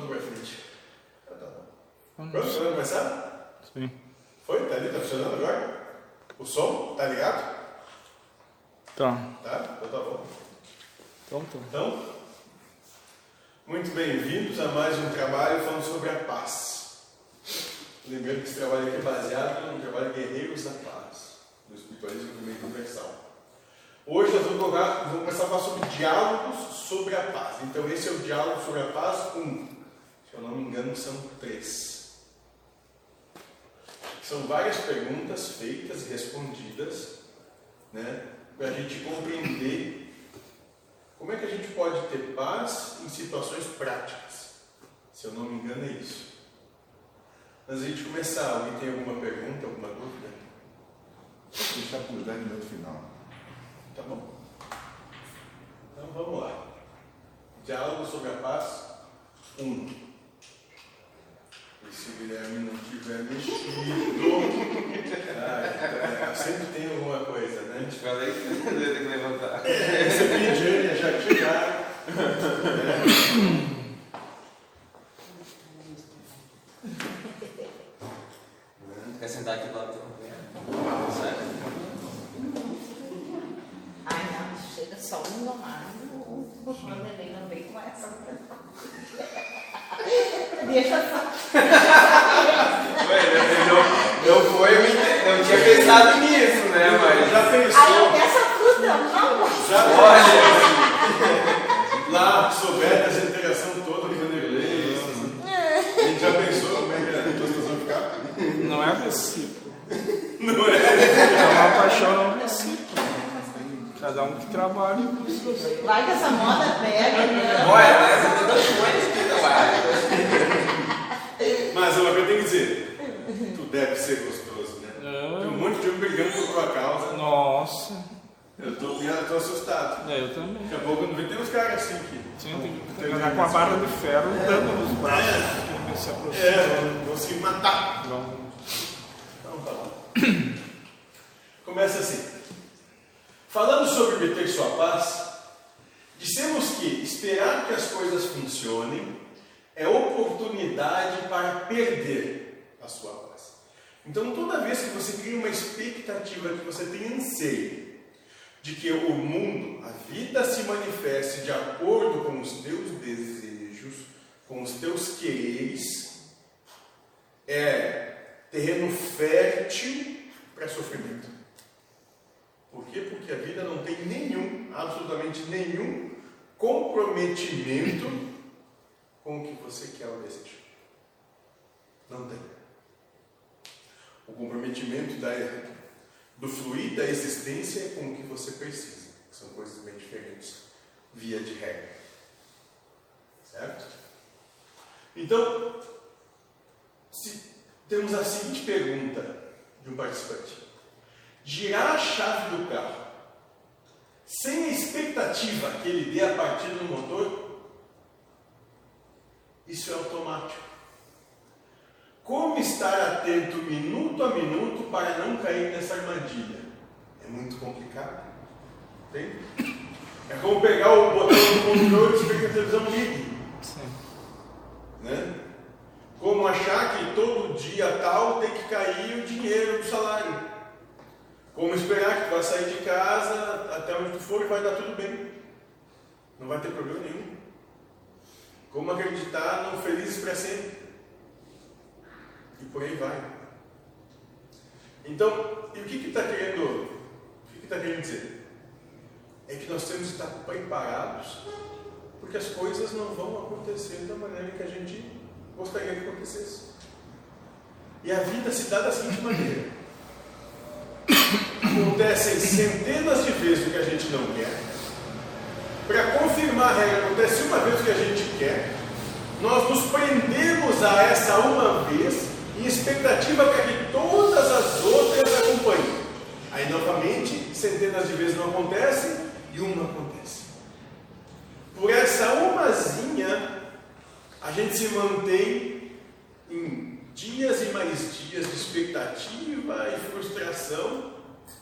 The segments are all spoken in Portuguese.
Vamos pra frente. Ah, tá bom. Vamos, começar? Sim. Foi? Tá ali? Tá funcionando agora? O som? Tá ligado? Tá. Tá? Então tá bom. Então tá. Então, muito bem-vindos a mais um trabalho falando sobre a paz. Lembrando que esse trabalho aqui é baseado no trabalho Guerreiros da Paz, do Espiritualismo do Meio Universal. Hoje nós vamos, colocar, vamos começar a falar sobre diálogos sobre a paz. Então esse é o diálogo sobre a paz 1. Se eu não me engano, são três. São várias perguntas feitas e respondidas, né, para a gente compreender como é que a gente pode ter paz em situações práticas. Se eu não me engano, é isso. Antes de a gente começar, alguém tem alguma pergunta, alguma dúvida? Deixar para os 10 minutos final. Tá bom. Então vamos lá. Diálogo sobre a paz 1. Um. Se o Guilherme não tiver mexido. Ah, sempre tem alguma coisa, né? Te falei que eu ia ter que levantar. Recebi Jânia, já chegaram. Quer sentar aqui do lado do? Certo? Ai, não, chega só um domado. O neném não vem com essa. Deixa só. Ué, não, não foi, não tinha pensado nisso, né? Mas. Já Aí eu pensou? peço a fruta, não. Já Olha, Lá, souber dessa interação toda com o Vanderlei. A gente já pensou como é que as pessoas vão ficar? Não é recíproco. Não é? É uma paixão não recíproca. Cada um que trabalha com isso. Vai que essa moda pega. né? olha, né? Você tem que não é. Mas uma coisa eu tenho que dizer: tu deve ser gostoso, né? Tem um monte de homem brigando por tua causa. Nossa. Eu tô, eu tô assustado. É, eu também. Daqui a pouco não tem uns caras assim aqui. Sim, tem que andar com a barra de ferro dando nos braços. Quem se aproxima. É, matar. Não. Então tá bom. Começa assim. Falando sobre obter sua paz, dissemos que esperar que as coisas funcionem é oportunidade para perder a sua paz. Então, toda vez que você cria uma expectativa, que você tem anseio de que o mundo, a vida se manifeste de acordo com os teus desejos, com os teus quereres, é terreno fértil para sofrimento. Por quê? Porque a vida não tem nenhum, absolutamente nenhum comprometimento com o que você quer ou deseja. Não tem. O comprometimento da, do fluir da existência é com o que você precisa. que São coisas bem diferentes, via de regra. Certo? Então, temos a seguinte pergunta de um participante: girar a chave do carro sem a expectativa que ele dê a partida do motor, isso é automático. Como estar atento minuto a minuto para não cair nessa armadilha? É muito complicado. Entende? É como pegar o botão do controle e esperar que a televisão ligue Sim. né? Como achar que todo dia tal tem que cair o dinheiro do salário. Como esperar que tu vai sair de casa até onde tu for e vai dar tudo bem. Não vai ter problema nenhum. Como acreditar no felizes para sempre. E por aí vai. Então, e o que que está querendo? O que que está querendo dizer? É que nós temos que estar preparados porque as coisas não vão acontecer da maneira que a gente gostaria que acontecesse. E a vida se dá da seguinte maneira: acontecem centenas de vezes o que a gente não quer. Para confirmar a regra, acontece uma vez o que a gente quer. Nós nos prendemos a essa uma vez em expectativa para que todas as outras acompanhem. Aí novamente, centenas de vezes não acontece e uma acontece. Por essa umazinha, a gente se mantém em dias e mais dias de expectativa e frustração,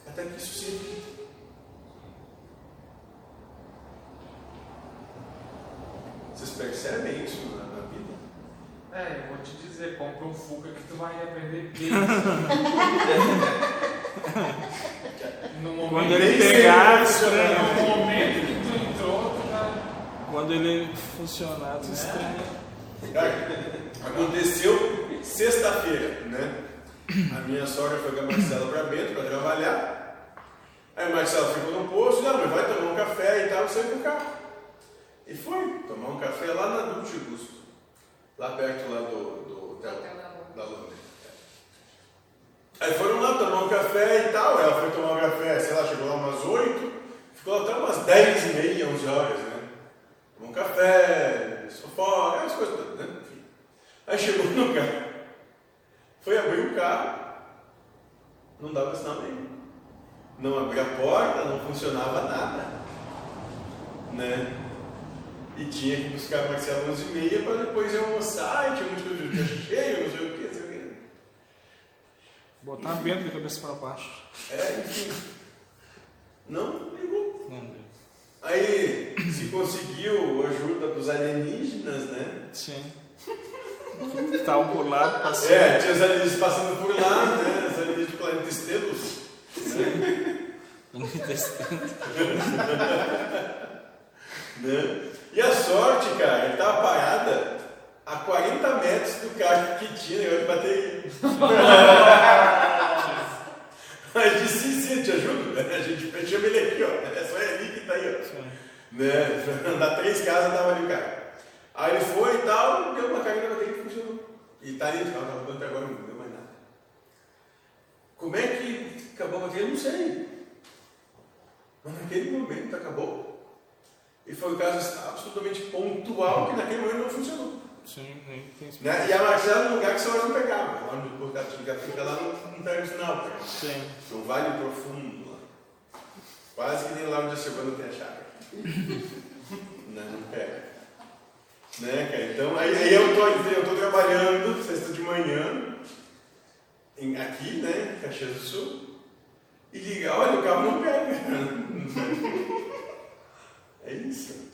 até que isso se repita. Vocês percebem isso na, na vida? vou te dizer, compra um Fuca que tu vai aprender bem. no é sei né? como no momento que tu entrou, tu vai. Quando ele funcionar, tu estranha. Cara, aconteceu sexta-feira, né? A minha sogra foi com a Marcela para Bento para trabalhar. Aí a Marcela ficou no posto, não, mas vai tomar um café e tal, e saiu com o carro. E foi tomar um café lá na Dulce Augusto, lá perto lá do, do hotel da Londres. Aí foram lá tomar um café e tal, ela foi tomar um café, sei lá, chegou lá umas 8, ficou até umas 10 e meia, 11 horas, né? Tomou um café, sofá, aquelas coisas todas, né? Enfim. Aí chegou no carro, foi abrir o carro, não dava sinal nenhum. Não abria a porta, não funcionava nada. Né? E tinha que buscar a Marcela às 11h30 para depois ir almoçar, e tinha muito coisa de cheio, não sei o que, não sei o que. Botar vento de cabeça para baixo. É, enfim. Não ligou. Não, Deus. Aí se conseguiu a ajuda dos alienígenas, né? Sim. Estavam por lá, passando. É, tinha os alienígenas passando por lá, né? Os alienígenas do planeta Estelos. Né? E a sorte, cara, ele tava parada a 40 metros do carro que tinha negócio de bateria. Aí eu disse, sim, sim, eu te ajudo. A gente chama ele aqui, ó. É só ele ali que tá aí, ó. Né? Pra andar três casas tava ali o cara. Aí ele foi e tal, deu uma carga da bateria que funcionou. E tá ali, tava até agora, não deu mais nada. Como é que acabou a bateria? Eu não sei. Mas naquele momento acabou. E foi um caso absolutamente pontual que naquele momento não funcionou. Sim, nem tem isso. Né? E a Marcela no lugar que você não pegava. Lá no Porto Gatinga fica lá no, tá? Sim. no Vale Profundo. Lá. Quase que nem lá onde a Silvana tem a chácara. não, não pega. Né, cara? Então, aí, aí eu, tô, eu tô trabalhando sexta de manhã, em, aqui, né, em Caxias do Sul, e liga, olha, o carro não pega. é isso.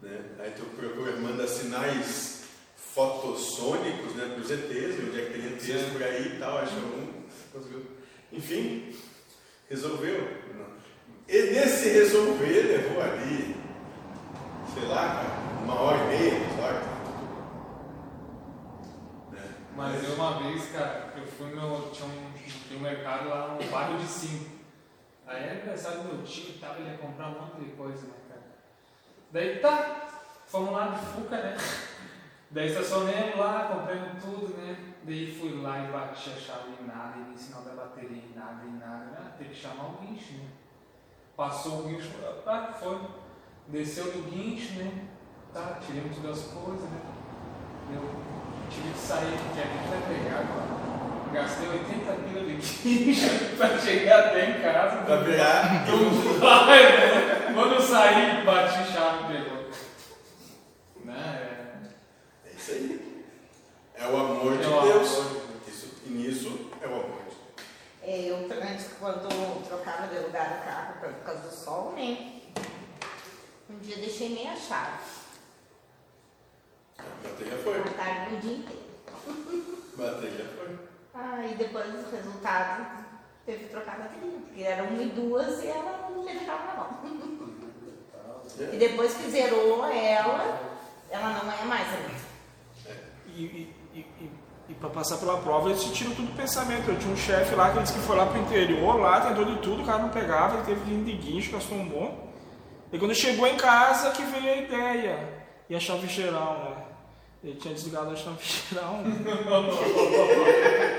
Né? Aí tu procura, manda sinais fotossônicos né, para os ETs, onde é que tem ETs Sim. por aí e tal, acha um, conseguiu. Enfim, resolveu. E nesse resolver levou ali, sei lá, uma hora e meia, duas horas. Né? Mas eu uma vez, cara, eu fui no. Tinha um, tinha um mercado lá no bairro de cinco. Aí era engraçado meu tio e tal, ele ia comprar um monte de coisa, né, cara? Daí tá, fomos lá de Fuca, né? Daí estacionamos lá, compramos tudo, né? Daí fui lá e bati a chave e nada, e nem sinal da bateria, e nada, e nada. Ah, tem que chamar o guincho, né? Passou o guincho, ah, foi. Desceu do guincho, né? Tá, tiramos todas as coisas, né? Eu tive que sair, porque a gente vai pegar agora. Gastei 80 pila de guincho pra chegar até em casa. Pra virar. Vai, né? Quando eu saí, bati chave e pegou. Né? É isso aí. É o amor de É o Deus. amor Isso, e nisso é o amor de Deus. É, Eu, antes, quando trocava de lugar o carro por causa do sol, né? Um dia deixei meia chave. A bateria foi. À tarde, o dia inteiro. Bateria foi. Ah, e depois o resultado teve que trocar a bateria, porque era uma e duas e ela não me deixava na mão. E depois que zerou ela, ela não é mais a mesma. E, e, e, e, e para passar pela prova, eles te tiram tudo do pensamento. Eu tinha um chefe lá que disse que foi lá pro interior, lá, tentou de tudo, o cara não pegava, ele teve que ir de guincho, gastou um bom. E quando chegou em casa, que veio a ideia. E a chave geral, né? Ele tinha desligado a chave geral.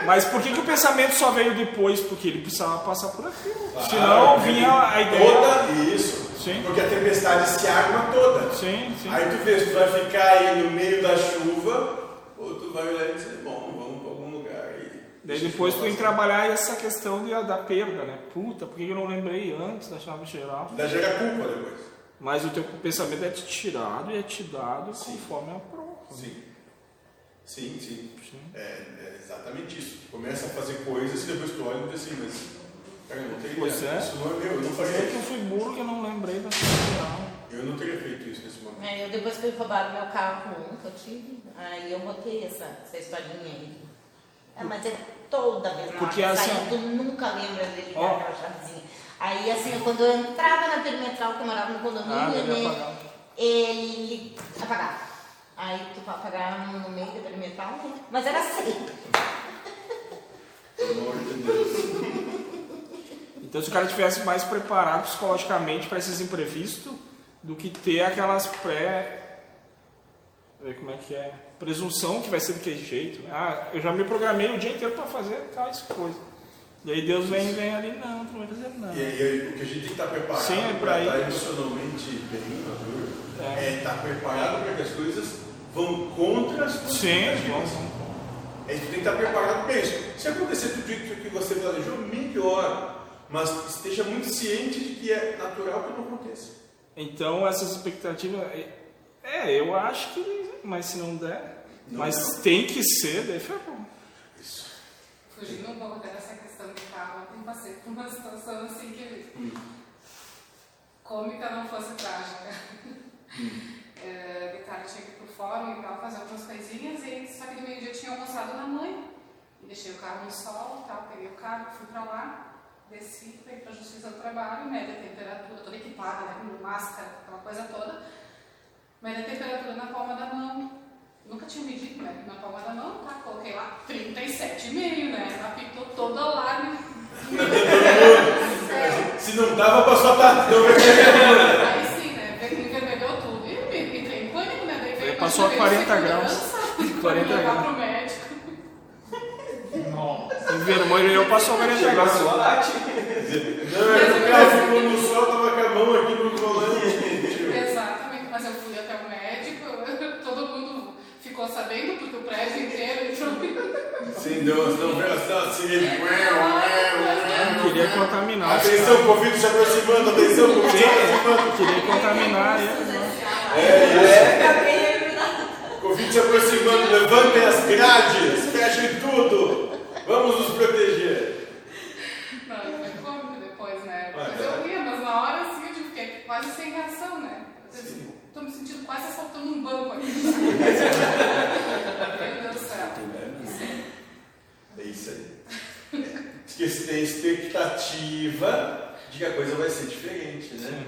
Mas por que, que o pensamento só veio depois? Porque ele precisava passar por aquilo. Claro, Senão vinha a ideia. Toda isso. Sim. Porque a tempestade se arma toda. Sim, sim. Aí tu vê se tu vai ficar aí no meio da chuva, ou tu vai olhar e dizer, bom, vamos para algum lugar aí. Daí depois tu que trabalhar essa questão de, da perda, né? Puta, por que eu não lembrei antes da chave geral? Ainda gera culpa depois. Mas o teu pensamento é te tirado e é te dado Sim. conforme a. Sim. Sim, sim. Sim. É, é exatamente isso. Tu começa a fazer coisas e depois tu olha e diz assim, mas. Cara, eu não teria. Pois é. Isso não é meu, eu não Eu faria que eu fui burro que eu não lembrei da geral. Eu não teria feito isso nesse momento. Aí eu, depois que roubaram meu carro um que eu tive, aí eu botei essa, essa historinha aí. É, mas é toda vez na Porque assim, sai, tu nunca lembra dele ligar ó. aquela chavezinha. Aí assim, quando eu entrava na perimetral, que eu morava no Ah, condomínio, deve né, apagar. ele apagava. Aí tu apagava no meio da perimetral, né? mas era assim. Pelo amor de Deus. Então, se o cara tivesse mais preparado psicologicamente para esses imprevistos, do que ter aquelas pré. eh, Como é que é? Presunção que vai ser daquele jeito. Ah, eu já me programei o dia inteiro para fazer tais coisas. E aí Deus vem, vem ali, não, tu não vai fazer nada. E aí, o que a gente tem que estar preparado Sim, é para ir. estar emocionalmente bem maduro É. é. estar preparado para que as coisas vão contra as suas Sim, expectativas. A gente tem que estar preparado para isso. Se acontecer tudo isso que você planejou, melhor. Mas esteja muito ciente de que é natural que não aconteça. Então, essas expectativas. é- É, eu acho que. Mas se não der. Não mas dá. tem que ser, daí ferrou. Isso. Fugindo um pouco até dessa questão de carro, ontem passei por uma situação assim que cômica não fosse trágica. É, de cara, eu tinha que fórum e tal, fazer algumas coisinhas, e só que de meio-dia tinha almoçado na mãe. E deixei o carro no sol e tal, peguei o carro, fui pra lá, desci, fui pra Justiça do Trabalho, média temperatura, toda equipada, né, com máscara, aquela coisa toda. Média temperatura na palma da mão. Nunca tinha medido, né? Na palma da mão, tá? Coloquei lá 37,5, né? Apitou todo o alarme. Se não dava para só estar tão vermelho. Aí sim, né? Envermelhou tudo. E eu me- entrei em pânico, a 40 segurança graus. pra 40 me levar graus. pro médico. Nossa. O vermelho eu passou 40 Chegou a graus. Não, é o cara ficou no sol, tava com a mão aqui no volante. Exatamente, mas eu fui até o médico, todo mundo ficou sabendo, porque o prédio inteiro entrou. Sim, Deus, não veio assim. Eu queria contaminar. Atenção, Covid se aproximando, atenção, Covid se aproximando. Queria contaminar. e- Covid se aproximando, levantem as grades, fechem tudo. Vamos nos proteger. Não, foi cômico depois, né? Mas eu ria, mas na hora assim eu fiquei quase sem reação, né? Tô me sentindo quase assaltando um banco aqui. Meu Deus do céu. Sim. É isso aí. Porque você tem expectativa de que a coisa vai ser diferente, né?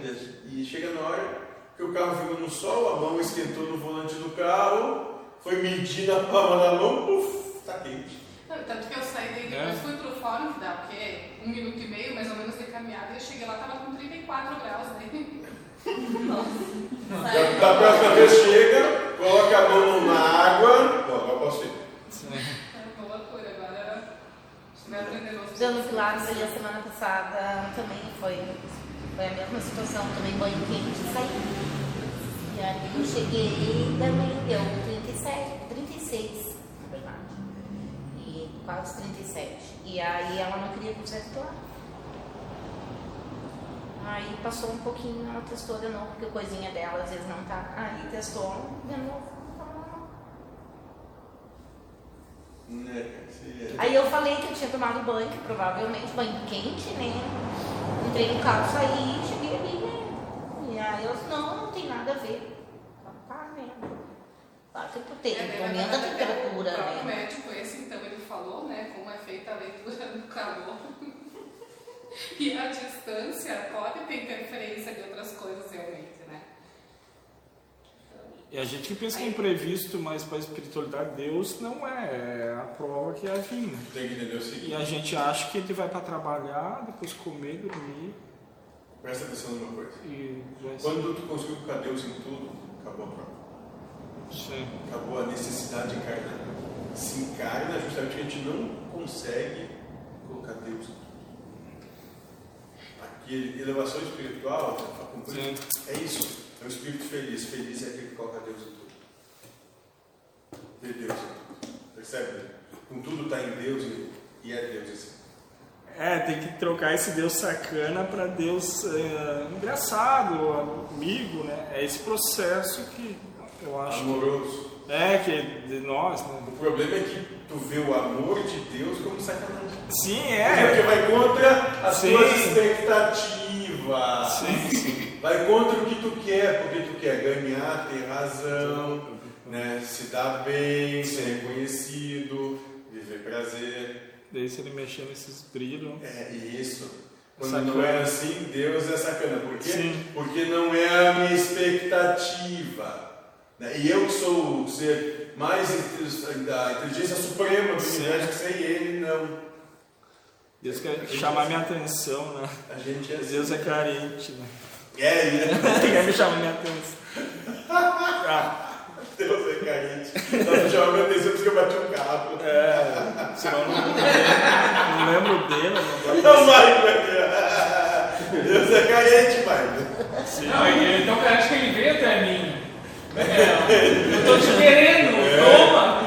E chega na hora que o carro ficou no sol, a mão esquentou no volante do carro, foi medir na palma da mão, puf, tá quente. Não, Tanto que eu saí daí, É. depois fui pro fórum, que dá o quê? Um minuto e meio, mais ou menos, de caminhada, e eu cheguei lá, tava com 34 graus, né? Da, da próxima vez chega, coloca a mão na água, Bom, agora posso ir. Foi uma loucura, agora vai aprender outros. Dando Pilates ali a semana passada também foi, foi a mesma situação, também banho quente saí. E aí eu cheguei também deu 37, 36, na verdade. E quase 37. E aí ela não queria lá. Aí passou um pouquinho, ela testou de novo, porque coisinha dela às vezes não tá. Aí testou de novo. cara, você- Aí eu falei que eu tinha tomado banho, que provavelmente banho quente, né? Entrei no carro, saí cheguei ali, né? E aí eu disse, não, não tem nada a ver. Tá, né? Claro que tu tem, É, aumenta a temperatura, O né? médico, esse, então, ele falou, né, como é feita a leitura do calor. e a distância pode ter interferência de outras coisas, realmente? E a gente que pensa que é imprevisto, mas para a espiritualidade, Deus não é. É a prova que é né? Tem que entender o E seguinte, a gente acha que ele vai para trabalhar, depois comer, dormir presta atenção numa coisa. e ser. Quando tu conseguiu colocar Deus em tudo, acabou a prova. Sim. Acabou a necessidade de encarnar. Se encarna justamente a gente não consegue colocar Deus em tudo. Aqui, elevação espiritual, né, é isso. Um espírito feliz. Feliz é aquele que coloca Deus em tudo. Vê Deus em tudo. Percebe? Com tudo está em Deus e, é Deus assim. É, tem que trocar esse Deus sacana para Deus é, engraçado, amigo, né? É esse processo que eu acho. Amoroso. É, que é de nós, né? O problema é que tu vê o amor de Deus como sacanagem. Sim, É porque vai contra as Sim. tuas expectativas. Sim, sim. Vai contra o que tu quer, porque tu quer ganhar, ter razão, né? se dar bem, ser reconhecido, viver prazer. Daí se ele mexer nesses brilhos. É isso. Quando Sacana. não é assim, Deus é sacana. Por quê? Sim. Porque não é a minha expectativa. né? E eu que sou o ser mais da inteligência suprema do Sim. universo, que sei ele, não. Deus quer chamar minha atenção, né? A gente é assim. Deus é carente, né? É, ele é. Quer me chamar minha atenção. Ah, Deus é carente. Só me chamar minha atenção porque eu bati um carro. é. Senão eu não, não lembro dele, não Não vai. Deus é carente, pai. Sim. Não, ele é tão carente que ele veio até mim. É, eu tô te querendo, toma!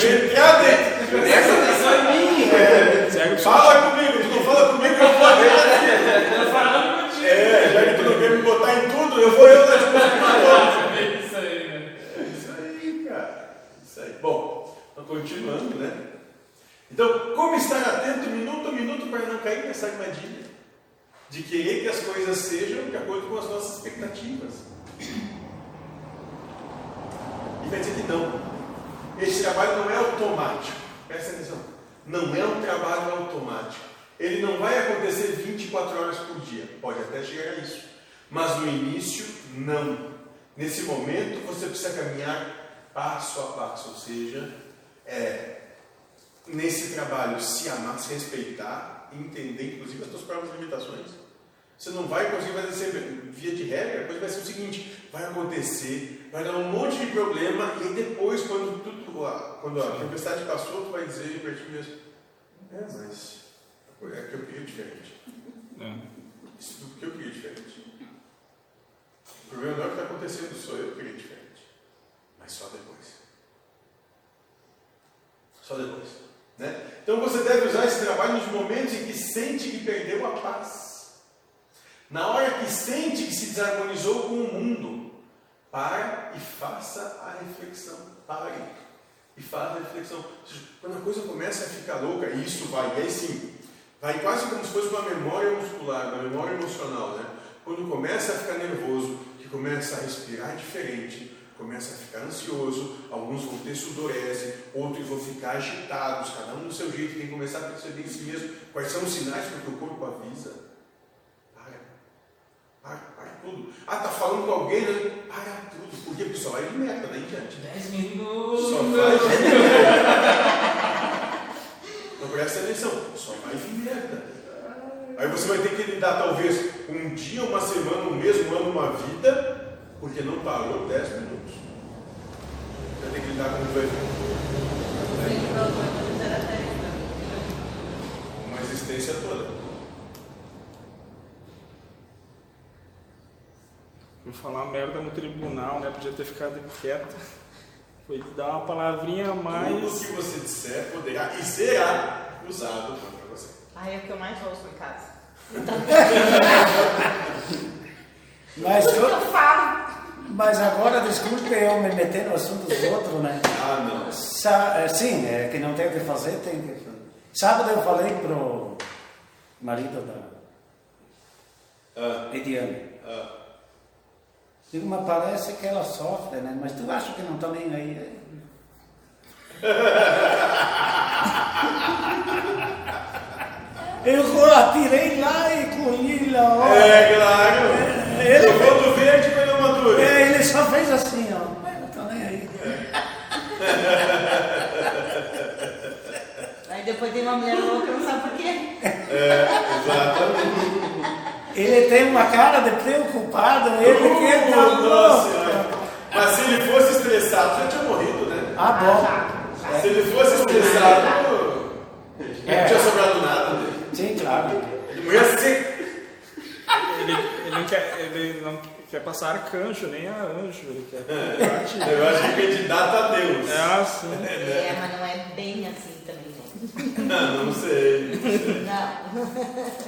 Quer entrar dentro. Presta atenção em mim. é. Segue o Fala comigo, tu não fala comigo que eu vou Tô falando contigo. É, já que tu não quer me botar em tudo, eu vou eu de conta. É isso aí, né? É isso aí, cara. Isso aí. Bom, então continuando, né? Então, como estar atento minuto a minuto para não cair nessa armadilha de querer que as coisas sejam de acordo com as nossas expectativas? E vai dizer que não. Esse trabalho não é automático. Presta atenção. Não é um trabalho automático. Ele não vai acontecer 24 horas por dia. Pode até chegar a isso. Mas no início, não. Nesse momento, você precisa caminhar passo a passo. Ou seja, é, nesse trabalho, se amar, se respeitar, entender inclusive as suas próprias limitações. Você não vai conseguir fazer sempre, via de regra, a coisa vai ser o seguinte, vai acontecer, vai dar um monte de problema, e aí depois, quando, tudo, a- quando a tempestade passou, tu vai dizer para ti mesmo, é, mas é que eu queria diferente. É. Isso tudo que eu queria diferente. O problema não é o que está acontecendo, sou eu que queria diferente. Mas só depois. Só depois. Né? Então você deve usar esse trabalho nos momentos em que sente que perdeu a paz. Na hora que sente que se desarmonizou com o mundo. Para e faça a reflexão. Pare e faça a reflexão. Quando a coisa começa a ficar louca, e isso vai, e aí sim, vai quase como se fosse uma memória muscular, uma memória emocional, né? Quando começa a ficar nervoso, começa a respirar diferente, começa a ficar ansioso, alguns vão ter sudorese, outros vão ficar agitados, cada um do seu jeito, tem que começar a perceber em si mesmo quais são os sinais que o corpo avisa. Para. Para, para tudo. Ah, tá falando com alguém, né? Para tudo. Por quê? Porque só vai de merda daí em diante. 10 minutos. Só vai. Então presta atenção, só vai vir merda. Aí você vai ter que lidar talvez um dia, uma semana, um mês, um ano, uma vida, porque não parou 10 minutos. Você vai ter que lidar com o uma existência toda. Fui falar merda no tribunal, né? Podia ter ficado quieto. Foi dar uma palavrinha a Tudo mais. que você disser poderá e será usado. Ai, é o que eu mais ouço em casa. Mas, eu- eu falo. mas agora, desculpe eu me meter no assunto dos outros, né? Ah, não. Sa é, sim, é que não tem o que fazer, tem que fazer. Sábado eu falei pro marido da Ah, Ediane. ah. Digo, mas parece que ela sofre, né? Mas tu acha que não tá nem aí? né? Eu atirei lá e colhi lá. ó. É, claro. Ele- Eu vou do verde quando eu maduro. É, ele só fez assim, ó. Mas não tá nem aí. Aí depois tem uma mulher louca, não sabe por quê. É, exatamente. Ele tem uma cara de preocupado, ele que tá Uh, Nossa louco. Senhora. Mas se ele fosse estressado, já tinha morrido, né? Ah, Ah, bom. já, já. Se ele fosse estressado, não É. tinha sobrado nada dele. Sim, claro. Ele não ia ser. Ele, ele não quer, ele não quer passar arcanjo, nem a anjo. Ele quer. Eu acho que candidato a Deus. É assim. É, mas não é bem assim também, não. Não, não sei. Não.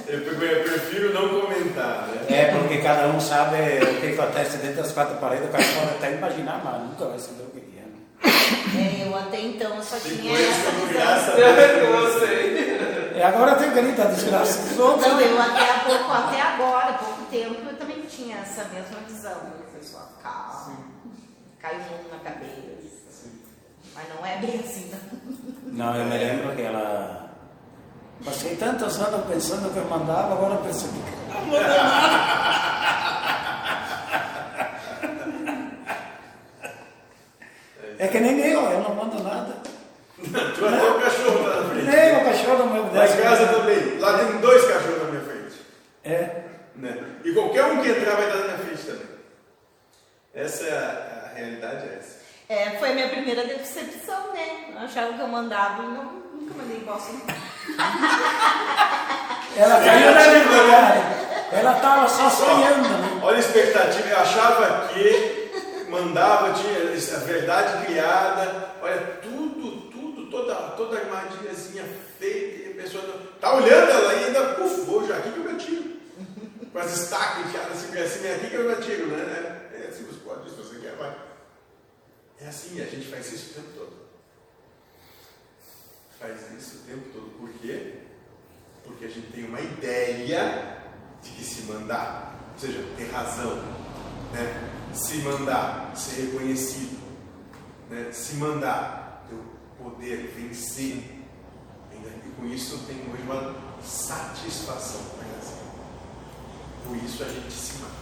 Eu eu prefiro não comentar, né? É, porque cada um sabe o que acontece dentro das quatro paredes, o cara pode até imaginar, mas nunca vai saber o que é. né? É, eu até então só tinha que essa eu não visão. sei. E agora tem grita desgraça dos outros. Não, eu até há pouco, até agora, há pouco tempo, eu também tinha essa mesma visão, pessoal, calma, cai um mundo na cabeça. Mas não é bem assim, não. Não, eu me lembro que ela. Passei tantos anos pensando que eu mandava, agora percebi que não manda nada. É que nem eu, eu não mando nada. Tu até o cachorro lá na frente. Nem o cachorro me Lá em obedece. casa também. Lá tem dois cachorros na minha frente. É. Né? E qualquer um que entrar vai estar na minha frente também. Essa é a, a realidade, é essa. É, foi a minha primeira decepção, né? Eu achava que eu mandava e não, nunca mandei bosta. Ela caiu na. Ela estava só sonhando. Né? Olha a expectativa, eu achava que mandava, tinha a verdade criada, olha, tudo, tudo, toda, toda armadilhazinha feita, e a pessoa não- tá olhando ela ainda, puf, vou já aqui que eu me atiro. Com as estacas enfiadas assim, assim, é aqui que eu me atiro, né? É assim, os pode, se você quer, vai. É assim, a gente faz isso o tempo todo. Faz isso o tempo todo. Por quê? Porque a gente tem uma ideia de que se mandar, ou seja, ter razão, né? se mandar, ser reconhecido, né? se mandar, poder, vencer. Que com isso tem hoje uma satisfação. Né? Por isso a gente se mata.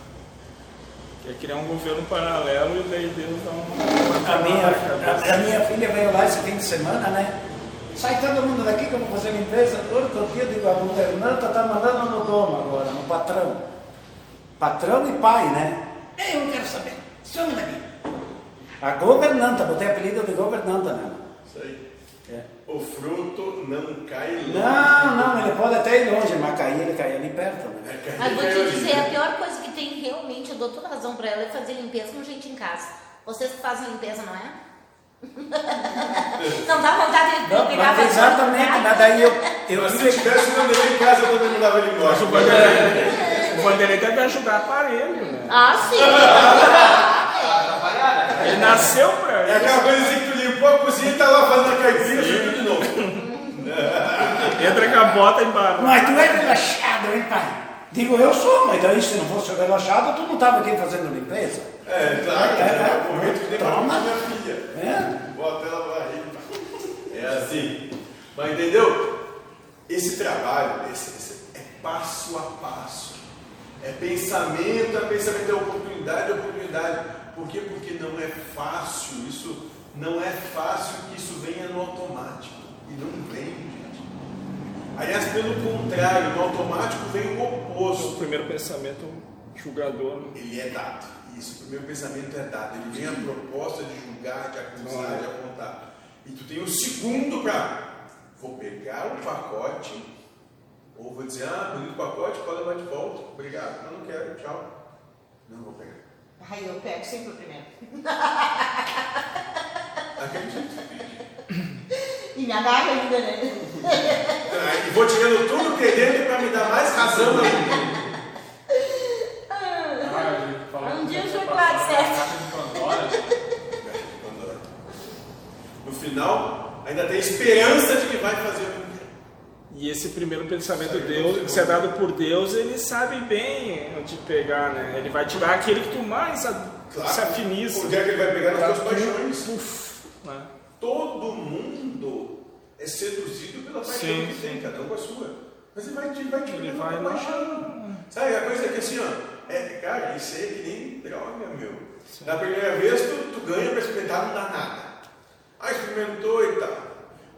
Quer criar um governo paralelo e daí Deus dá uma. A minha, a, a minha filha veio lá esse fim de semana, né? Sai todo mundo daqui que eu vou fazer limpeza. Todo dia eu digo, a governanta está mandando no dono agora, no patrão. Patrão e pai, né? Eu não quero saber. Some daqui. A governanta, botei apelido de governanta nela. Isso aí. É. O fruto não cai longe. Não, não, ele pode até ir longe, mas cair, ele cai ali perto, né? É, Mas vou te dizer, a pior coisa que tem realmente, eu dou toda razão pra ela, é fazer limpeza com gente em casa. Vocês que fazem limpeza, não é? não dá vontade de Não, pegar a mas exatamente, mas daí eu, eu Mas se tive tivesse um neném em casa, eu também mandava ele embora. O Vanderlei, o Vanderlei deve ajudar aparelho, né? Ah, sim. Ele nasceu pra É isso. aquela coisa assim que tu limpou a cozinha e tá lá fazendo a caipira, suja de novo. Entra com a bota embaixo. Mas tu é relaxado, hein, pai? Digo, eu sou, mas daí se não fosse relaxado, tu não estava aqui fazendo limpeza. É, claro, É, é, é. o momento que Toma. minha filha. É? Bota ela pra rir. É assim. Mas entendeu? Esse trabalho esse, esse é passo a passo. É pensamento a pensamento, é oportunidade a oportunidade. Por quê? Porque não é fácil. Isso não é fácil que isso venha no automático. E não vem, gente. Aliás, pelo contrário, no automático vem o O oposto. primeiro pensamento julgador. né? Ele é dado. Isso, o primeiro pensamento é dado. Ele vem a proposta de julgar, de acusar, de apontar. E tu tem o segundo para. Vou pegar o pacote, ou vou dizer, ah, bonito pacote, pode levar de volta. Obrigado. Não, não quero, tchau. Não vou pegar. Ai, eu pego sempre o primeiro. E me agarra ainda, né? Ah, E vou tirando tudo que é dentro para me dar mais razão ainda. Ah, Um dia ia o chocolate de Pandora. No final, ainda tem esperança de que vai fazer o que quer. E esse primeiro pensamento Deus, que é dado por Deus, ele sabe bem onde pegar, né? Ele vai te dar aquele que tu mais se afiniza. Onde é que ele vai pegar nas tuas tu, paixões? puf, é seduzido pela paixão Sim, que tem, sim. cada um com a sua. Mas ele vai te, vai te Ele vai lá. paixão. Sabe, a coisa é que assim, ó, é, cara, isso aí é que nem droga, meu. Na primeira vez tu, tu ganha pra experimentar, não dá nada. Aí experimentou e tal.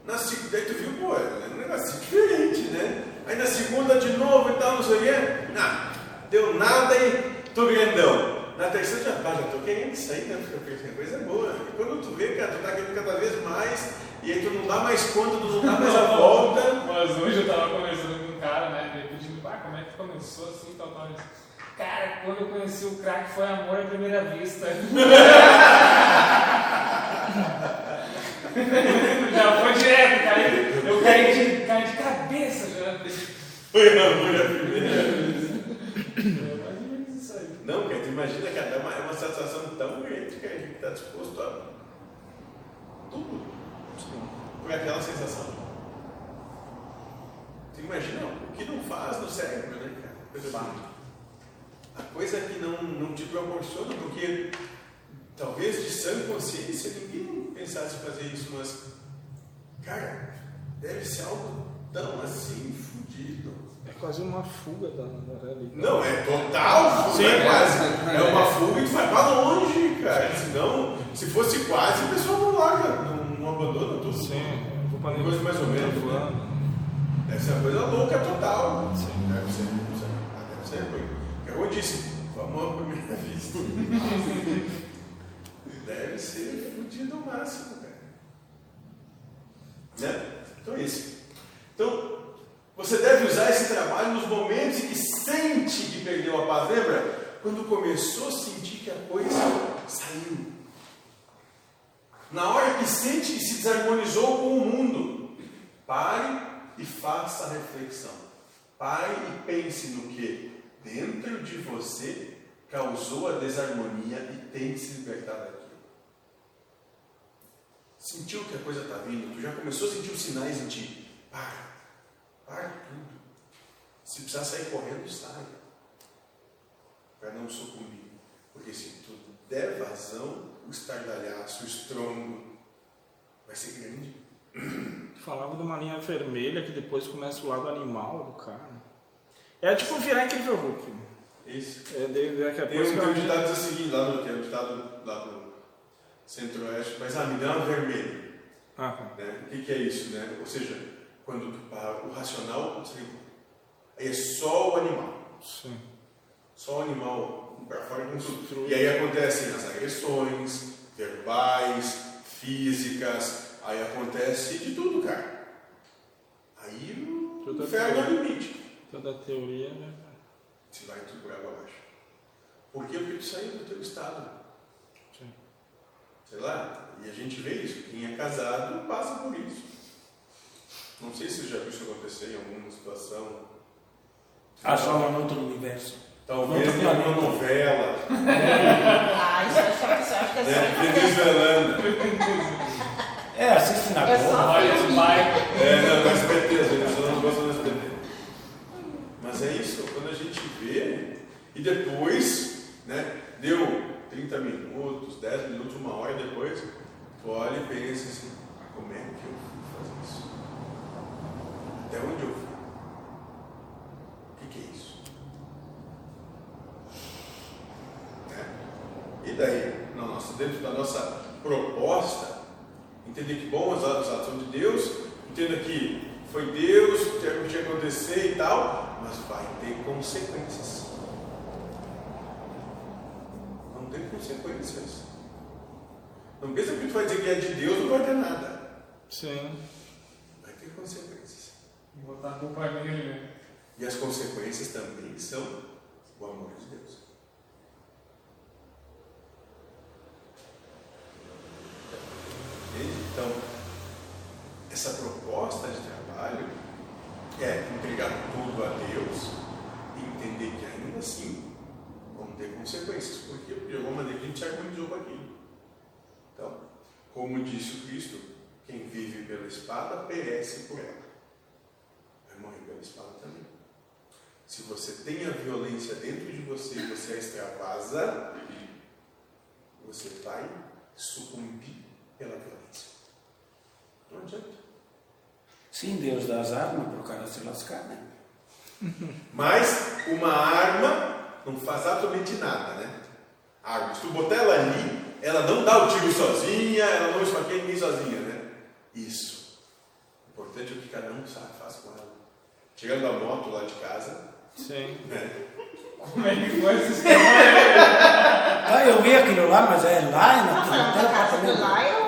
Na segunda, daí tu viu, pô, é um negócio diferente, né? Aí na segunda de novo e tal, não sei o quê. Não, deu nada e tô grandão. Na terceira já, ah, já tô querendo isso aí, né? Porque a coisa é boa. E quando tu vê, cara, tu tá querendo cada vez mais, e aí tu não dá mais conta, tu não dá mais a volta. Mas hoje eu tava conversando com um cara, né? Ele pedindo, ah, como é que começou assim, tal, tal. Cara, quando eu conheci o crack foi amor à primeira vista. já foi direto, cara. Eu caí de, caí de cabeça já. Foi amor a primeira vez. É. Não, cara, tu imagina, cara, é uma, é uma satisfação tão grande, cara, que tá disposto a tudo por aquela sensação. Tu imagina o que não faz no cérebro, né, cara? Coisa. A coisa que não proporciona, porque talvez de sã consciência ninguém pensasse em fazer isso, mas, cara, deve ser algo tão assim, fudido. É quase uma fuga da, da realidade. Não, é total, Sim. é quase. É uma fuga e tu vai pra longe, cara. Senão, se fosse quase, o pessoal não larga, não, não abandona tudo. Sim, vou pra Coisa mais ou menos, né? Deve ser uma coisa louca total. Sim. Deve ser, deve ser. Deve ser, eu disse, amor à primeira vista. deve ser fudido ao máximo, cara. Né? Então é isso. Então, você deve usar esse trabalho nos momentos em que sente que perdeu a paz. Lembra? Quando começou a sentir que a coisa saiu. Na hora que sente que se desarmonizou com o mundo, pare e faça a reflexão. Pare e pense no que dentro de você causou a desarmonia e tente se libertar daquilo. Sentiu que a coisa está vindo, tu já começou a sentir os sinais em ti. Para, para tudo. Se precisar sair correndo, saia. Para não sucumbir. Porque se tu der vazão, o estardalhaço, o estrondo, vai ser grande. Falava de uma linha vermelha que depois começa o lado animal do cara. É tipo virar incrível Hulk. Isso. É, de, daqui a Tem pouco um, tem um ditado que diz o seguinte, lá no, tem um ditado lá no centro-oeste, mas ah, me dá uma vermelha. Ah, Né? O que, que é isso? Né? Ou seja, quando tu para, o racional desligou. Aí é só o animal. sim. Só o animal E aí acontecem as agressões verbais, físicas, aí acontece de tudo, cara. Aí o inferno é o limite. Toda a teoria, né? Se vai tudo por água abaixo. Por quê? Porque tu saiu do teu estado. Sim. Sei lá, e a gente vê isso. Quem é casado passa por isso. Não sei se você já viu isso acontecer em alguma situação. Ah, só no outro universo. Talvez Não, em alguma não. novela, Ah, isso acho, que é né? só. Venezuelana. É, assiste na É Globo. Olha esse pai. É, não, no SBT, vezes eu não gosto do SBT. Mas é isso, quando a gente vê, e depois, né, deu 30 minutos, 10 minutos, uma hora depois, tu olha e pensa assim, como é que eu fui fazer isso? Até onde eu fui? O que, que é isso? Né? Daí, na nossa, dentro da nossa proposta, entender que bom os atos são de Deus, entenda que foi Deus que tinha que acontecer e tal, mas vai ter consequências. Não tem consequências. Não pensa que tu vai dizer que é de Deus, não vai ter nada. Sim. Vai ter consequências. Botar a culpa nele, né? E as consequências também são o amor de Deus. Entende? Então, essa proposta de trabalho é entregar tudo a Deus e entender que ainda assim vão ter consequências. Por quê? Porque de alguma maneira a gente com aquilo. Então, como disse o Cristo, quem vive pela espada perece por ela. Vai morrer pela espada também. Se você tem a violência dentro de você e você a extravasa, você vai sucumbir pela violência. Não adianta. Sim, Deus dá as armas para o cara se lascar, né? Mas uma arma não faz absolutamente nada, né? A arma, se tu botar ela ali, ela não dá o tiro sozinha, ela não esfaqueia ninguém sozinha, né? Isso. O importante é o que cada um sabe, faz com ela. Chegando da moto lá de casa, Sim. né? Como é que foi essa história? Ah, eu vi aquilo lá, mas é lá tem da casa lá a? Acho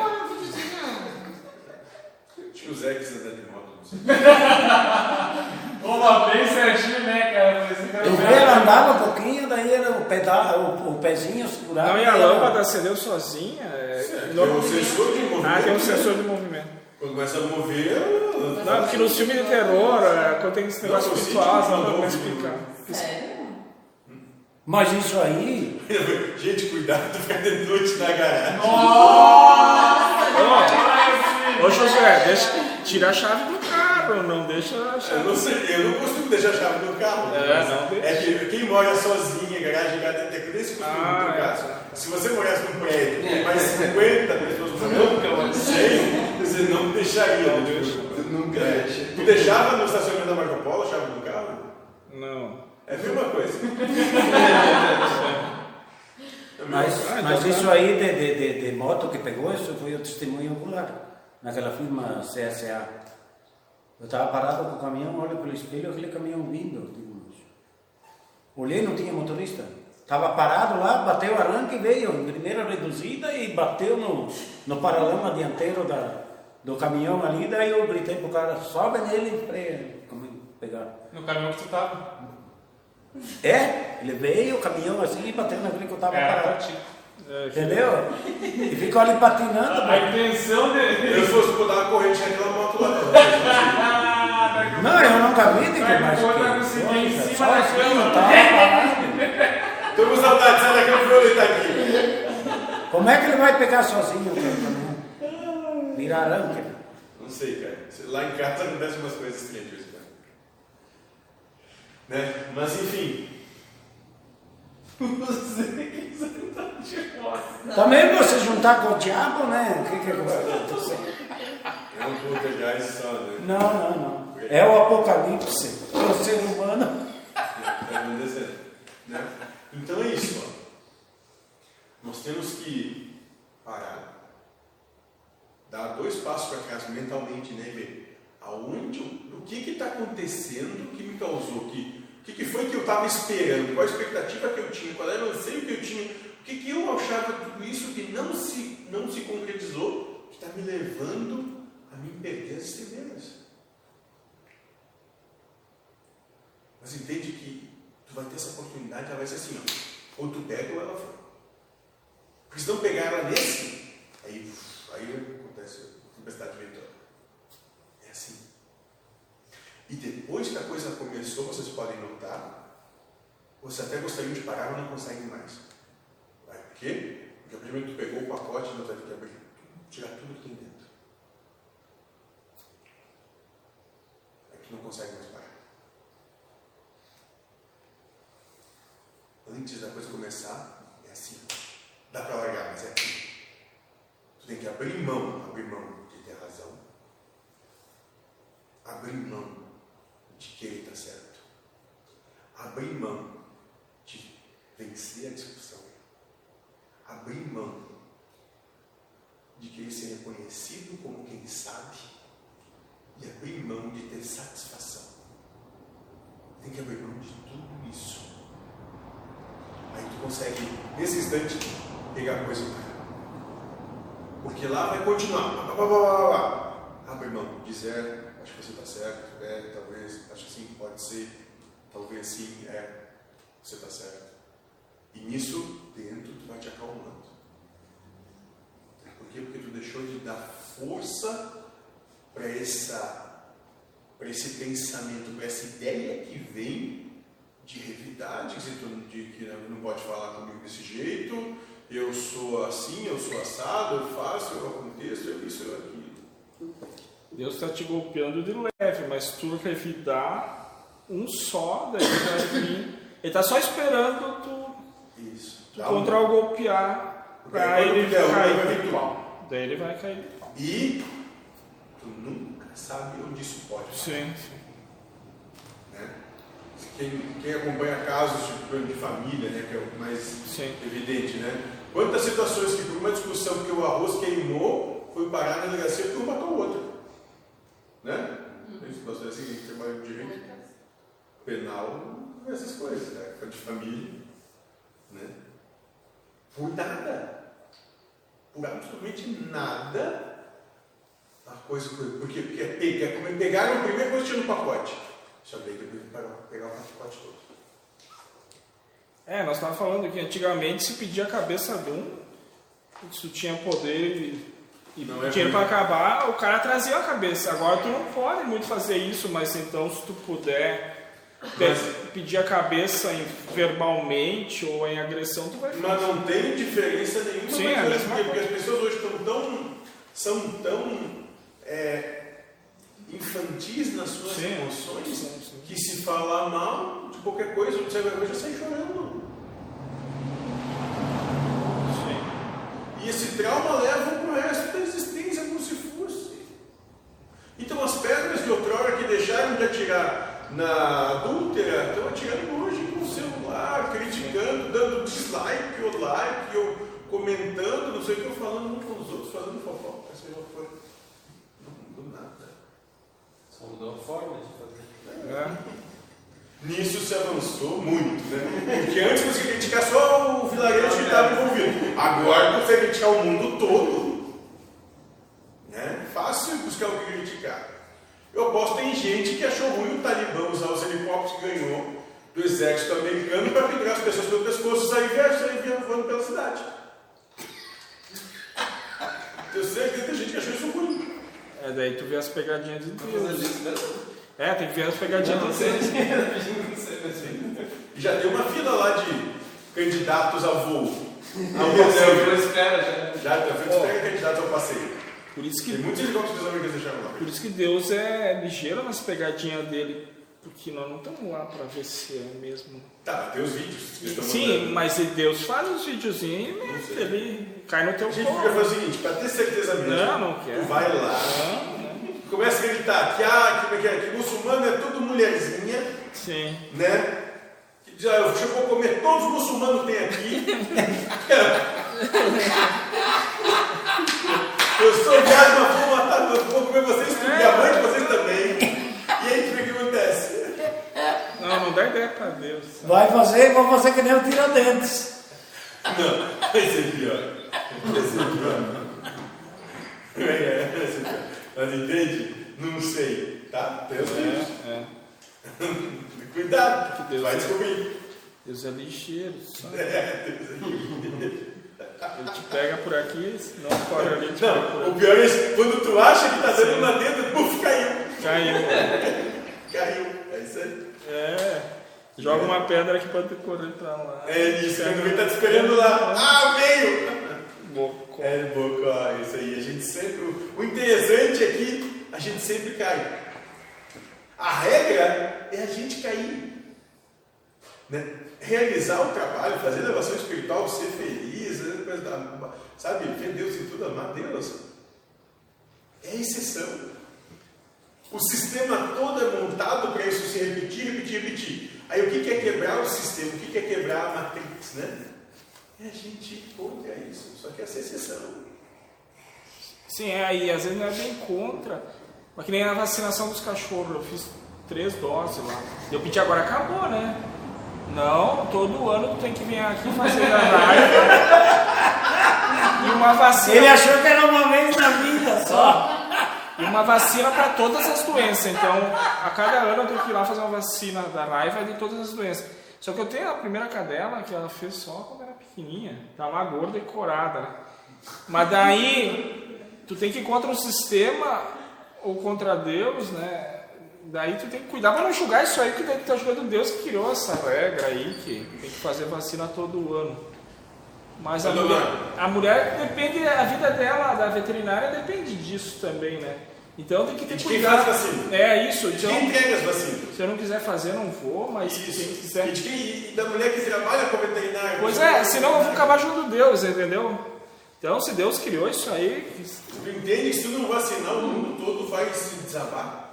que o Zé quis andar de moto, não sei. Uma bem certinho, né, cara? Era Eu vi, ela andava um pouquinho, daí era o, pedal, o, o pezinho segurava. Não, e a lâmpada acendeu sozinha. É, Tem no- um sensor de movimento. Ah, tem um sensor de movimento. Quando começa a mover, ela- Não, porque no filme de terror, é, quando tem esse negócio Não, espiritual, eu as senti lâmpadas que começam a mandou, explicar. Sério? Mas isso aí, Gente, cuidado, ficar de noite na garagem. Ô, Josué, deixa, tira a chave do carro. não deixa a Eu chave. não, sei, eu não costumo deixar a chave no carro. É, mas não deixa. é que quem mora sozinho, em garagem, garagem, tem que esse costume Ah, no teu é. caso. Se você morasse num prédio com mais 50 pessoas morando, 100, você não deixaria. Não né? deixa. Nunca É. deixa. Tu deixava no estacionamento da Marco Polo a chave do carro? Não. É a mesma coisa. Mas, então mas tá. isso aí de, de, de, de moto que pegou, isso foi o testemunho ocular, naquela firma CSA. Eu estava parado com o caminhão, olho pelo espelho, aquele caminhão vindo. Digo, olhei, não tinha motorista. Estava parado lá, bateu o arranque, veio em primeira reduzida e bateu no, no paralama dianteiro da, do caminhão ali. Daí eu gritei pro cara, sobe nele para ele pegar. No caminhão que tu tava. É, ele veio, o caminhão assim, e bateu naquele que eu estava pra parado. ti. É, Entendeu? E ficou ali patinando. A mas- intenção dele. Eu fosse botar uma corrente naquela moto lá. Não, eu nunca vi de que mais que- Só da assim, cama. não parado. Tô com saudade, sai daqui, eu vou deitar aqui. Como é que ele vai pegar sozinho aquele caminhão? Virar arranque. Não sei, cara. Lá em casa acontecem umas coisas em quando. Né? Mas enfim. Também você juntar com o diabo, né? O que que vai acontecer? É um poltergeist só, né? Não, não, não. É o apocalipse. É o ser humano. Acontecer. Né? Então é isso. Ó. Nós temos que parar. Dar dois passos para trás mentalmente, né? E ver aonde, o que está acontecendo que me causou, que, o que, foi que eu estava esperando, qual a expectativa que eu tinha, qual era o anseio que eu tinha, o que, que eu achava de tudo isso que não se, não se concretizou, que está me levando a me perder as estrelas. Mas entende que tu vai ter essa oportunidade, ela vai ser assim, ó, ou tu pega ou ela foi. Porque se não pegar ela nesse, aí, aí acontece a tempestade ventora. É assim. E depois que a coisa começou, vocês podem notar, você até gostaria de parar, mas não consegue mais. Vai, por quê? Porque a do momento que tu pegou o pacote, não ter que abrir, tirar tudo que tem dentro. Aí tu não consegue mais parar. Antes da coisa começar, é assim. Dá para largar, mas é aqui. Tu tem que abrir mão, abrir mão de ter razão. Abrir mão de querer estar certo. Abrir mão de vencer a discussão. Abrir mão de querer ser reconhecido como quem sabe. E abrir mão de ter satisfação. Tem que abrir mão de tudo isso. Aí tu consegue, nesse instante, pegar a coisa e. Porque lá vai continuar. Abre mão, diz é, acho que você está certo, é, talvez, acho que sim, pode ser, talvez sim, é, você está certo. E nisso, dentro, tu vai te acalmando. Por quê? Porque tu deixou de dar força para essa para esse pensamento, para essa ideia que vem de revidade, de que não pode falar comigo desse jeito, eu sou assim, eu sou assado, eu faço, eu aconteço, eu isso, eu aquilo. Deus está te golpeando de leve, mas tu revidar um só, daí vai vir. Ele está só esperando tu, Isso. tu contra o golpear para ele cair vai vir tudo. pau. Daí ele vai cair pau. E tu nunca sabe onde isso pode parar. Sim, sim. né? Quem, quem acompanha casos de de família, né, que é o mais Sim. evidente, né? Quantas situações que por uma discussão que o arroz queimou, foi parar na delegacia porque um matou o outro. Né? Isso, nós é assim, trabalho de direito penal, essas coisas, né? De família, né? Por nada. Por absolutamente nada. A coisa foi. Porque, porque é como pegaram a primeira coisa que no pacote. Já veio depois de pegar, o pacote todo. É, nós estávamos falando que antigamente se pedia a cabeça de um, tu tinha poder é dinheiro para acabar, o cara trazia a cabeça. Agora tu não pode muito fazer isso, mas então se tu puder pe- pedir a cabeça em- verbalmente ou em agressão, tu vai fazer. Mas não tem diferença nenhuma. Sim, é mesma porque, porque as pessoas hoje estão tão. são tão. é, infantis nas suas Sim. emoções Sim, sim. que se falar mal de qualquer coisa, ou de qualquer coisa, sai chorando. E esse trauma leva para o resto da existência como se fosse. Então as pedras de outrora que deixaram de atirar na adúltera estão atirando hoje com o celular, criticando, dando dislike ou like, ou comentando, não sei o que, ou falando um com os outros, fazendo fofoca, seja lá o que for. Não mudou nada. Só mudou a forma de fazer. É. Nisso se avançou muito, né? Porque antes você criticar só o vilarejo que estava envolvido. Agora você criticar o mundo todo. Né? Fácil buscar o que criticar. Eu aposto que tem gente que achou ruim o Talibã usar os helicópteros que ganhou do exército americano para pegar as pessoas pelo pescoço e sair viajando, sair viajando pela cidade. Tenho certeza que tem gente que achou isso ruim. É, daí tu vê as pegadinhas de Deus. mesmo? É, tem que ver as pegadinhas Não de Deus. E já tem uma fila lá de candidatos a voo. Não, Ao eu esperar já. Já, foi Ó. oh. candidatos ao passeio. Por isso Tem que, muitos helicópteros americanos deixaram lá. por isso que Deus é ligeiro nas pegadinhas dele. Porque nós não estamos lá para ver se é mesmo. Tá, tem os vídeos. Sim, mandando. mas Deus faz os videozinhos e mete, ele cai no teu A gente colo. podia fazer o seguinte, para ter certeza mesmo, Não, não quer. tu vai lá, Não, não. começa a gritar que, ah, que, que, que muçulmano é tudo mulherzinha, Sim. né? Diz, ah, eu vou comer todos os muçulmanos que tem aqui. eu sou viado, mas vou matar, vou comer vocês tudo, e a mãe de vocês também. Não, não dá ideia para Deus. Vai fazer, vou fazer que nem o Tiradentes. Não, vai ser pior. Vai ser pior. É, vai ser pior. Mas entende? Não sei, tá? Deus. É, é. Cuidado, Deus vai é- descobrir. Deus é ligeiro. Sabe? É, Deus é livre. Ele te pega por aqui, senão corre ali te pega por Não, o pior é isso, quando tu acha que tá dando lá dentro, puf, caiu. Caiu. Caiu. É isso aí. É. Joga uma pedra aqui pra tu correr pra lá. É isso, quando vem tá te esperando lá. Ah, veio! Bocó. É, boca, isso aí. A gente sempre. O interessante é que a gente sempre cai. A regra é a gente cair. Né? Realizar o trabalho, fazer elevação espiritual, ser feliz, né? Coisa da- sabe, ver Deus em tudo, amar Deus. É exceção. O sistema todo é montado para isso se repetir, repetir, repetir. Aí o que é quebrar o sistema? O que é quebrar a matrix, né? É a gente contra isso, só que essa é exceção. Sim, é, e às vezes não é bem contra. Mas que nem a vacinação dos cachorros, eu fiz três doses lá. E eu pedi agora, acabou, né? Não, todo ano tu tem que vir aqui fazer a live. E uma vacina. Ele achou que era uma vez na vida só. E uma vacina para todas as doenças. Então, a cada ano eu tenho que ir lá fazer uma vacina da raiva de todas as doenças. Só que eu tenho a primeira cadela que ela fez só quando era pequenininha. Tá lá gorda e corada. né? Mas daí, tu tem que ir contra o sistema ou contra Deus, né? Daí tu tem que cuidar para não julgar isso aí, que tu tá julgando Deus que criou essa regra aí, que tem que fazer vacina todo ano. Mas a Todo mulher, a mulher depende, a vida dela, da veterinária, depende disso também, né? Então tem que ter de quem cuidado. faz vacina? É isso, De então quem entrega as vacinas? se eu não quiser fazer, não vou, mas se Isso. quiser. E de quem e da mulher que trabalha com veterinária? Pois é, senão eu vou acabar junto Deus, entendeu? Então se Deus criou isso aí, Tu entende que se tu não vacinar, o mundo todo vai se desabar?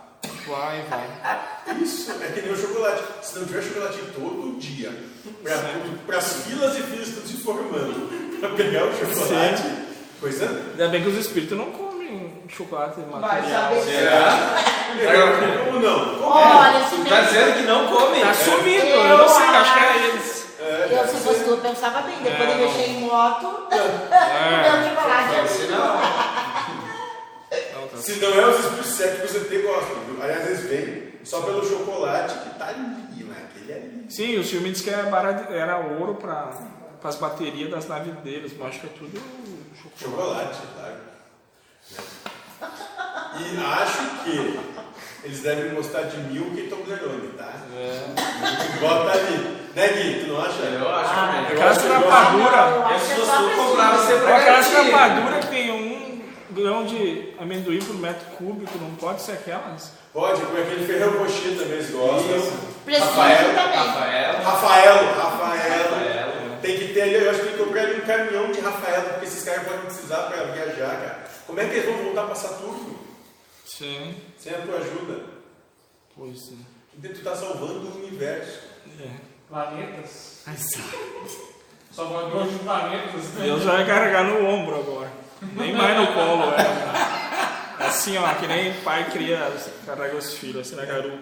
Vai, vai. Isso, é que nem o chocolate. Se não tiver chocolate todo dia, para as filas e filas estão se formando, para pegar o chocolate, coisa. Ainda bem que os espíritos não comem chocolate Vai material. saber. Será? Como não? Como Olha, se Tu tá dizendo que não come? Tá sumindo, eu não sei, acho que era eles. eu, se fosse tu, eu pensava bem. Depois de mexer em moto, É. meu chocolate é não, Não, tá Se não é os espíritos céticos, ET gostam. viu? Aliás, eles vêm só pelo chocolate que tá ali, naquele ali. Sim, o filme disse que era, barato, era ouro para as baterias das naves deles, mas acho que é tudo chocolate. Chocolate, claro. E acho que eles devem gostar de Milk e Toblerone, tá? É. Bota ali. Né, Gui? Tu não acha? eu acho Ah, gosto, eu rapadura, Eu acho Esse que é você garantir. rapadura que grão de amendoim por metro cúbico, não pode ser aquelas? Pode, com aquele Ferrero Rocher também eles gostam. Rafael, também. Rafael. Rafael, Rafael. Rafael. Tem que ter ali, eu acho que tem que comprar ali um caminhão de Rafael, porque esses caras podem precisar para viajar, cara. Como é que eles vão voltar para Saturno? Sim. Sem a tua ajuda. Pois sim. Tu tá salvando o universo. É. Planetas. Mandou de planetas, né? Deus vai carregar no ombro agora. Nem mais no colo, é. Assim, ó, que nem pai cria, carrega os filhos, assim na garupa.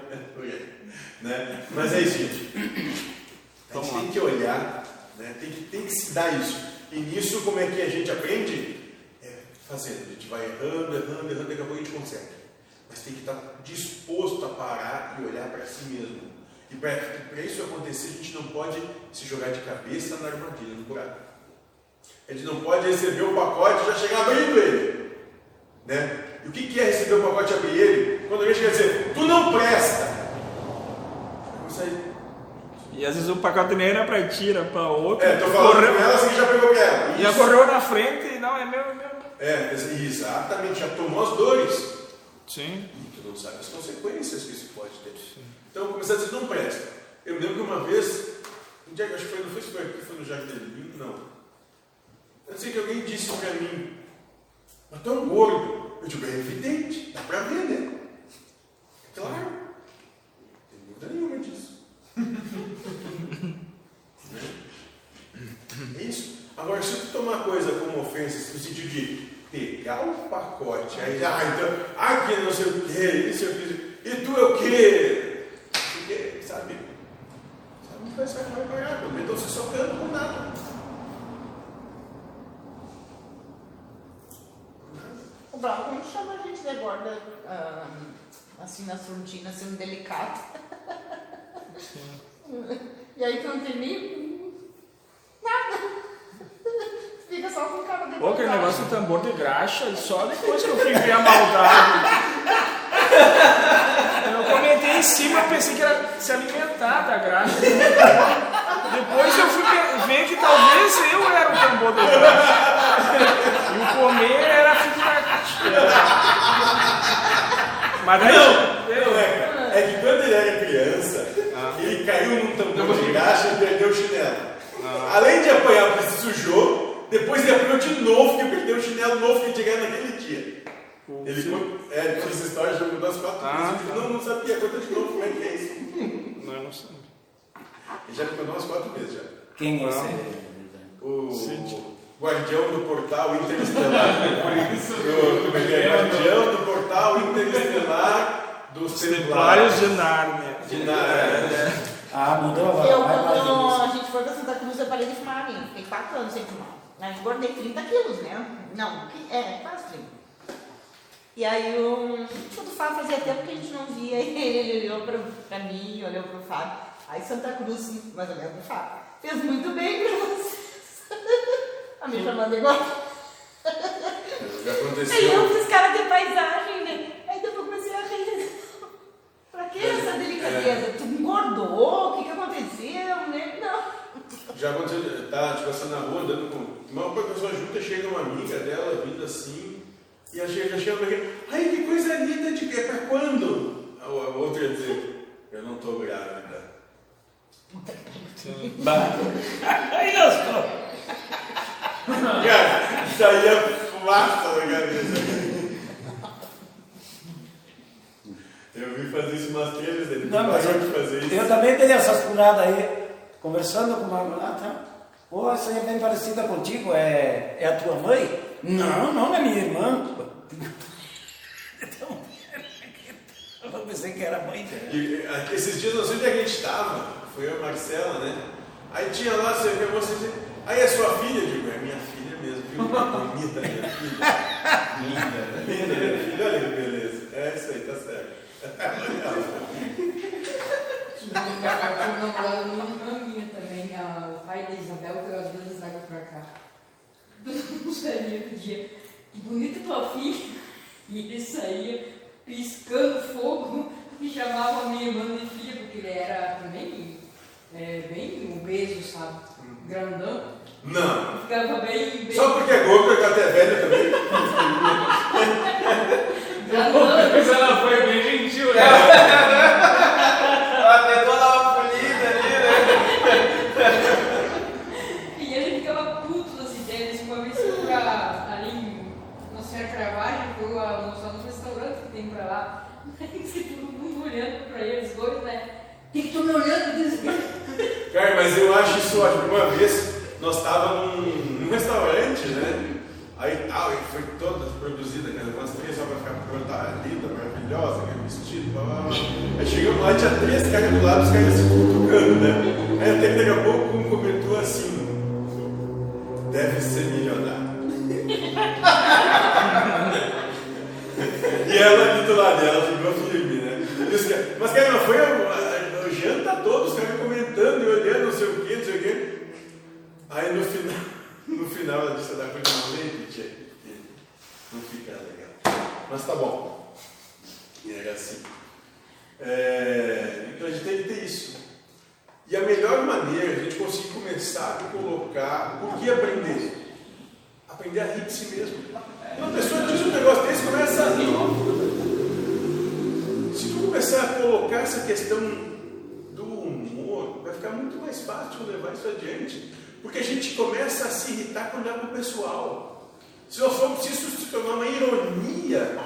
né? Mas é isso, gente. A gente tem que olhar, né? tem, que, tem que se dar isso. E nisso, como é que a gente aprende? É fazendo. A gente vai errando, errando, errando, daqui a pouco a gente consegue. Mas tem que estar disposto a parar e olhar para si mesmo. E para isso acontecer, a gente não pode se jogar de cabeça na armadilha, no buraco. A gente não pode receber o pacote e já chegar abrindo ele. Né? E o que é receber o pacote e abrir ele? Quando alguém chega a dizer, tu não presta. E às vezes o pacote nem era pra ti, era pra outro. É, tô falando Correu- com ela, assim já pegou ela. Já correu na frente e não, é meu, é meu. É, exatamente, já tomou as dores. Sim. E tu não sabe as consequências que isso pode ter. Então, começar a dizer, não presta. Eu lembro que uma vez, um dia, acho que foi, não foi, foi no Jardim não. Eu sei que alguém disse pra mim, mas um gordo. Eu digo, é evidente, dá pra ver, né? É claro. Não tem dúvida nenhuma disso. É isso. Agora, se tu tomar coisa como ofensa, no sentido de pegar o pacote, aí, ah, então, que não sei o quê, isso eu fiz, e tu é o quê? O quê? Sabe? Sabe, não vai não pagar, menos estão se socando com nada. Bravo como chama a gente de gorda, ah, assim, nas frontinas, sendo delicado. E aí tu não tem nem nada. Fica só com cara de Pô, aquele negócio do tambor de graxa, e só depois que eu fui ver a maldade. Eu comentei em cima, pensei que era se alimentar da graxa. Depois eu fui ver que talvez eu era o tambor de graxa. E o comer era Mas daí. Não é, cara. É que quando ele era criança, ele caiu num tambor de graxa e perdeu o chinelo. Além de apanhar porque se sujou, depois ele apanhou de novo porque perdeu o chinelo novo que tinha ganhado naquele dia. Ele conta, é, ele conta essa história já mudou as quatro Ah, vezes. Ele não, não sabia, conta de novo como é que é isso. Não, eu não sei. Ele já contou umas quatro vezes já. Quem é esse? O guardião do portal interestelar. O- Como é que é? Guardião do portal interestelar dos Os Templários de Nárnia. De nada. Ah, mudou agora. Eu, quando isso. a gente foi pra Santa Cruz, eu parei de fumar vinho. Fiquei 4 anos sem fumar. Aí engordei 30 quilos, né? Não, é, quase 30. E aí, o quando o Fábio fazia tempo que a gente não via ele, ele olhou pra, pra mim, olhou pro Fábio. Aí Santa Cruz, mais ou menos, o Fábio, fez muito bem pra vocês. A me chamando igual. Já Aí eu aconteceu. fiz cara de paisagem, né? Aí depois eu comecei a rir. Pra que essa delicadeza? Tu engordou? O que, que aconteceu? Né? Não. Já aconteceu, tá tipo assim na rua, andando com. Uma pessoa junta, chega uma amiga dela vindo assim, e a chega, chega pra quem? Ai, que coisa linda de é pra quando? A, a outra ia dizer, eu não tô grávida. Bah. Aí nós estamos. Cara, saía fumaça da cabeça. Eu vi fazer isso umas três vezes, ele Não, parou de fazer isso. eu também dei essas furadas aí, conversando com uma mulher, tá? Pô, essa aí é bem parecida contigo, é, é a tua mãe? Não, não é minha irmã. Então, eu pensei que era a mãe dela. E, esses dias, não sei onde é a gente estava, foi eu e a Marcela, né? Aí tinha lá, você vê você aí é sua filha? Digo, é minha? Bonita minha filha. Linda, linda olha que beleza. É isso aí, tá certo. Eu namorado uma minha também, o pai da Isabel, que as duas água pra cá. Não sabia que dia. Que bonita tua filha. E ele saía piscando fogo e chamava a minha irmã de filha, porque ele era também é, bem obeso, sabe? Grandão. Não. Ficava bem, bem... Só porque é gordo, que até velha também. Ah, mas ela foi bem gentil, né? ela até toda uma polida ali, né? e ele ficava puto das ideias. Uma vez que pra, ali no não sei, eu Cravagem, foi almoçar num restaurante que tem pra lá. Mas que todo mundo olhando pra eles, dois, né? Tem que estar me olhando. Cara, mas eu acho isso ótimo. Uma vez nós estávamos num, restaurante, né? Aí tal, e foi toda produzida, aquela umas três só pra ficar pronta, linda, maravilhosa, aquele vestido, blá blá blá. Aí chegamos lá tinha três caras do lado, os caras se cutucando, né? Aí até que daqui a pouco um comentou assim, deve ser milionário. e ela ali do lado dela ficou firme, né? Mas cara, foi a, a janta toda, os caras comentando e olhando, não sei o que, Aí no final, no final ela disse, dá continuamente, tia, que não fica legal. Mas tá bom. E era assim. É, então a gente tem que ter isso. E a melhor maneira a gente conseguir começar a colocar, por que aprender? Aprender a rir de si mesmo. Uma pessoa diz um negócio desse, começa a rir. Se tu começar a colocar essa questão do humor, vai ficar muito mais fácil levar isso adiante. Porque a gente começa a se irritar quando é com o pessoal. Se nós formos, isso se tornar uma ironia,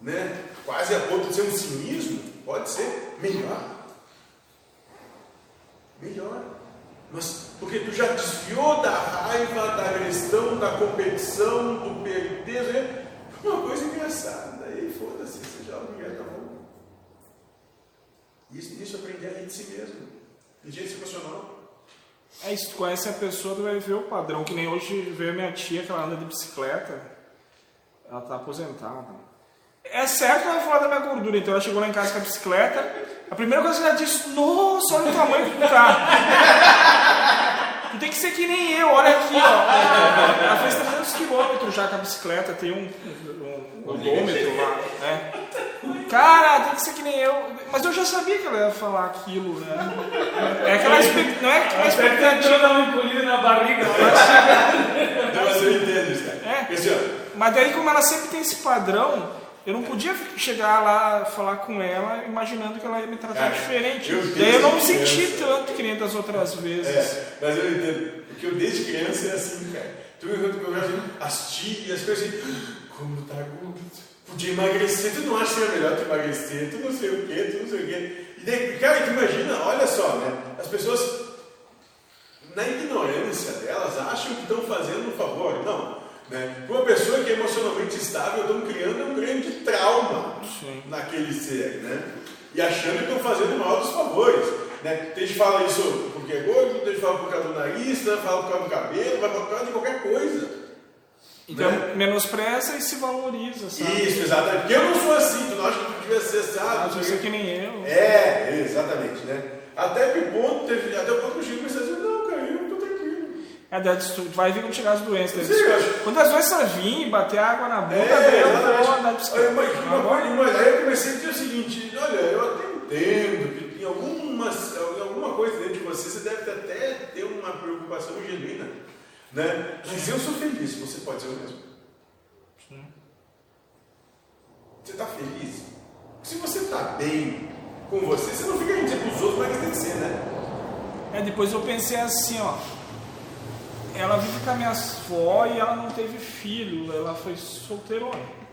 né? quase a ponto de ser um cinismo, pode ser melhor. Melhor. Mas porque tu já desviou da raiva, da agressão, da competição, do perder, né? uma coisa engraçada. Aí foda-se, você já obrigado, tá bom. Isso, isso aprender a rir de si mesmo. Inteligência emocional. É isso, tu conhece a pessoa, tu vai ver o padrão. Que nem hoje veio a minha tia, que ela anda de bicicleta. Ela tá aposentada. É certo que ela falar da minha gordura, então ela chegou lá em casa com a bicicleta. A primeira coisa que ela disse, nossa, olha o tamanho que tu tá. Tu tem que ser que nem eu, olha aqui, ó. Ela fez 300 quilômetros já com a bicicleta, tem um, um, um odômetro lá, né? Cara, tem que ser que nem eu. Mas eu já sabia que ela ia falar aquilo, né? É aquela expectativa. Não é aquela expectativa. dar uma encolhida na barriga. Não, mas eu entendo isso, cara. É. Ó, Mas daí, como ela sempre tem esse padrão, eu não podia chegar lá, falar com ela, imaginando que ela ia me tratar Cara, diferente. eu daí eu não senti criança- tanto que nem das outras vezes. É, mas eu entendo. Porque eu desde criança é assim, cara. Tu me conta que eu vejo as tias, as coisas assim, como tá gordo. Podia emagrecer, tu não acha que é melhor tu emagrecer, tu não sei o quê, tu não sei o quê. E daí, cara, tu imagina, olha só, né? As pessoas, na ignorância delas, acham que estão fazendo um favor. Não. Né? Uma pessoa que é emocionalmente estável, estão criando um grande trauma Sim. naquele ser, né? E achando que estão fazendo mal dos favores. Né? Tem gente que fala isso porque é gordo, tem gente que fala por causa do nariz, né? fala por causa do cabelo, vai por causa de qualquer coisa. Então, Né? menospreza e se valoriza, sabe? Isso, exatamente. Porque eu não sou assim, tu não acha que tu devia ser assim, ah, o que nem eu. É, exatamente, né? Até que ponto, teve, até o ponto que eu cheguei e comecei a dizer, não, cara, eu tô tranquilo. É, daí tu vai vir quando chegar as doenças. Sim, tu- eu acho. Quando as doenças virem, bater água na bunda, É, daí eu vou andar de. Aí, mas, Agora- mas aí eu comecei a dizer o seguinte, olha, eu até entendo que em algumas, alguma coisa dentro de você, você deve até ter uma preocupação genuína, né? Mas eu sou feliz, você pode ser o mesmo. Você está feliz? Se você está bem com você, você não fica dizendo para os outros, mas tem que ser, né? É, depois eu pensei assim, ó. Ela vive com a minha avó e ela não teve filho, ela foi solteirona.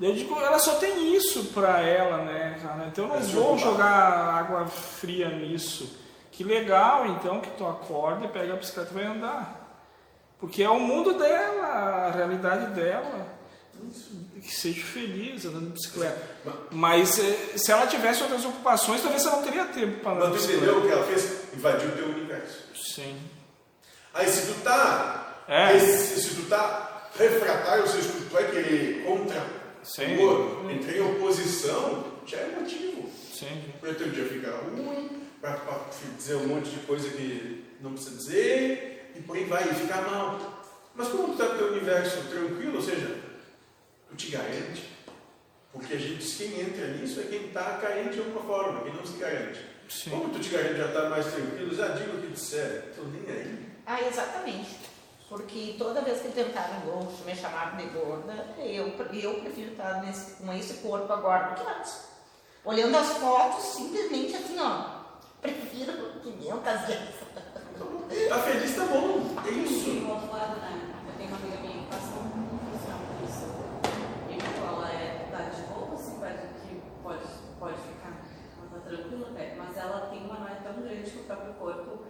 Eu digo, ela só tem isso pra ela, né, cara? Então eu não É se vou ocupar. jogar água fria nisso. Que legal, então, que tu acorda e pega a bicicleta e vai andar. Porque é o mundo dela, a realidade dela. Que seja feliz andando de bicicleta. Mas eh, se ela tivesse outras ocupações, talvez ela não teria tempo para andar de Mas tu entendeu o que ela fez? Invadiu o teu universo. Sim. Aí se tu tá. É. esse- se tu tá refratário, ou seja, se tu vai querer contra Sim. outro, entrar em oposição, já é motivo. Sim. Para teu dia ficar ruim, para dizer um monte de coisa que não precisa dizer, e por aí vai, e ficar mal. Mas como tu tá no teu universo tranquilo, ou seja, tu te garante. Porque a gente diz que quem entra nisso é quem está carente de alguma forma, quem não se garante. Sim. Como tu te garante já estar mais tranquilo, já digo o que disser, tô nem aí. Ah, exatamente. Porque toda vez que tentaram ou me chamaram de gorda, eu, eu prefiro estar nesse, com esse corpo agora do que antes. Olhando as fotos, simplesmente assim, ó. Prefiro 500 vezes. Tá feliz, tá bom. É isso. Sim, outro lado, né? Eu tenho uma amiga minha que passa muito por isso. E ela é da de roupa, assim, que pode, pode ficar. Ela tá tranquila né Mas ela tem uma noia tão grande com o próprio corpo.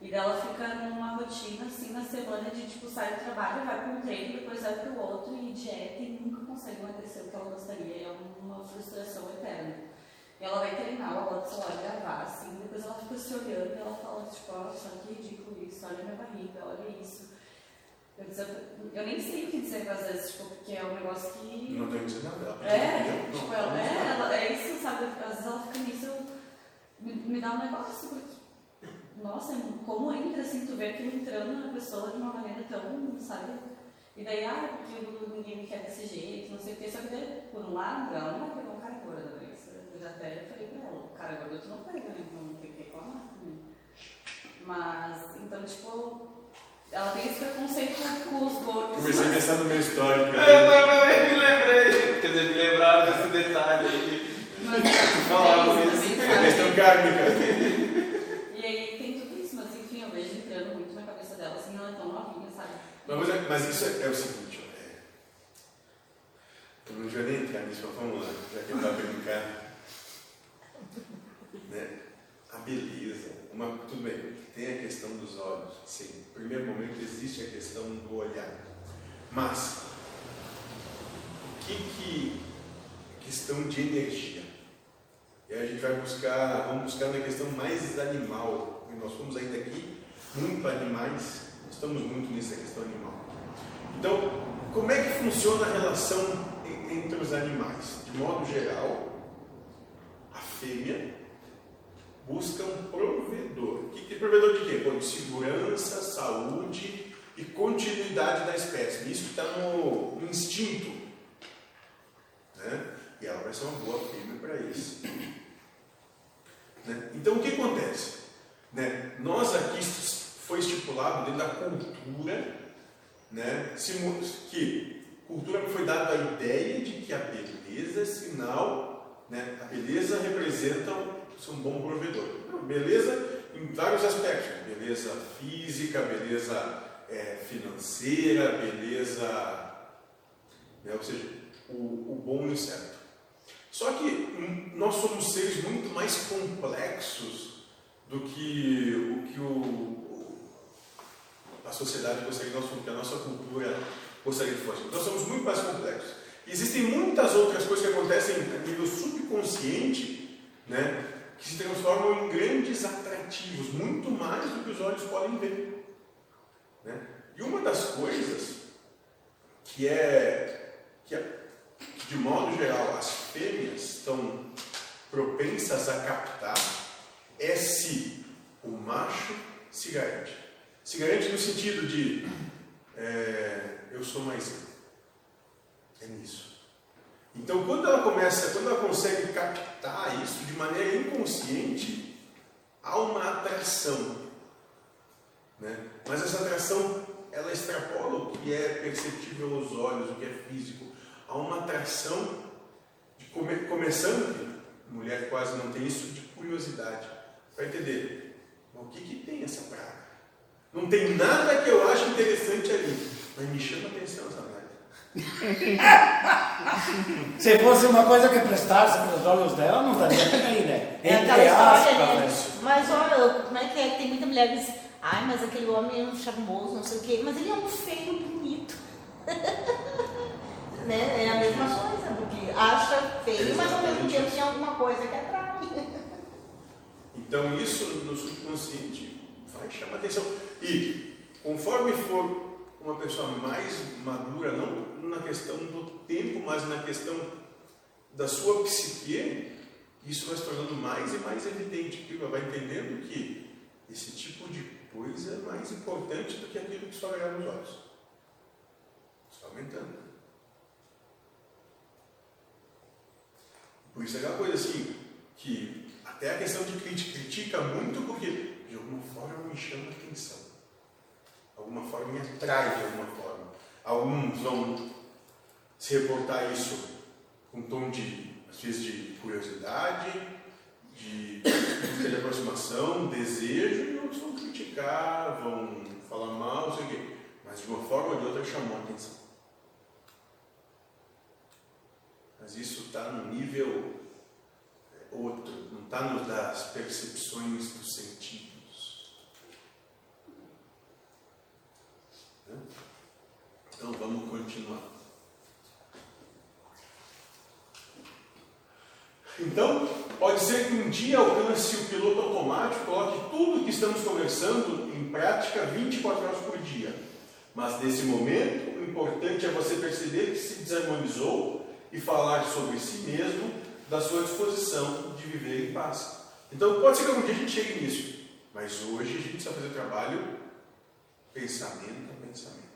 E dela fica numa rotina, assim, na semana de tipo, sai do trabalho, vai para um treino, depois vai para o outro e dieta e nunca consegue emagrecer o que ela gostaria. É uma frustração eterna. E ela vai treinar, ela bota o celular gravar, assim, depois ela fica se olhando e ela fala, tipo, olha que ridículo isso, olha minha barriga, olha isso. Eu, dizer, eu nem sei o que dizer às vezes, tipo, porque é um negócio que. Não tem que dizer nada. ela É, tipo, não, ela, não, é, ela, é isso, sabe? Às vezes ela fica nisso, me, me dá um negócio, porque, nossa, como entra assim, tu vê aquilo entrando na pessoa de uma maneira tão, sabe? E daí, ah, porque eu- ninguém me quer desse jeito, não sei o que, só que daí, por um lado, ela não vai pegar né? Isso Eu até falei pra ela, cara gordo tu não pega, né? Então não tem que reclamar também. Mas, então, tipo, ela tem esse preconceito com os gordos. Comecei a pensar no meu histórico. Eu também me lembrei. Quer dizer, me lembraram desse detalhe aí. Falava é isso. isso, É questão kármica. E aí tem tudo isso, mas enfim, eu vejo entrando muito na cabeça dela, assim, ela é tão novinha, sabe? Mas, mas, mas isso é, é o seguinte, ó, é, eu não devia nem entrar nisso, mas vamos lá, já que eu estava brincar. Né? A beleza, uma, tudo bem, tem a questão dos olhos, sim. No primeiro momento existe a questão do olhar. Mas, o que que questão de energia? E a gente vai buscar, vamos buscar na questão mais animal. E nós fomos ainda aqui muito animais, estamos muito nessa questão animal. Então, como é que funciona a relação en- entre os animais? De modo geral, a fêmea busca um provedor. Que, que provedor de quê? Pô, de segurança, saúde e continuidade da espécie. Isso está no, no instinto. Né? E ela vai ser uma boa fêmea para isso. Né? Então, o que acontece? Né? Nós aqui foi estipulado dentro da cultura né? que cultura foi dada a ideia de que a beleza é sinal, né? a beleza representa ser um bom provedor. Beleza em vários aspectos, beleza física, beleza é, financeira, beleza, né? ou seja, o, o bom e o certo. Só que nós somos seres muito mais complexos do que o que o, a sociedade gostaria, que a nossa cultura gostaria que. Nós somos muito mais complexos. Existem muitas outras coisas que acontecem a nível subconsciente, né, que se transformam em grandes atrativos, muito mais do que os olhos podem ver. né? E uma das coisas que é, que é de modo geral, as fêmeas estão propensas a captar é se o macho se garante. Se garante no sentido de é, eu sou mais. É nisso. Então, quando ela começa, quando ela consegue captar isso de maneira inconsciente, há uma atração. Né? Mas essa atração, ela extrapola o que é perceptível aos olhos, o que é físico. Há uma atração, de come, começando, mulher quase não tem isso, de curiosidade. Para entender, o que, que tem essa praga? Não tem nada que eu ache interessante ali, mas me chama a atenção essa. Se fosse uma coisa que prestasse para os olhos dela, não daria para aí, né? É Entre aquela aspas, história, né? Mas olha, como é que é? Tem muita mulher que diz, ai, mas aquele homem é um charmoso, não sei o quê, mas ele é um feio bonito. né? É a mesma coisa, porque acha feio, mas ao mesmo tempo tem alguma coisa que atrai. Então isso no subconsciente vai chamar atenção. E conforme for uma pessoa mais madura, não na questão do tempo, mas na questão da sua psique, isso vai se tornando mais e mais evidente, que ela vai entendendo que esse tipo de coisa é mais importante do que aquilo que só olhar nos olhos. Está aumentando. Por isso é aquela coisa assim, que até a questão de crítica critica muito porque de alguma forma me chama atenção. De alguma forma me atrai de alguma forma. Alguns vão se reportar isso com um tom de, às vezes, de curiosidade, de de aproximação, desejo, e outros vão criticar, vão falar mal, não sei o quê. Mas de uma forma ou de outra chamou a atenção. Mas isso está no nível é, outro, não está no das percepções dos sentidos. Então vamos continuar. Então, pode ser que um dia alcance o piloto automático, coloque tudo que estamos conversando em prática 24 horas por dia. Mas nesse momento, o importante é você perceber que se desarmonizou e falar sobre si mesmo, da sua disposição de viver em paz. Então, pode ser que algum dia a gente chegue nisso, mas hoje a gente precisa fazer o trabalho pensamento pensamento.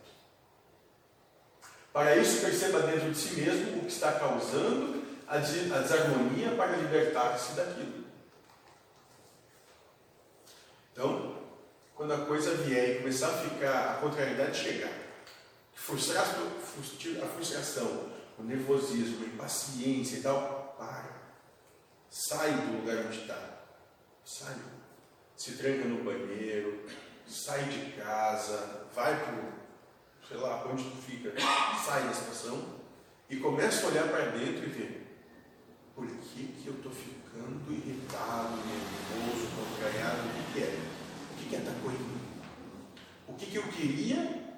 Para isso, perceba dentro de si mesmo o que está causando a desarmonia para libertar-se daquilo. Então, quando a coisa vier e começar a ficar, a contrariedade chegar, frustrar, a frustração, o nervosismo, a impaciência e tal, para. Sai do lugar onde está. Sai. Se tranca no banheiro, sai de casa, vai para sei lá, onde tu fica, sai da situação e começa a olhar para dentro e ver por que, que eu estou ficando irritado, nervoso, contrariado, o que, que é? O que, que é estar correndo? O que, que eu queria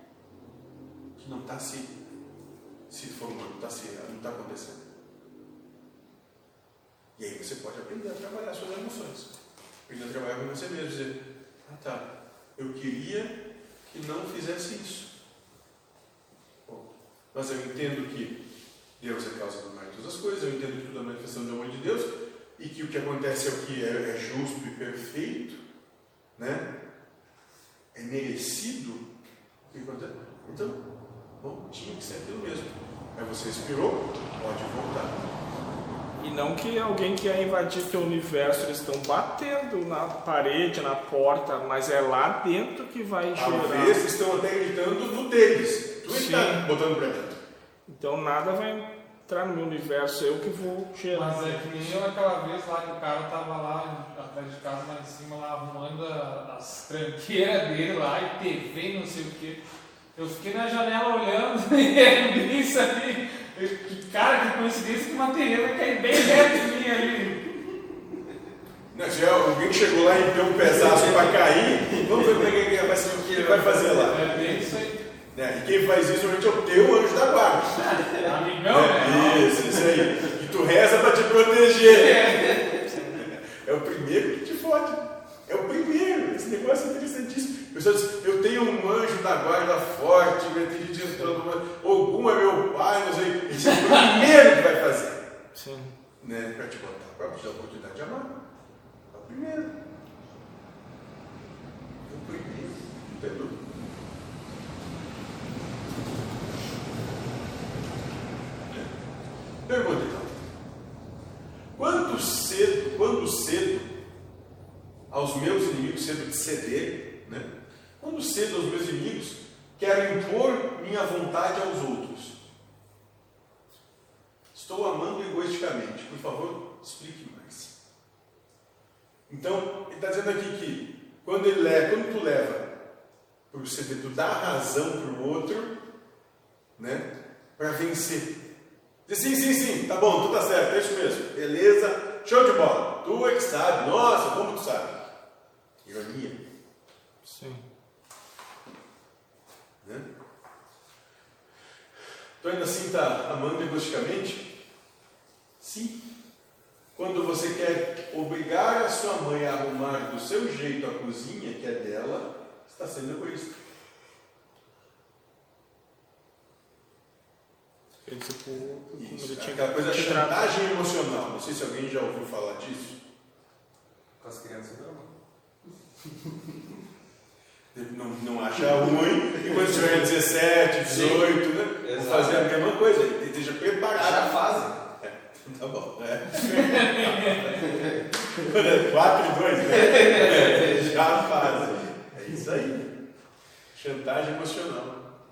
que não está se, se formando, tá se, não está acontecendo? E aí você pode aprender a trabalhar suas emoções. Aprender a trabalhar com você mesmo, dizer, ah tá, eu queria que não fizesse isso. Bom, mas eu entendo que Deus é causa do mal de todas as coisas, eu entendo que tudo é manifestação do amor de Deus e que o que acontece é o que é, é justo e perfeito, né? É merecido. O que acontece? Então, bom, tinha que ser aquilo mesmo. Aí você expirou, pode voltar. E não que alguém que quer invadir teu universo, eles estão batendo na parede, na porta, mas é lá dentro que vai gerar. Talvez estão até gritando no deles. Tu está botando pra dentro. Então nada vai entrar no meu universo, eu que vou gerar. Mas é que nem eu aquela vez lá que o cara tava lá atrás de casa, lá em cima, lá arrumando as tranqueiras dele lá e TV, não sei o que. Eu fiquei na janela olhando e ele isso ali. Que cara, que coincidência que uma terreira cai bem perto de mim ali. Não, se alguém chegou lá e deu um pesaço para cair, vamos ver como é que vai ser o que ele vai fazer lá. É bem isso aí. É, e quem faz isso normalmente é o teu anjo da guarda. Amigão, né? Isso, isso aí. E tu reza para te proteger. É o primeiro que te fode. É o primeiro. Esse negócio é interessantíssimo. A pessoa diz, eu tenho um anjo da guarda forte, me acreditando, algum é meu pai, não sei. Esse é o primeiro que vai fazer. Sim. Né? Para te botar, para te dar a oportunidade de amar. É o primeiro. É o primeiro. Não tem dúvida. Pergunta então. Quanto cedo, quando cedo, aos meus inimigos cedo de ceder, né? Quando cedo aos meus inimigos, quero impor minha vontade aos outros. Estou amando egoisticamente. Por favor, explique mais. Então, ele está dizendo aqui que quando ele leva, quando tu leva o ceder, tu dá razão para o outro, né? Para vencer. Diz sim, sim, sim, tá bom, tu tá certo, é isso mesmo. Beleza, show de bola. Tu é que sabe, nossa, como tu sabe. Ironia. Sim. Né? Tu ainda assim está amando egoisticamente? Sim. Quando você quer obrigar a sua mãe a arrumar do seu jeito a cozinha, que é dela, está sendo egoísta. Por, Isso, ele tinha aquela coisa que chantagem emocional. Não sei se alguém já ouviu falar disso. Com as crianças não. Não, não acha ruim, e quando tiver 17, 18, né? Vou Exato. fazer a mesma coisa, ele esteja preparado. Já fazem. É, tá bom, é. Quando é 4 e 2, né? É, já fazem. É isso aí. Chantagem emocional.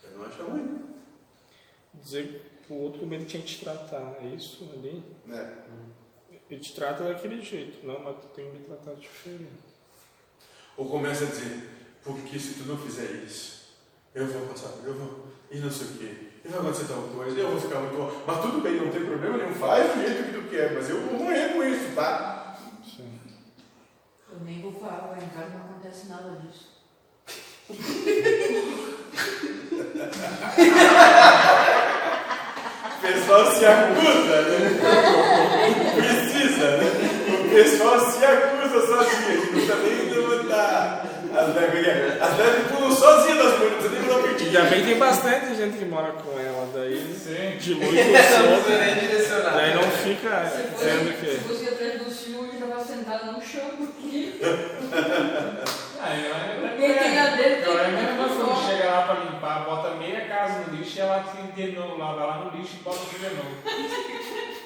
Você não acha ruim? dizer pro outro como ele tinha que te tratar. É isso ali? Né? Ele te trata daquele jeito. Não, mas tu tem que me tratar diferente. Ou começa a dizer, porque se tu não fizer isso, eu vou passar, eu vou, e não sei o quê, e vai acontecer tal coisa, eu vou ficar muito bom. Mas tudo bem, não tem problema nenhum, faz do jeito que tu quer, mas eu vou morrer com isso, tá? Sim. Eu nem vou falar, lá em casa não acontece nada disso. O pessoal se acusa, né? Precisa, né? O pessoal se acusa sozinho. A gente não precisa nem levantar as leves. As pulam sozinhas das mulheres, não precisa nem Ainda bem tem bastante gente que mora com ela, daí Sim. dilui nem direcionar. Daí não fica Se dizendo fosse, que. se fosse atrás do ciúme, estava sentada no chão, porque Eu a Eu é tem mesmo que quando chega lá pra limpar, bota meia casa no lixo e ela tem de novo lá, vai lá no lixo e bota tudo de novo.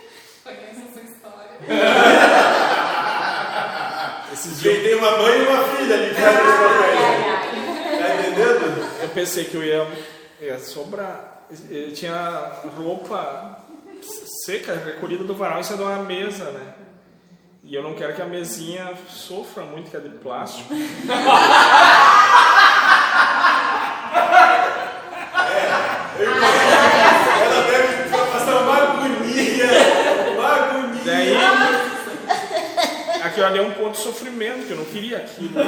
Conhece essa história? Esses dias tem uma mãe e uma filha ali perto desse papel. Tá entendendo? eu pensei que eu ia, ia sobrar. Eu tinha roupa seca, recolhida do varal em cima de uma mesa, né? E eu não quero que a mesinha sofra muito, que é de plástico. Ela deve passar uma agonia. Uma agonia. Daí, aquilo ali é um ponto de sofrimento, que eu não queria aquilo. Né?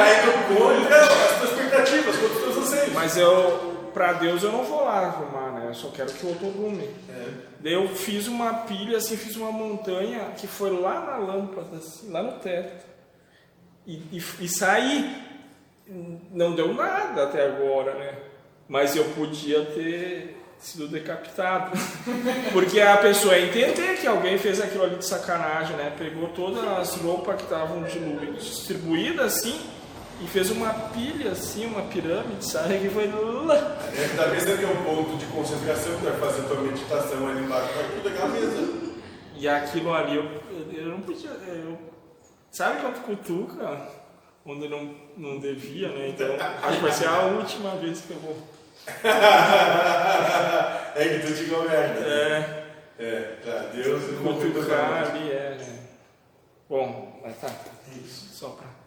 Aí tu conta as tuas expectativas, quantos teus anseios. Mas eu, pra Deus, eu não vou lá arrumar, né? Eu só quero que o outro arrume. Daí eu fiz uma pilha, assim, fiz uma montanha que foi lá na lâmpada, assim, lá no teto. E, e, e saí. Não deu nada até agora, né? Mas eu podia ter sido decapitado. Porque a pessoa ia entender que alguém fez aquilo ali de sacanagem, né? Pegou todas as roupas que estavam distribuídas assim e fez uma pilha assim, uma pirâmide, sabe? Que foi lá. É, talvez você tenha um ponto de concentração que vai fazer tua meditação ali embaixo, vai tudo daquela mesa. E aquilo ali, eu, eu não podia. Eu, sabe quando cutuca? Onde não, não devia, né? Então, acho que vai ser a última vez que eu vou. é que tu te governa. É, É, tá. Deus cutucar ali, é. né? Bom, mas tá. Isso, só pra.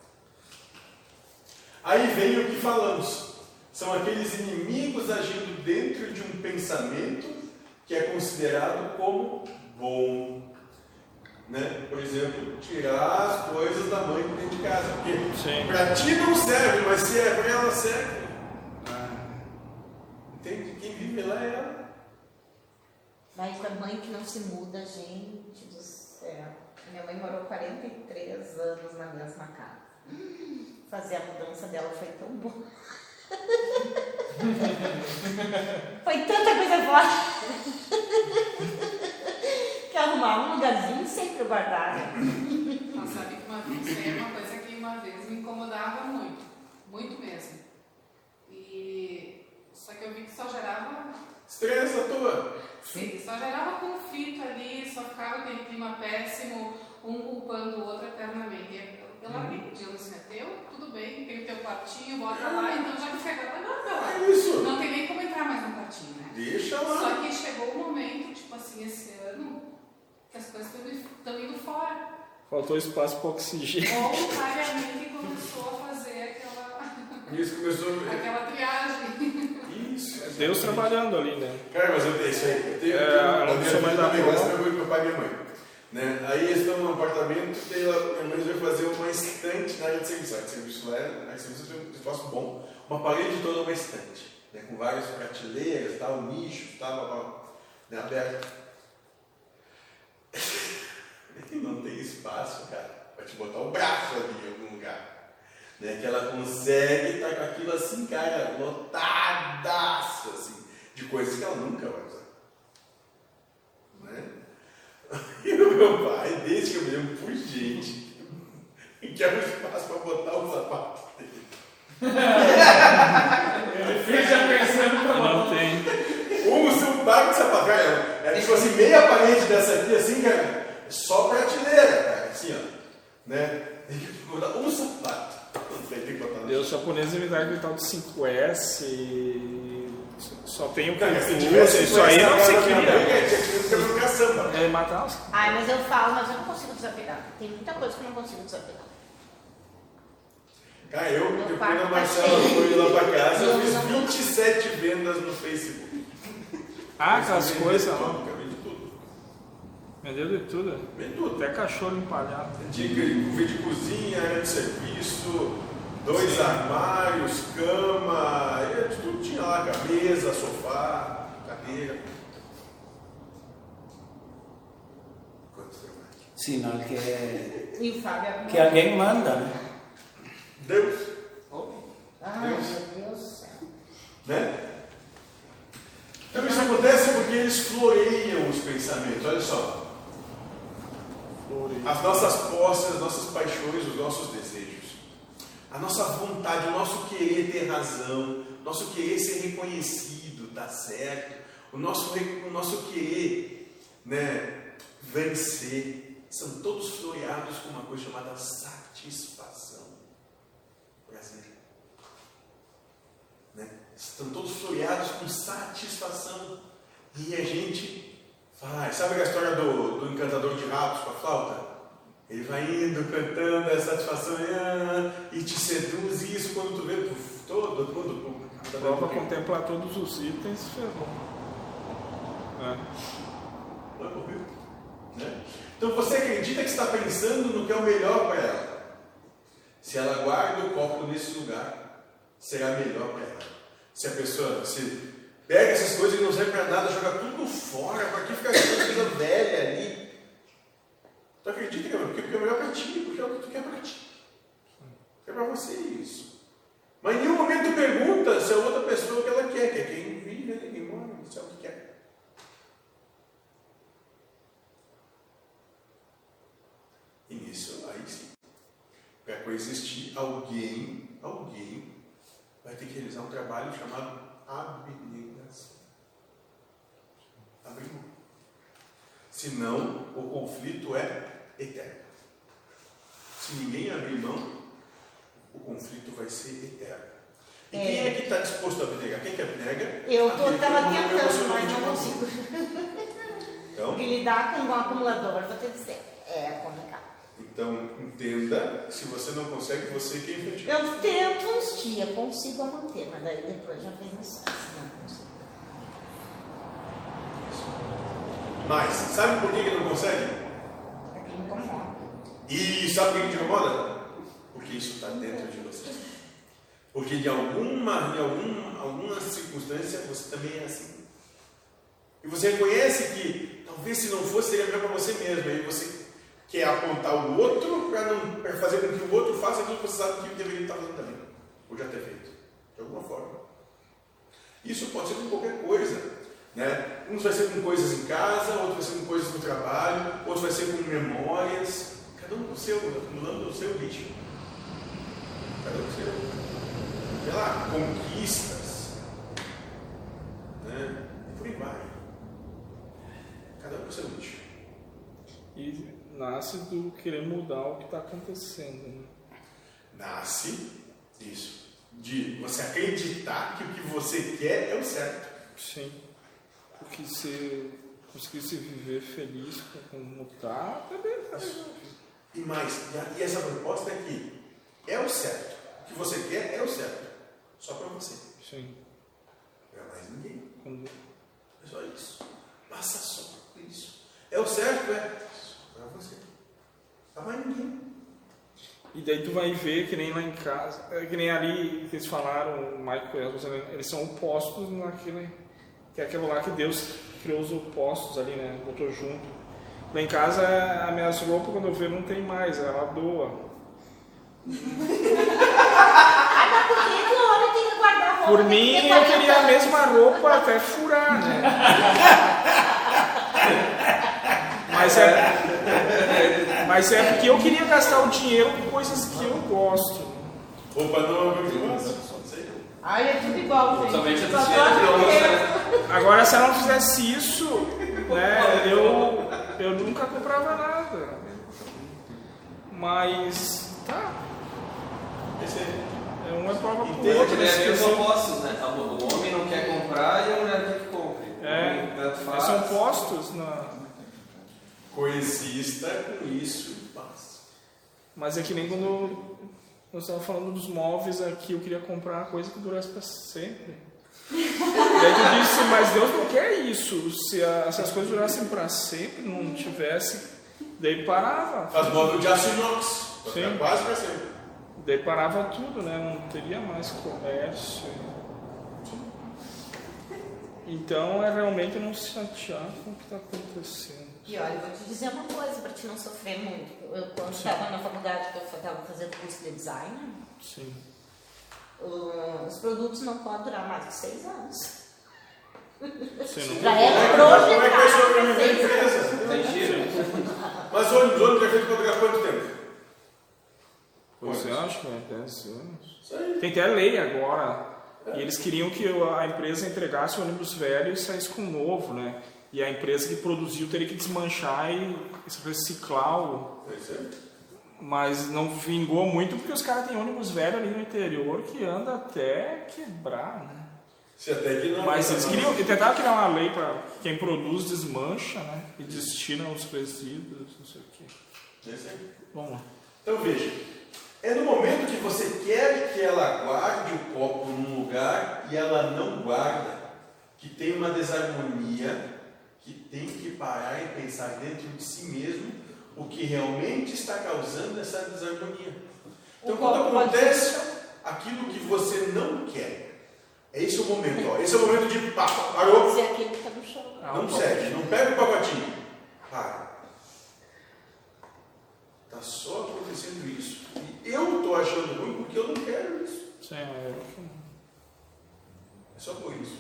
Aí vem o que falamos. São aqueles inimigos agindo dentro de um pensamento que é considerado como bom. Né? Por exemplo, tirar as coisas da mãe de dentro de casa. Porque pra ti não serve, mas se é pra ela serve. Ah, Entende? Quem vive lá é ela. Mas a mãe que não se muda, gente do céu. Minha mãe morou 43 anos na mesma casa. Fazer a mudança dela foi tão bom. foi tanta coisa boa. que arrumar um lugarzinho sempre guardado. Mas sabe que uma vez, aí é uma coisa que uma vez me incomodava muito, muito mesmo. E só que eu vi que só gerava, Estressa à toa. sim, só gerava conflito ali, só ficava aquele clima péssimo, um culpando o outro eternamente. Eu, eu larguei o dia, eu disse, é teu, tudo bem, tem o teu quartinho, bota lá, então já que agora não, lá. É isso. Não tem nem como entrar mais no quartinho, né? Deixa lá. Só que chegou o momento, tipo assim, esse ano, que as coisas estão indo fora. faltou espaço para oxigênio. Voluntariamente começou a fazer aquela, Isso começou. aquela triagem. Isso. Deus trabalhando ali, né? Cara, mas eu tenho isso aí. Eu tenho, É, eu tenho- ela a não minha precisa mais filha dar também bola. gosta de meu pai e minha mãe. Né? Aí eles estão apartamento, daí ela, minha mãe vai fazer uma estante na área de serviço. A área de serviço lá é, na área de serviço tem um espaço bom, uma parede toda uma estante, né? com várias prateleiras, tal, nichos, tal, né? aberto. E não tem espaço, cara, pra te botar o braço ali em algum lugar. Né? Que ela consegue estar com aquilo assim, cara, lotadaço, assim, de coisas que ela nunca vai usar. Né? E o meu pai, desde que eu me lembro por gente, quer um espaço para botar o sapato dele. Ele fez já pensando pra Não tem. Um seu par de sapato, cara, é tipo assim, meia parede dessa aqui, assim, cara, só prateleira, cara, assim, ó. Né? Tem que botar um sapato. Tem que botar no Deus japonês me dá aquele tal de 5S. e Só tem o que Cara, usa, Isso aí não se cria. que ficar no caçamba. É matar os. Ai, mas eu falo, mas eu não consigo desapegar. Tem muita coisa que eu não consigo desapegar. Cara, eu, Meu depois da Marcela foi lá pra casa, eu Eu fiz não- 27 vendas no Facebook. Ah, aquelas coisas tudo, lá. Vendeu de tudo. Vendi tudo. Até cachorro empalhado. Dica de de cozinha, área de serviço, Dois armários, cama, é, tudo tinha lá, mesa, sofá, cadeira. Tempo? Sinal que, que alguém manda, né? Deus, Ai, meu Deus do céu. né? Então isso acontece porque eles floreiam os pensamentos. Olha só. As nossas posses, as nossas paixões, os nossos desejos. A nossa vontade, o nosso querer ter razão, nosso querer ser reconhecido, dar certo, o nosso, o nosso querer né, vencer, são todos floreados com uma coisa chamada satisfação. Prazer. Né? Estão todos floreados com satisfação. E a gente vai. Sabe a história do, do encantador de rabos com a flauta? Ele vai indo, cantando, a satisfação ah, e te seduz, e isso quando tu vê puf, todo, todo, todo. A prova contemplar todos os itens ferrou. É. Rio, né? Então você acredita que está pensando no que é o melhor para ela. Se ela guarda o copo nesse lugar, será melhor para ela. Se a pessoa se pega essas coisas e não serve para nada, joga tudo fora, para que ficar aquela coisa velha ali? Tu acredita que é porque é melhor para ti, porque é o que tu quer para ti. É para você isso. Mas em nenhum momento pergunta se a outra pessoa que ela quer, que é quem vive, né? quem mora, se é o que quer. E nisso, aí sim, para coexistir, alguém, alguém vai ter que realizar um trabalho chamado abnegação. Abrir mão. Senão, o conflito é eterno. Se ninguém abrir mão, o conflito vai ser eterno. E quem é que está disposto a abnegar? Quem que abnega? Eu tô, Aquele que tava não tentando, mas não consigo. Então, Porque lidar com um acumulador, vou te dizer, é complicado. então, entenda, se você não consegue, você que é infantil. Eu tento uns dias, consigo manter, mas daí depois já vem mais sabe por que que não consegue? É que me incomoda. E sabe por que que te incomoda? Porque isso está dentro de você. Porque de alguma, de algum, alguma circunstância você também é assim. E você reconhece que talvez se não fosse seria melhor para você mesmo. Aí você quer apontar o outro para fazer com que o outro faça aquilo que você sabe que deveria estar fazendo também. Ou já ter feito. De alguma forma. Isso pode ser com qualquer coisa. Né? Uns vai ser com coisas em casa, outro vai ser com coisas no trabalho, outro vai ser com memórias. Cada um com o seu, acumulando o seu lixo. Cada um com o seu. Sei lá, conquistas. Né? E por aí vai. Cada um com o seu lixo. E nasce do querer mudar o que está acontecendo. Né? Nasce isso. De você acreditar que o que você quer é o certo. Sim. Porque se conseguisse viver feliz com como tá, tá tá. E mais, e essa proposta é que é o certo. O que você quer é o certo. Só para você. Sim. Para mais ninguém. Quando É só isso. Passa só por isso. É o certo, é para você. Para mais ninguém. E daí tu vai ver que nem lá em casa, é que nem ali que eles falaram, o Michael e eles são opostos naquele, que é aquilo lá que Deus criou os opostos ali, né? Botou junto. Lá em casa, as minhas roupas, quando eu vejo, não tem mais, ela doa. Ah, por que o tem que guardar roupa? Por mim, eu 40 queria a mesma roupa até furar, né? Mas é, mas é porque eu queria gastar o dinheiro com coisas que eu gosto. Roupa nova, que gosta. Sei. Ai, é tudo igual, gente. Somente a dinheiro. Agora, se ela não fizesse isso, né, eu, eu nunca comprava nada. Mas, tá, Esse aí. é um é prova pro outro. É os questão- opostos, né? O homem não quer comprar e a mulher quer que compre. É, tanto faz. São postos, na, Coexista com isso e paz. mas é que nem quando nós estávamos falando dos móveis aqui, eu queria comprar uma coisa que durasse para sempre. E aí tu disse, mas Deus não quer isso. Se, a- se as coisas durassem para sempre, não tivesse, daí parava. Faz móvel de aço inox. Sim. quase para sempre. Daí parava tudo, né? Não teria mais comércio. Então é realmente não se chatear com o que está acontecendo. E olha, eu vou te dizer uma coisa para te não sofrer muito. Eu, quando estava na faculdade, que eu estava fazendo curso de design, Sim. uh, os produtos não podem durar mais de seis anos. Você não Já é Como é que vai sobreviver a projetado. empresa? Mas ônibus, ônibus é feito para durar quanto tempo? É, acho que é 10 anos. Tem até lei agora. E eles queriam que a empresa entregasse o ônibus velho e saísse com o novo, né? E a empresa que produziu teria que desmanchar e reciclar o. É. Mas não vingou muito porque os caras têm ônibus velho ali no interior que anda até quebrar, né? Se até que não. Mas eles queriam, tentaram criar uma lei para quem produz desmancha, né? E destina os resíduos, não sei o quê. É. Vamos lá. Então veja, é no momento que você quer que ela guarde o copo num lugar e ela não guarda, que tem uma desarmonia, que tem que parar e pensar dentro de si mesmo o que realmente está causando essa desarmonia. Então O quando acontece aquilo que você não quer, é esse o momento, ó. Esse é o momento de pá, parou, ser aquele que está no chão. não segue, não pega o pacotinho. Para. Está só acontecendo isso. E eu estou achando ruim porque eu não quero isso. Sim, é, É só por isso.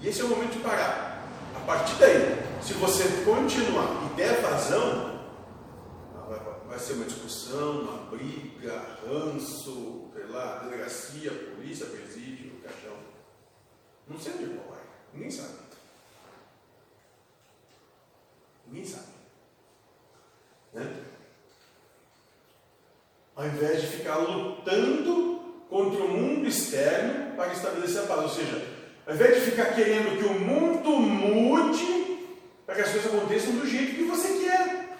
E esse é o momento de parar. A partir daí, se você continuar e der vazão, vai, vai ser uma discussão, uma briga, ranço, sei lá, delegacia, polícia, presídio, caixão. Não sei onde qual vai. Ninguém sabe. Ninguém sabe. Né? Ao invés de ficar lutando contra o mundo externo para estabelecer a paz. Ou seja, ao invés de ficar querendo que o mundo mude para que as coisas aconteçam do jeito que você quer.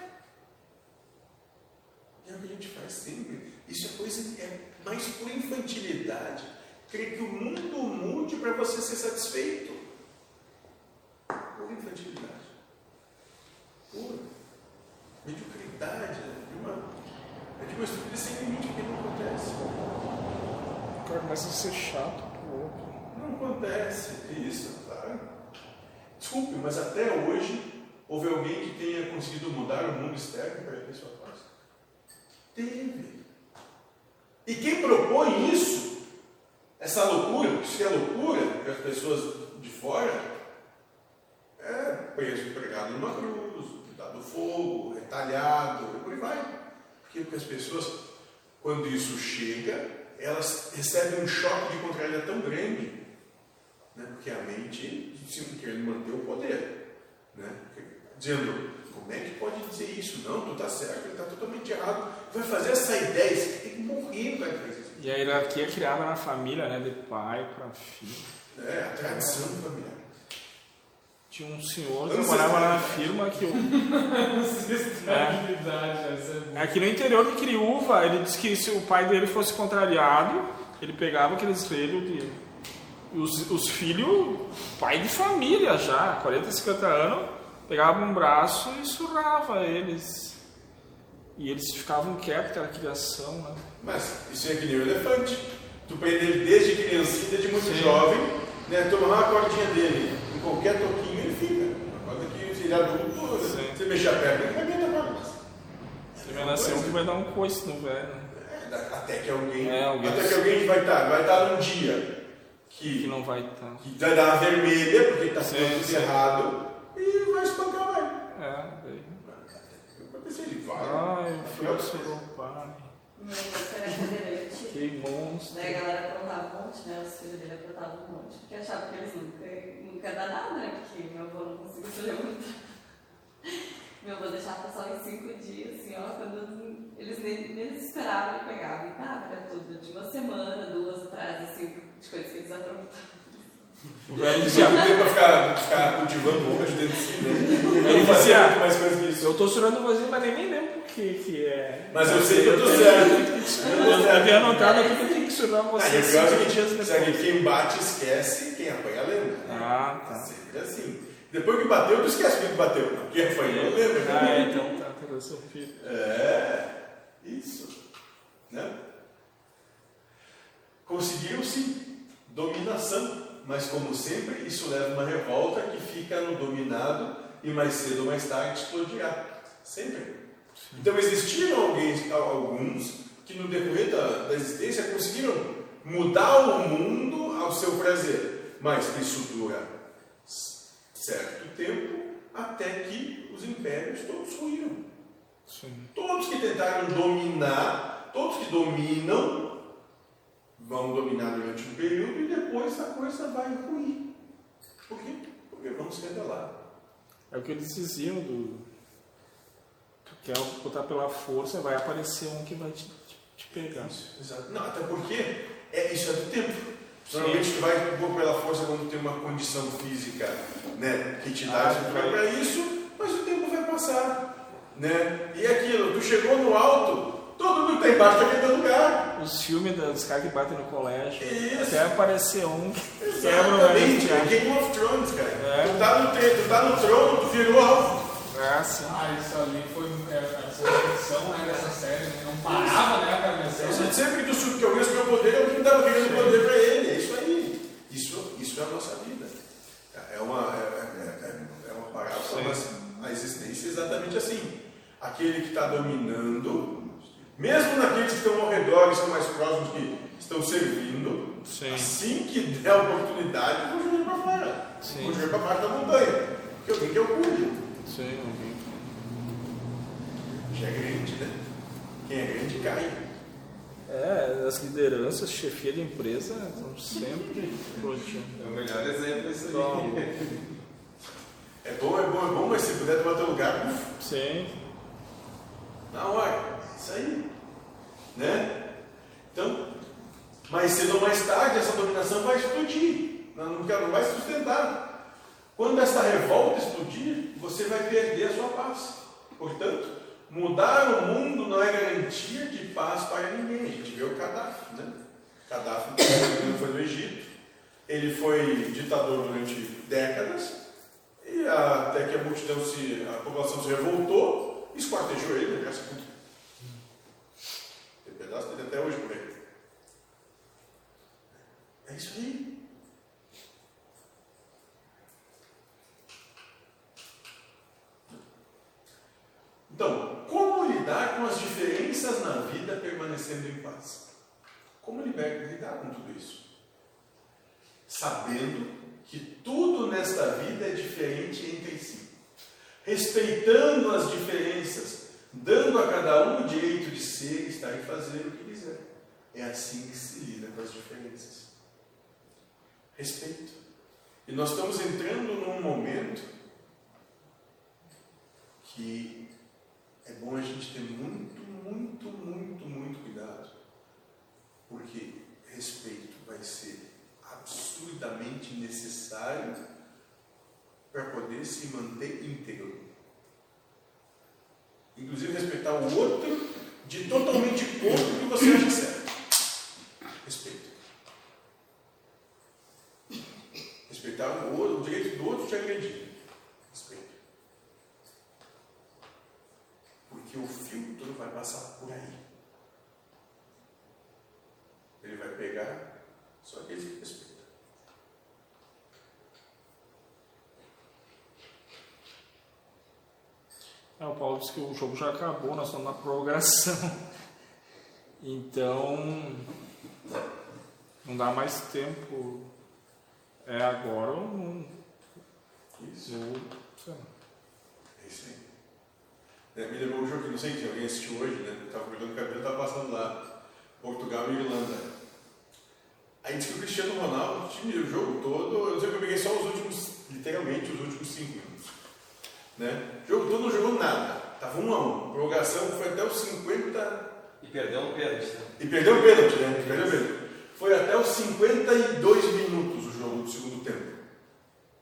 É o que a gente faz sempre. Isso é coisa é mais pura infantilidade. Querer que o mundo mude para você ser satisfeito. Pura infantilidade. Pura. Mediocridade. É de uma, de uma estrutura sem limite que não acontece. cara começa a ser chato acontece isso, tá? Desculpe, mas até hoje houve alguém que tenha conseguido mudar o mundo externo para ter sua paz? Teve. E quem propõe isso, essa loucura, isso é loucura para as pessoas de fora, é preso, pregado numa cruz, dado fogo, retalhado, e por aí vai. Porque as pessoas, quando isso chega, elas recebem um choque de contrariedade tão grande né? porque a mente querendo manter o poder, né? dizendo, como é que pode dizer isso? Não, tu está certo, ele está totalmente errado. Vai fazer essa ideia, você tem que morrer para fazer isso. E a hierarquia é criada na família, né? De pai para filho. É, a tradição familiar. Tinha um senhor que lá na firma que o. É boa. Aqui no interior de Criúva, ele disse que se o pai dele fosse contrariado, ele pegava aqueles relhos de. Os, os filhos, pai de família já, 40, 50 anos, pegava um braço e surrava eles. E eles ficavam quietos, aquela criação, né? Mas isso é que nem o elefante. Tu prende ele desde criancinha, desde muito Sim. jovem, né? toma uma cordinha dele, em qualquer toquinho ele fica. Agora que se ele é adulto, Sim. você mexer a perna, ele vai a corda. Você vai nascer um que vai dar um coice no velho. né? É, Até que alguém, É, alguém- até que alguém vai estar, vai estar num dia Que que, não vai estar. que vai dar uma vermelha, porque está tudo sim. errado, e vai espancar vai. É, daí. Eu pensei, ele vai. Ai, o coisa. o pai. Meu cadeirante. Que monstro. Daí a galera aprontava um monte, né? Os filhos dele aprontavam um monte. Porque achava que eles nunca, nunca dar nada, né? Porque meu avô não conseguia se levantar. Meu avô deixava passar uns cinco dias, assim, ó, quando eles nem, nem esperavam ele pegava. E nada, era tudo de uma semana, duas atrás, assim, de coisas que eles aprontavam. O velho Não dizia, tem pra ficar, ficar cultivando hoje dentro de si, né? Ele Não dizia- mais coisa que isso. eu tô surando vazio, mas nem me lembro o que, que é. Mas eu sei que eu tô certo. Eu havia anotado aqui que eu tenho que surar você é cinco que dias sabe, depois. quem bate esquece, quem apanha lembra. Ah, tá. Sempre assim. Depois que bateu, tu esquece quem bateu. Não, Quem apanhou lembra. Ah, é, então tá, tá, seu filho. É, isso. Né? Conseguiram sim dominação, mas como sempre, isso leva a uma revolta que fica no dominado e mais cedo ou mais tarde explodirá. Sempre. Então existiram alguém, alguns que no decorrer da, da existência conseguiram mudar o mundo ao seu prazer, mas isso dura certo tempo até que os impérios todos ruíram. Todos que tentaram dominar, todos que dominam, vão dominar durante um período e depois a coisa vai ruir. Por quê? Porque vão se rebelar. É o que eles diziam do. Tu quer botar pela força, vai aparecer um que vai te, te, te pegar. Isso, exato. Não, até porque é, isso é do tempo. Normalmente tu vai pôr pela força quando tem uma condição física né, que te dá Ah, vai. para isso, mas o tempo vai passar. Né? E aquilo, tu chegou no alto, todo mundo está embaixo daquele lugar. Os filmes dos caras que batem no colégio. Isso. Até aparecer um que quebra o é Game of Thrones, cara. É. Tu, tá no, tre- tu tá no trono, tu virou alvo. Ah, sim. Ah, isso ali foi é, essa versão né, dessa série, né? Não parava, né, a Isso versão. sempre que tu sub- que alguém o poder, é o que estava querendo poder para ele. É isso aí. Isso, isso é a nossa vida. É uma, é, é- é- é uma parábola, mas a existência é exatamente assim. Aquele que está dominando, mesmo naqueles que estão ao redor e são mais próximos, que estão servindo, Sim. assim que der a oportunidade, vão jogar para fora. Sim. Vão jogar para baixo da montanha. Porque alguém quer o cuide. Sim, alguém. Já é grande, né? Quem é grande cai. É, as lideranças, chefia de empresa, estão sempre explodindo. É o melhor exemplo isso Toma. aí. É bom, é bom, é bom, mas se puder tomar teu lugar, uf, Sim. Na hora, isso aí. Né? Então, mais cedo ou mais tarde, essa dominação vai explodir. Não, não vai sustentar. Quando essa revolta explodir, você vai perder a sua paz. Portanto, mudar o mundo não é garantia de paz para ninguém. A gente vê o Gaddafi, né? Gaddafi foi no Egito. Ele foi ditador durante décadas. E até que a multidão se. a população se revoltou, esquartejou ele, né? Graças a Deus. Tem pedaço dele até hoje por. É isso aí. Então, como lidar com as diferenças na vida permanecendo em paz? Como lidar com tudo isso? Sabendo que tudo nesta vida é diferente entre si, respeitando as diferenças, dando a cada um o direito de ser, estar e fazer o que quiser. É assim que se lida com as diferenças. Respeito. E nós estamos entrando num momento que é bom a gente ter muito, muito, muito, muito cuidado, porque respeito vai ser absurdamente necessário para poder se manter íntegro. Inclusive respeitar o outro de totalmente contra o que você acha certo. Respeito. Respeitar o, outro, o direito do outro te agredir. Respeito. Porque o filtro vai passar por aí. Ele vai pegar só aqueles que respeitam. Que o jogo já acabou, nós estamos na prorrogação. Então, não dá mais tempo. É agora ou não? Isso. Ou. É isso aí. É, me lembrou um jogo que não sei se alguém assistiu hoje, né? Estava cortando o cabelo, estava passando lá. Portugal e Irlanda. Aí disse que o Cristiano Ronaldo, o time, o jogo todo, eu sei que eu peguei só os últimos, literalmente os últimos cinco minutos. Né? O jogo todo não jogou nada. Estava um a um. Prorrogação foi até os 50 E perdeu um pênalti. né? E perdeu o pênalti, né? Perdeu o pênalti. Foi até os 52 minutos o jogo do segundo tempo.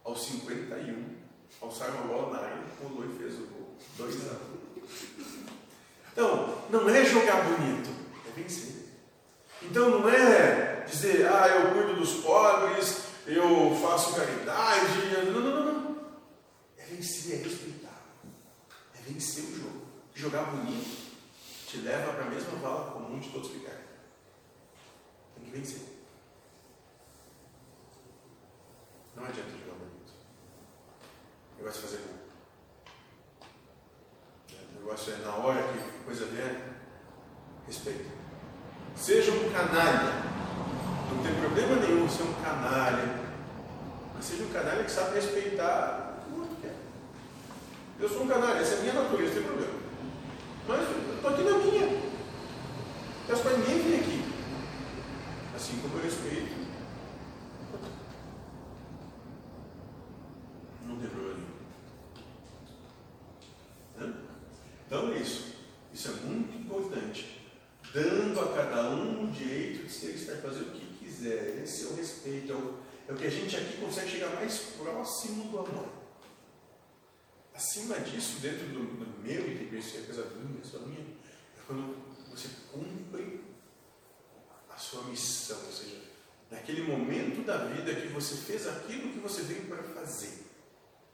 Aos 51, alçaram a bola na área, pulou e fez o gol. 2 a 1. Então, não é jogar bonito, é vencer. Então não é dizer, ah, eu cuido dos pobres, eu faço caridade. Não, não, não, não. É vencer, é respeitar. Vencer o jogo. Jogar bonito te leva para a mesma vala comum de todos ficarem. Tem que vencer. Não adianta jogar bonito. O negócio é fazer gol. O negócio é na hora que coisa vier, respeita. Seja um canalha. Não tem problema nenhum ser um canalha. Mas seja um canalha que sabe respeitar. Eu sou um canalha, essa é a minha natureza, tem problema. Mas eu estou aqui na minha. Peço para ninguém vir aqui. Assim como eu respeito. Não tem problema nenhum. Então é isso. Isso é muito importante. Dando a cada um o direito de ser estar fazer o que quiser. Esse é o respeito. É é o que a gente aqui consegue chegar mais próximo do amor. Acima disso, dentro do, do meu entendimento, é coisa minha, só minha, é quando você cumpre a sua missão, ou seja, naquele momento da vida que você fez aquilo que você veio para fazer.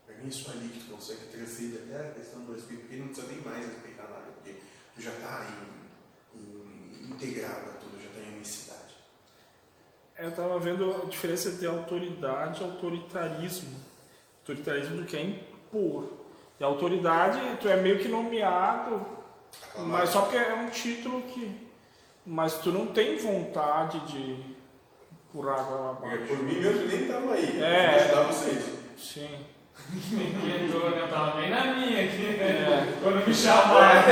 Para mim, é só ali que tu consegue trazer até a questão do Espírito, porque não precisa nem mais respeitar nada, porque tu já está integrado a tudo, já está em unicidade. Eu estava vendo a diferença de autoridade e autoritarismo. Autoritarismo do que é impor. E autoridade, tu é meio que nomeado, mas só porque é um título que. Mas tu não tem vontade de empurrar água abaixo. Por mim, eu nem estava aí. É. Eu ajudar vocês. Sim. Eu tava bem na minha aqui, né? É. Quando me chamaram.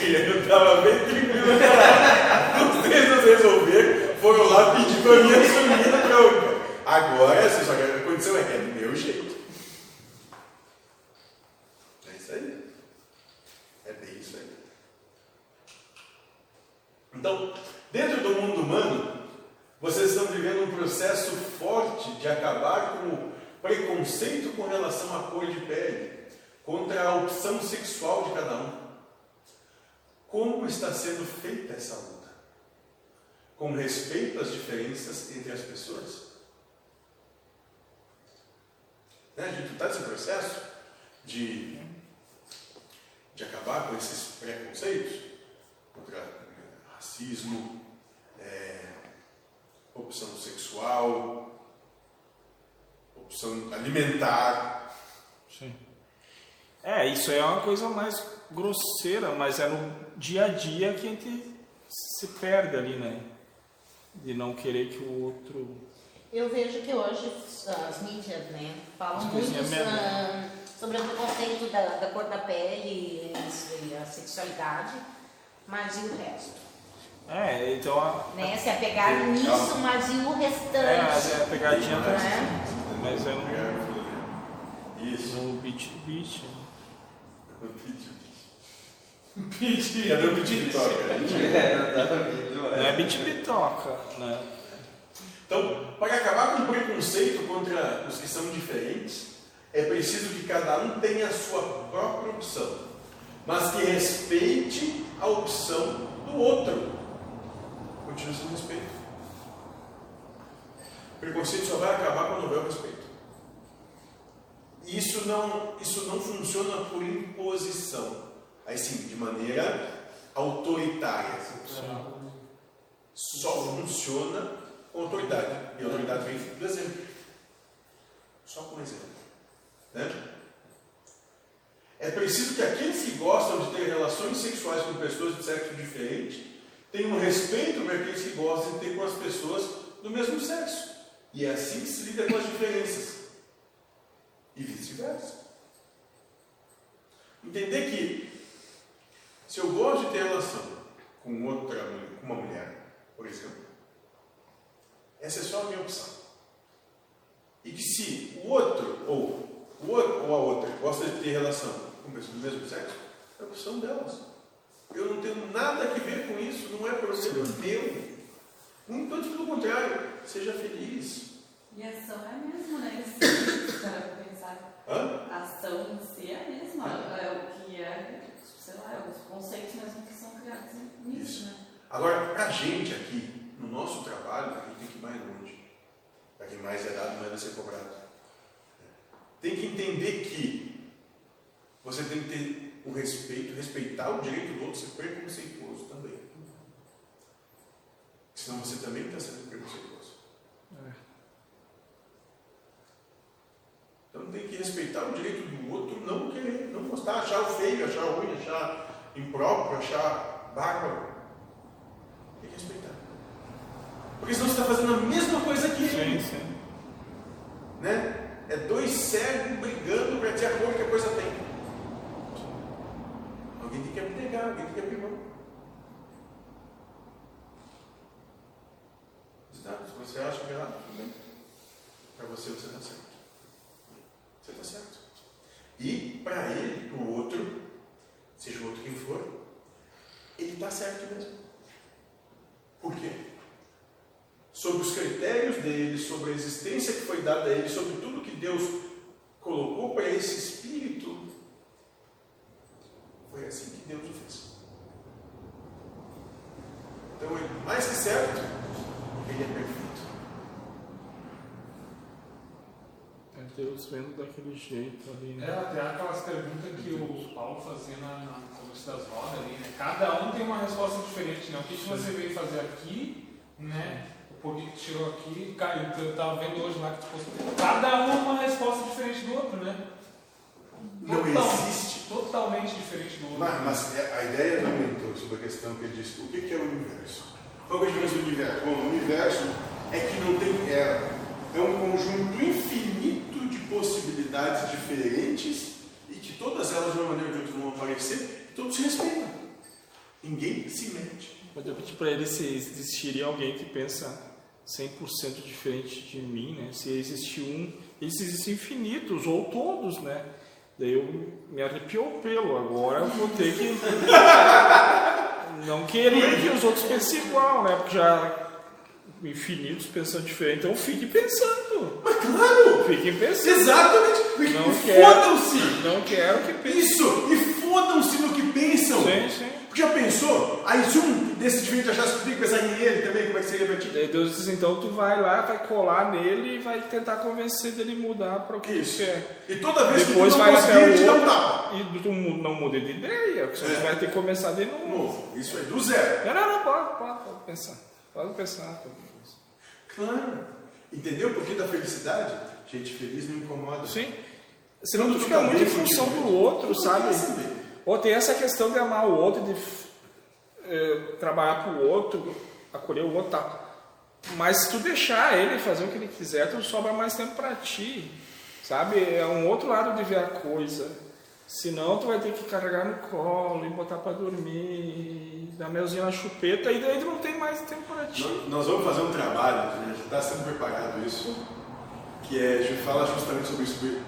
Eu estava bem tranquilo. Vocês não resolveram, foram lá pedir para mim assumir a bronca. Agora, assim, só que a condição é é do meu jeito. É isso aí. É bem isso aí. Então, dentro do mundo humano, vocês estão vivendo um processo forte de acabar com o preconceito com relação à cor de pele, contra a opção sexual de cada um. Como está sendo feita essa luta? Com respeito às diferenças entre as pessoas? Né? A gente está nesse processo de, de acabar com esses preconceitos contra racismo, é, opção sexual, opção alimentar. Sim. É, isso aí é uma coisa mais grosseira, mas é no dia a dia que a gente se perde ali, né? De não querer que o outro. Eu vejo que hoje as mídias né, falam As muito ah, sobre o preconceito da, da cor da pele e a sexualidade, mas e o resto? É, então a. Né? Se apegaram nisso, mas e o restante? É, mas é a pegadinha tá. né? Mas é no, Isso. no beat beat. Cadê o pedido de toca? Não é beat bitoca, né? Então, para acabar com o preconceito contra os que são diferentes, é preciso que cada um tenha a sua própria opção, mas que respeite a opção do outro. Continua sendo respeito. O preconceito só vai acabar quando houver o respeito. E isso não, isso não funciona por imposição, aí sim, de maneira autoritária. Só funciona com autoridade. E autoridade vem do exemplo. Só com exemplo. Né? É preciso que aqueles que gostam de ter relações sexuais com pessoas de sexo diferente tenham respeito para aqueles que gostam de ter com as pessoas do mesmo sexo. E é assim que se lida com as diferenças. E vice-versa. Entender que se eu gosto de ter relação com outra com uma mulher, por exemplo, essa é só a minha opção. E que se o outro, ou, o outro, ou a outra, gosta de ter relação com pessoas do mesmo sexo, é a opção delas. Eu não tenho nada a ver com isso, não é problema meu. Muito antes pelo contrário, seja feliz. E a ação é a mesma, né? Se pra pensar. Hã? A ação em si é a mesma. É o que é, sei lá, é os conceitos mesmo que são criados nisso, Isso. né? Agora, para a gente aqui, no nosso trabalho, a gente tem que ir mais longe. Para quem mais é dado, mais vai ser cobrado. Tem que entender que você tem que ter o respeito, respeitar o direito do outro, ser preconceituoso também. Senão você também está sendo preconceituoso. Então tem que respeitar o direito do outro, não querer, não gostar, achar feio, achar ruim, achar impróprio, achar bárbaro. Tem que respeitar. Porque senão você está fazendo a mesma coisa que ele. Sim, sim. Né? É dois cegos brigando para dizer a cor que a coisa tem. Alguém tem que abnegar, alguém tem que abrir mão. Se você acha que é errado, tudo bem. Para você, você está certo. Você está certo. E para ele, para o outro, seja o outro quem for, ele está certo mesmo. Por quê? Sobre os critérios dele, sobre a existência que foi dada a ele, sobre tudo que Deus colocou para esse espírito, foi assim que Deus o fez. Então, ele, mais que certo, ele é perfeito. É Deus vendo daquele jeito ali, É, né? até aquelas perguntas que o Paulo fazia na, na começo das rodas ali, né? Cada um tem uma resposta diferente, né? O que, que você veio fazer aqui, né? Por que chegou aqui? Cara, eu eu tava vendo hoje lá que tu postou. Cada um uma resposta diferente do outro, né? Não existe. Totalmente diferente do outro. Mas, mas é- a ideia do mentor sobre a questão que ele disse, o que que é o universo? Qual é a diferença do universo? Bom, o universo é que não tem era. É um conjunto infinito de possibilidades diferentes e que todas elas, de uma maneira ou de outra, vão aparecer e todos se respeitam. Ninguém se mete. Mas eu pedi para ele se existiria alguém que pensa 100% diferente de mim, né? Se existe um, eles existem infinitos, ou todos, né? Daí eu me arrepiou o pelo, agora eu vou ter que não querer que os outros pensem igual, né? Porque já infinitos pensando diferente, então fique pensando. Mas claro! Fiquem pensando. Exatamente! Não e fodam-se! Não quero que pensem. Isso! E fodam-se no que pensam! Sim, sim. Já pensou? Aí se um desse diferente achasse que tem que pensar em ele também, como é que seria pra ti? Deus diz, então tu vai lá, vai colar nele e vai tentar convencer dele mudar para o que Isso. tu quer. E toda vez Depois que tu vai não conseguir, até ele te o dá um tapa. e tu não muda de ideia, senão É. vai ter que começar de novo. Novo. Isso é do zero. Não, não, não, pode, pode, pode pensar. Pode pensar. Claro. Entendeu por que da felicidade? Gente feliz não incomoda. Sim. Senão tu fica tá muito em função do outro, sabe? Ou tem essa questão de amar o outro, de eh, trabalhar pro outro, acolher o outro, tá. Mas se tu deixar ele fazer o que ele quiser, tu sobra mais tempo pra ti, sabe? É um outro lado de ver a coisa. Senão tu vai ter que carregar no colo e botar pra dormir, dar melzinho na chupeta, e daí tu não tem mais tempo pra ti. Nós- vamos fazer um trabalho, já está sendo preparado isso, que é, fala justamente sobre isso.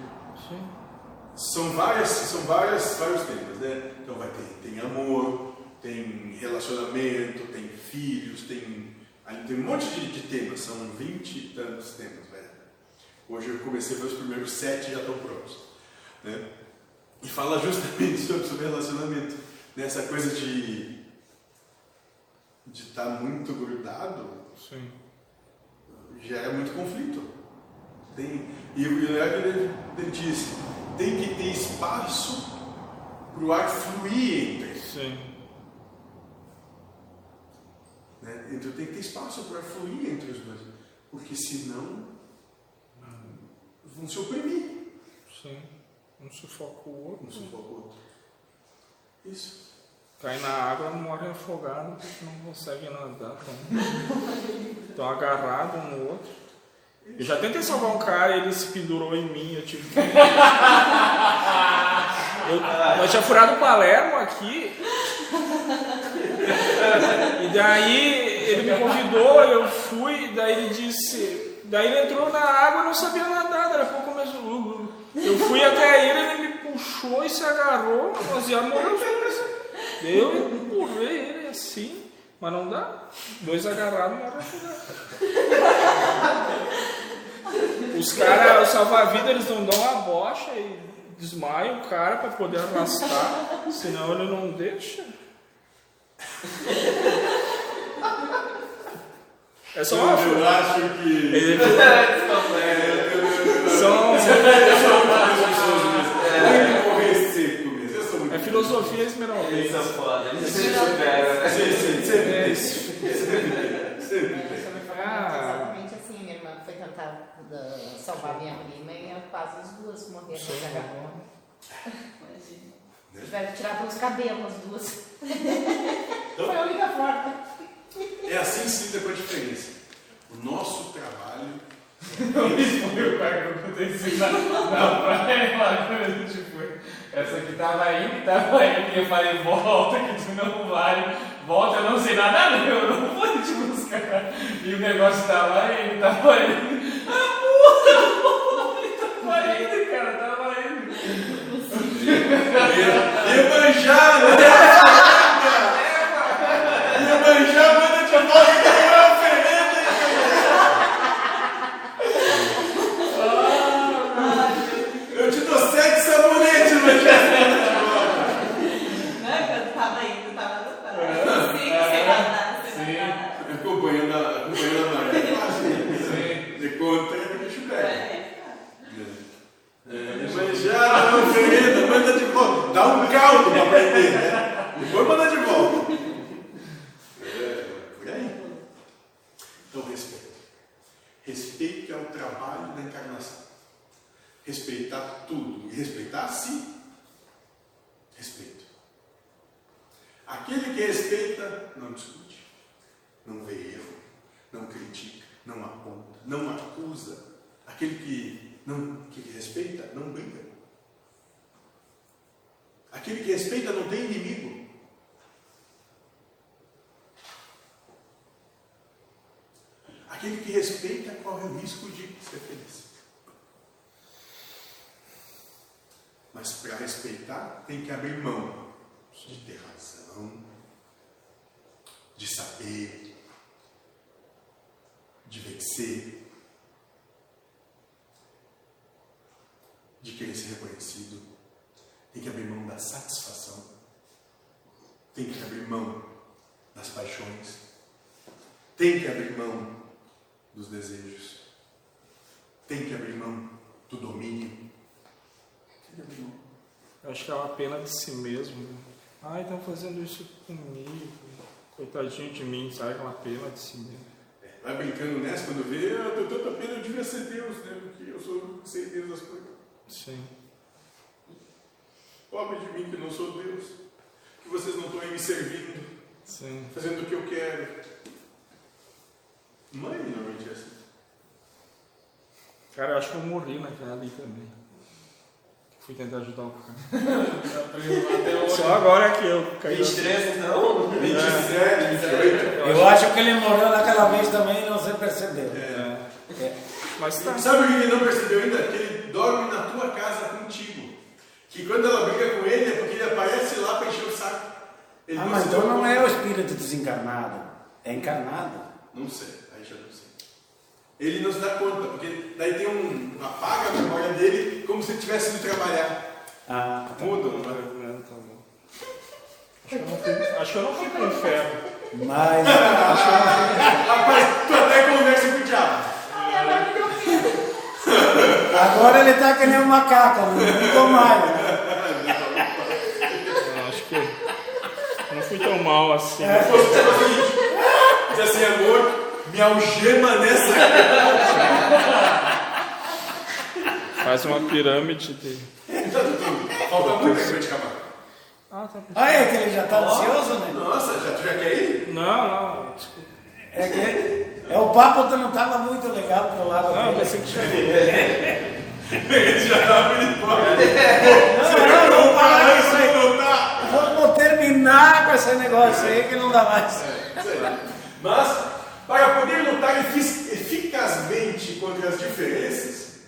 São várias, são várias, vários temas, né? Então vai ter, tem amor, tem relacionamento, tem filhos, tem, tem um monte de, de temas, são 20 e tantos temas, velho. Hoje eu comecei a ver os primeiros sete e já estão prontos, né? E fala justamente sobre, sobre relacionamento, nessa coisa de de estar muito grudado, Sim. gera muito conflito. Tem, e o ele, ele disse, tem que ter espaço para o ar fluir entre. Sim. Né? Então tem que ter espaço para fluir entre os dois, porque senão vão se oprimir. Sim. Um sufoca o outro. Um sufoca o outro. Isso. Cai na água, morre afogado porque não consegue nadar. Estão agarrados um no outro. Eu já tentei salvar um cara e ele se pendurou em mim. Eu tive que. Eu, eu tinha furado o Palermo aqui. E daí ele me convidou, eu fui, daí ele disse. Daí ele entrou na água e não sabia nadar, a pouco começou. Eu fui até ele, ele me puxou e se agarrou, nós íamos morrer. Eu empurrei ele assim, mas não dá. Dois agarrados, morre afogado. Os caras, o salva-vida, eles não dão a bocha e desmaiam o cara para poder arrastar, senão ele não deixa. É só uma Eu acho que. Ele- São- uma É filosofia Esmeralda. Eles são foda, eles se superam, né? Sempre, sempre, sempre É. Ah. Exatamente assim, minha irmã foi tentar da- salvar minha prima e quase as duas morreram de H. Tiveram que tirar pelos cabelos as duas. Então, Foi a única forma. é assim sim tem uma diferença. O nosso trabalho o pai que aconteceu na, na praia lá quando a gente foi. Essa aqui tava indo, tava indo, e eu falei, volta que tu não vai, volta, eu não sei nada, não, eu não vou te buscar. E o negócio tava indo, tava indo. Ah, porra, tava indo, cara, tava indo. Iemanjá, né? Iemanjá manda de volta que não é oferenda. Eu te dou sete sabonetes, Iemanjá. Não, quando tava indo, tava tava- Sim, sem nada, sem Sim. nada. Acompanhando a, acompanhando a maré. é fácil. De contra, o bicho pega. É. É, Iemanjá, não é oferenda, manda de volta. Dá um caldo pra aprender, né? Depois manda de volta. É, por aí. Então, respeito. Respeito é o trabalho da encarnação. Respeitar tudo. E respeitar a si. Respeito. Aquele que respeita, não discute. Não vê erro. Não critica. Não aponta. Não acusa. Aquele que, não, que respeita, não briga. Aquele que respeita não tem inimigo. Aquele que respeita corre o risco de ser feliz. Mas para respeitar, tem que abrir mão de ter razão, de saber, de vencer, de querer ser reconhecido. Tem que abrir mão da satisfação. Tem que abrir mão das paixões. Tem que abrir mão dos desejos. Tem que abrir mão do domínio. Tem que abrir mão. Eu acho que é uma pena de si mesmo. né? Ai, estão fazendo isso comigo. Coitadinho de mim, sabe? Aquela pena de si mesmo. Vai brincando nessa quando vê, eu tenho tanta pena, eu devia ser Deus, né? Porque eu sou sei Deus das coisas. Sim. Pobre de mim que não sou Deus. Que vocês não estão aí me servindo, Sim. fazendo o que eu quero. Mãe normalmente é assim. Cara, eu acho que eu morri naquela ali também. Fui tentar ajudar o cara. Só agora que eu caí. 23 então? 27, 28. Eu acho que ele morreu naquela vez também e não se percebeu. É. Mas tá. Sabe o que ele não percebeu ainda? Que ele dorme na tua casa. Que quando ela briga com ele é porque ele aparece lá para encher o saco. Ele Ah, mas então não é o espírito desencarnado, é encarnado. Não sei, aí já não sei. Ele não se dá conta, porque daí tem um. apaga a memória dele como se ele tivesse ido trabalhar. Ah, Muda, Não, não é? não, tá bom. Acho que eu não fui, acho que eu não fui pro inferno. mas Rapaz, tu até conversa com o diabo. Agora ele tá que nem um macaco, não ficou mais. Não, acho que eu não fui tão mal assim. Diz assim, amor, me algema nessa. Faz uma pirâmide de. Falta muito tempo de acabar. Ah, tá. Ah, é que ele já tá ansioso, né? Nossa, já, tu já quer ir? Não, não, desculpa. É que é, o papo não tava muito legal pro lado Não, dele. pensei que tinha vindo. Ele já tava indo embora. Não, não, não, Não, parar não, isso aí. não tá. Vamos terminar com esse negócio aí que não dá mais. Sei lá. Mas, para poder lutar efic- eficazmente contra as diferenças,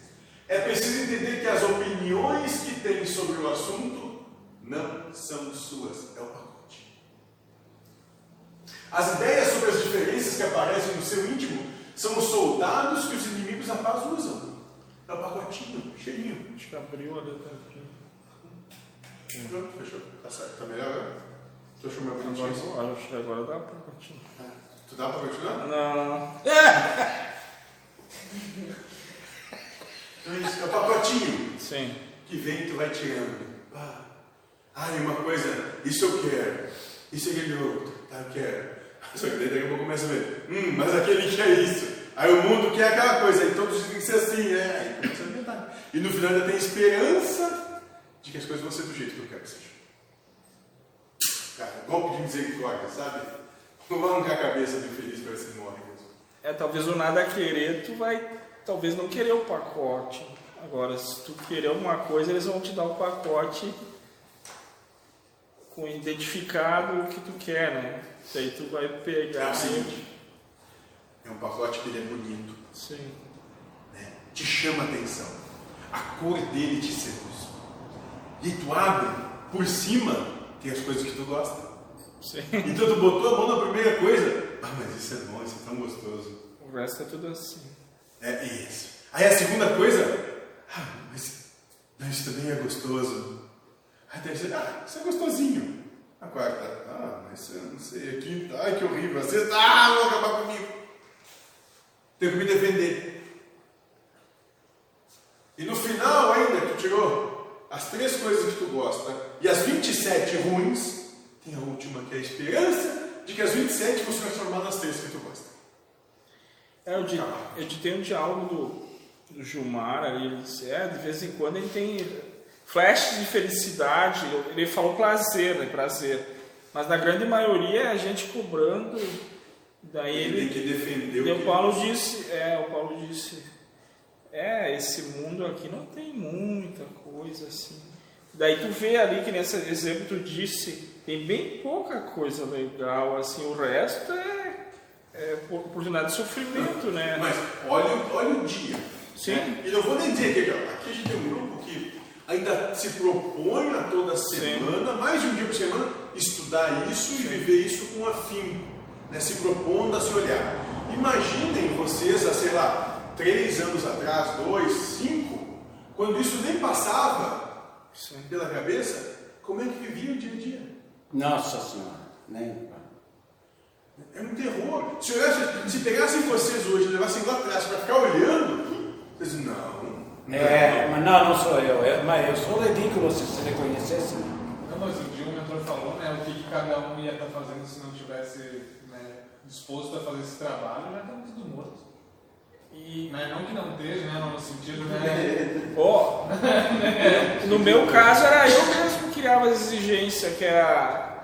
é preciso entender que as opiniões que tem sobre o assunto não são suas, é o pacote. As ideias sobre as diferenças que aparecem no seu íntimo são os soldados que os inimigos paz usam. É o pacotinho, cheirinho. Acho que abriu ali também. Pronto, fechou. Tá certo, tá melhor agora? Tu achou meu Agora, pacotinho? eu acho que agora dá pra continuar. Tu dá pra continuar? Não, Então é isso, é o pacotinho. sim. que vem tu vai tirando. Ah, Ah, e uma coisa, isso eu quero. Isso é aquele outro. Tá, eu quero. Só que daí daqui a pouco começa a ver. Hum, mas aquele quer isso. Aí o mundo quer aquela coisa. Aí todos dizem que ser assim, né? Aí começa a inventar. E no final ainda tem esperança de que as coisas vão ser do jeito que eu quero que sejam. Cara, golpe de misericórdia, sabe? Não vai arrancar a cabeça do infeliz para ser morre mesmo. É, talvez o nada querer, tu vai talvez não querer o pacote. Agora, se tu querer alguma coisa, eles vão te dar o pacote com identificado o que tu quer, né? Daí tu vai É pegar. o seguinte, é um pacote que ele é bonito, Sim. né? te chama a atenção. A cor dele te seduz. E tu abre, por cima, tem as coisas que tu gosta. Sim. Então tu botou a mão na primeira coisa. Ah, mas isso é bom, isso é tão gostoso. O resto é tudo assim. É isso. Aí a segunda coisa. Ah, mas não, isso também é gostoso. Aí a terceira, ah, isso é gostosinho. A quarta, ah, mas eu não sei. A quinta, ai que horrível. A sexta, ah, vou acabar comigo. Tenho que me defender. E no final ainda, tu tirou as três coisas que tu gosta e as 27 ruins, tem a última que é a esperança de que as 27 vão se transformar nas três que tu gosta. É, eu, di- eu ditei um diálogo do, do Gilmar ali, ele disse, é, de vez em quando ele tem flashes de felicidade, ele falou prazer, né, prazer. Mas na grande maioria é a gente cobrando, daí Ele ele... que defender E o Paulo ele disse, é, o Paulo disse, é, esse mundo aqui não tem muita coisa assim. Daí tu vê ali que nesse exemplo tu disse, tem bem pouca coisa legal, assim, o resto é, é oportunidade de sofrimento, né? Mas olha, o- olha o dia. Sim. né? E não vou nem dizer que aqui a gente tem um grupo que ainda se propõe a toda semana, mais de um dia por semana, estudar isso e viver isso com afinco, né? se propondo a se olhar. Imaginem vocês há, sei lá, três anos atrás, dois, cinco, quando isso nem passava Sim. pela cabeça, como é que vivia o dia a dia? Nossa Senhora, nem. É um terror. Se, olhasse, se pegassem vocês hoje e levassem lá atrás para ficar olhando, vocês dizem, não. É, mas não, não sou eu. eu mas eu sou ridículo se você reconhecesse. Não, mas o dia o mentor falou, né, o que, que cada um ia estar fazendo se não tivesse né, disposto a fazer esse trabalho, já estamos tudo morto. E, Né? Não que não esteja, né, no sentido, né, ó, no meu caso era eu mesmo que criava as exigências, que era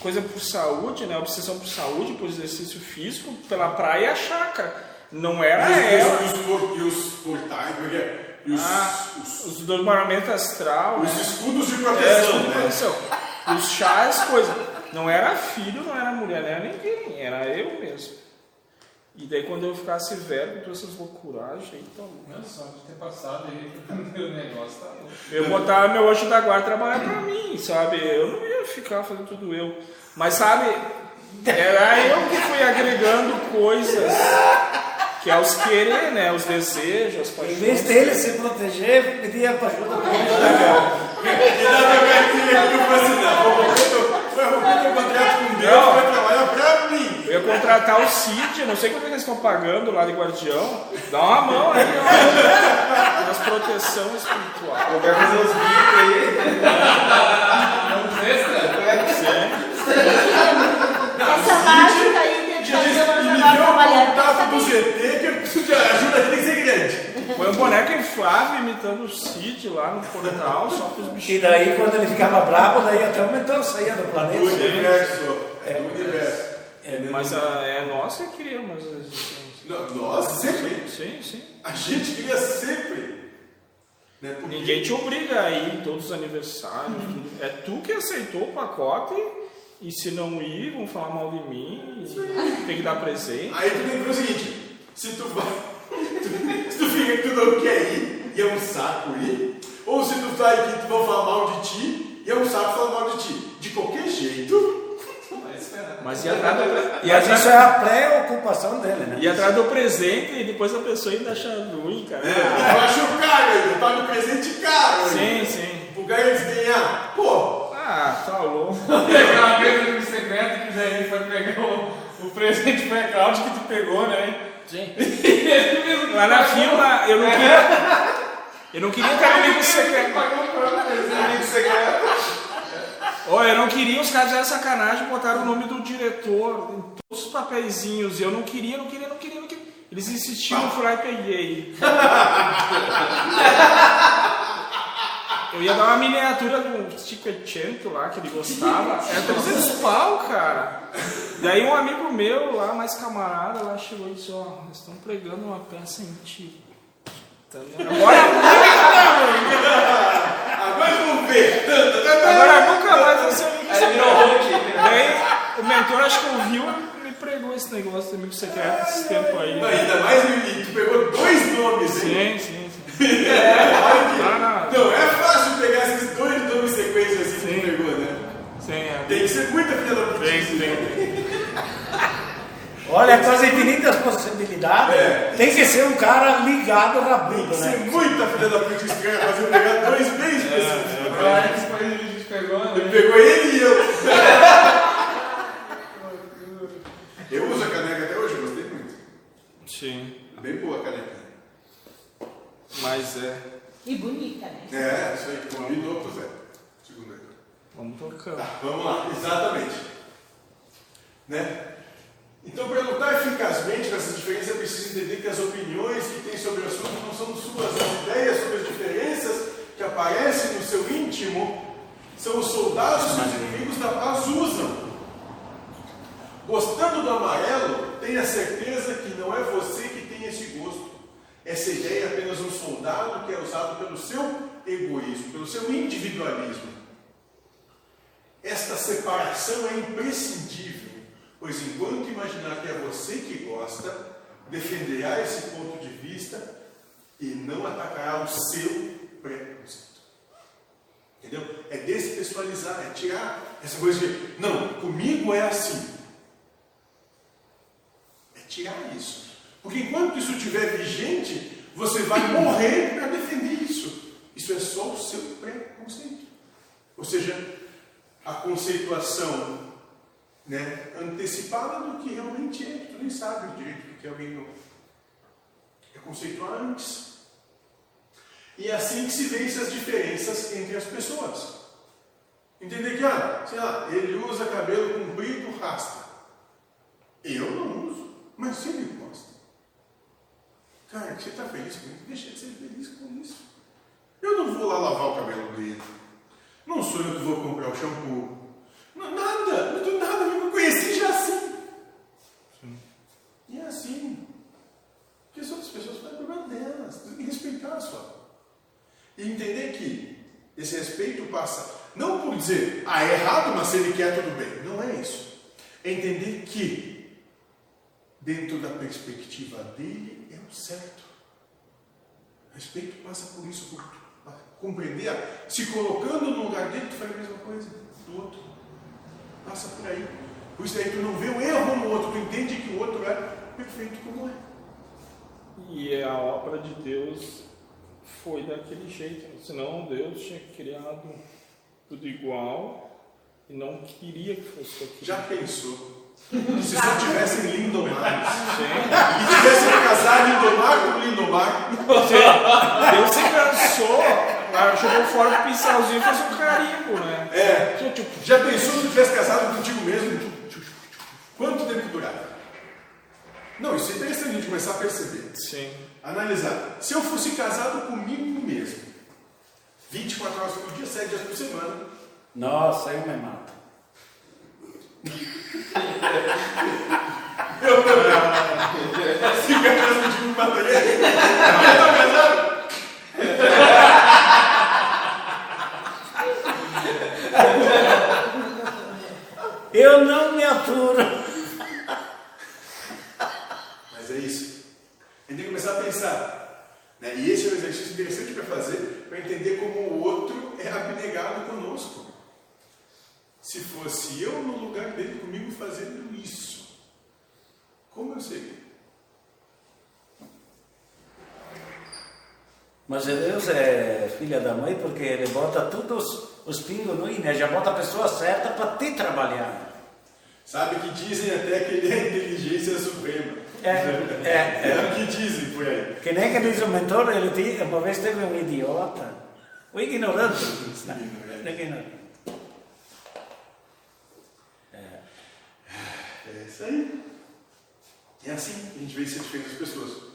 coisa por saúde, né? Obsessão por saúde, por exercício físico, pela praia e a chácara. Não era ela. E os, e os portais, como é é? E os, Ah, os, os desdobramento astral, os né? escudos de É, proteção, tudo né? proteção. Os chás, coisa. Não era filho, não era mulher, não era ninguém, era eu mesmo. E daí quando eu ficasse velho, com todas essas loucuragens, aí louco. não só de ter passado aí o negócio, tá louco. Eu botava meu anjo da guarda trabalhar pra mim, sabe? Eu não ia ficar fazendo tudo eu. Mas sabe, era eu que fui agregando coisas que é os querer, né? Os desejos, as Em paixões. vez dele se proteger, pedia para ajuda para ele. E dá pra cartilha que eu falei assim, não, vou contrato com Deus, vai trabalhar pra. Eu ia contratar o Cid, eu não sei como é que eles estão pagando lá de guardião. Dá uma mão aí, ó. Nas proteção espiritual. Eu quero fazer uns vídeos aí. Não extra? Essa mágica aí de disse, fazer uma trabalhar. contato do GT que a ajuda aqui tem que ser grande. Põe um boneco inflável imitando o Cid lá no portal, só para os E daí, quando ele ficava bravo, daí até o mentor saía do O planeta. universo. É o universo. É, Mas a, é nós que criamos as existências. Não, Nós sempre. Sim, sim. A gente queria sempre. Né? Porque Ninguém te obriga a ir em todos os aniversários. tudo. É tu que aceitou o pacote e se não ir, vão falar mal de mim. Tem que dar presente. Aí tu tem que o seguinte: se tu vai. tu- se tu fica que tu não quer ir, e é um saco ir, ou se tu vai que tu vão falar mal de ti, e é um saco falar mal de ti. De qualquer jeito. Mas ia atrás do, ia atrás, isso é a preocupação dele, né? ia atrás do presente e depois a pessoa ainda acha ruim, cara. é, eu acho caro ainda, paga o presente caro. Sim, sim. O cara desdenhar, pô, Ah, tá louco. Aquela vez no secreto que daí ele foi pegar o, o presente blackout que tu pegou, né? Sim. Ele mesmo Lá na fila, eu não queria. Eu não queria ter amigo Ele secreto. pagou o amigo secreto. Olha, eu não queria, os caras fizeram sacanagem, botaram o nome do diretor em todos os papeizinhos. E eu não queria, não queria, não queria, não queria. Eles insistiram, eu fui e peguei. Eu ia dar uma miniatura do Cinquecento lá, que ele gostava. Era 300 pau, cara. Daí um amigo meu lá, mais camarada, lá chegou e disse, ó, nós estamos pregando uma peça em ti. Tá vendo? Agora Agora vamos ver. Agora nunca mais Aí virou secreto. Daí o mentor acho que ouviu e me pregou esse negócio de amigo secreto esse tempo aí. Não, ainda mais, e tu pegou dois nomes? Sim, sim, sim. Olha Não, que- é fácil pegar esses dois nomes em sequência assim que Sim. tu pegou, né? Sim, é. Tem que ser muita filha da Tem, putice. tem. Olha, com as infinitas possibilidades, É. tem que ser um cara ligado Tem que ser né? muita filha da putice que vai fazer pegar dois bem Agora que foi a gente pegou, Ele né? pegou ele e eu. Eu uso a caneca até hoje, eu gostei muito. Sim, Bem boa a caneca. mas é. E bonita, né? É, isso aí, combinou pro Zé. Segundo ele. Vamos tocando. Tá, vamos lá, exatamente. Né? Então, para lutar eficazmente com essas diferenças, é preciso entender que as opiniões que tem sobre o assunto não são suas, as ideias sobre as diferenças que aparecem no seu íntimo são os soldados que os inimigos da paz usam. Gostando do amarelo, tenha certeza que não é você que tem esse gosto. Essa ideia é apenas um soldado que é usado pelo seu egoísmo, pelo seu individualismo. Esta separação é imprescindível, pois enquanto imaginar que é você que gosta, defenderá esse ponto de vista e não atacará o seu preconceito. Entendeu? É despessoalizar, é tirar essa coisa de, não, comigo é assim. É tirar isso. Porque enquanto isso estiver vigente, você vai morrer para defender isso. Isso é só o seu preconceito. Ou seja, a conceituação né, antecipada do que realmente é, tu nem sabe direito do que é alguém não. É conceituar antes. E é assim que se vence as diferenças entre as pessoas. Entender que, ah, sei lá, ele usa cabelo comprido, rasta. Eu não uso, mas se ele gosta. Cara, você está feliz com isso, deixa de ser feliz com isso. Eu não vou lá lavar o cabelo dele. Não sou eu que vou comprar o shampoo. Não, nada, não tenho nada, eu me conheci já assim. E é assim. Porque as outras pessoas fazem problema delas. Tem que respeitar só. E entender que esse respeito passa não por dizer, ah, é errado, mas se ele quer, tudo bem. Não é isso. É entender que, dentro da perspectiva dele, é o certo. Respeito passa por isso, por compreender, ah, se colocando no lugar dele, tu faz a mesma coisa do outro. Passa por aí. Por isso aí tu não vê o erro no outro, tu entende que o outro é perfeito como é. E a obra de Deus foi daquele jeito. Senão Deus tinha criado tudo igual e não queria que fosse daquele Já pensou? Se só tivessem Lindomar e tivessem casado Lindomar com Lindomar, Deus se cansou, jogou fora o pincelzinho e fez um carimbo, né? é, já pensou se tu tivesse casado contigo mesmo? Quanto tempo durava? Não, isso é interessante a gente começar a perceber. Sim. Analisar. Se eu fosse casado comigo mesmo, 24 horas por dia, 7 dias por semana, Nossa, eu me mato. eu também. Se casado contigo, me mataria. Eu tô casado. Eu não me aturo. Mas é isso. A gente tem que começar a pensar. Né? E esse é um exercício interessante para fazer, para entender como o outro é abnegado conosco. Se fosse eu no lugar dele comigo fazendo isso, como eu seria? Mas Deus é filha da mãe porque ele bota todos os pingos no i, né? Já bota a pessoa certa para te trabalhar. Sabe que dizem até que ele é a inteligência suprema. É, é, é, é, o que dizem por aí. Que nem que diz o mentor, ele diz, uma vez teve um idiota, o ignorante diz, ignorante. É. É, é. é isso aí. É assim que a gente vê se diferente das pessoas.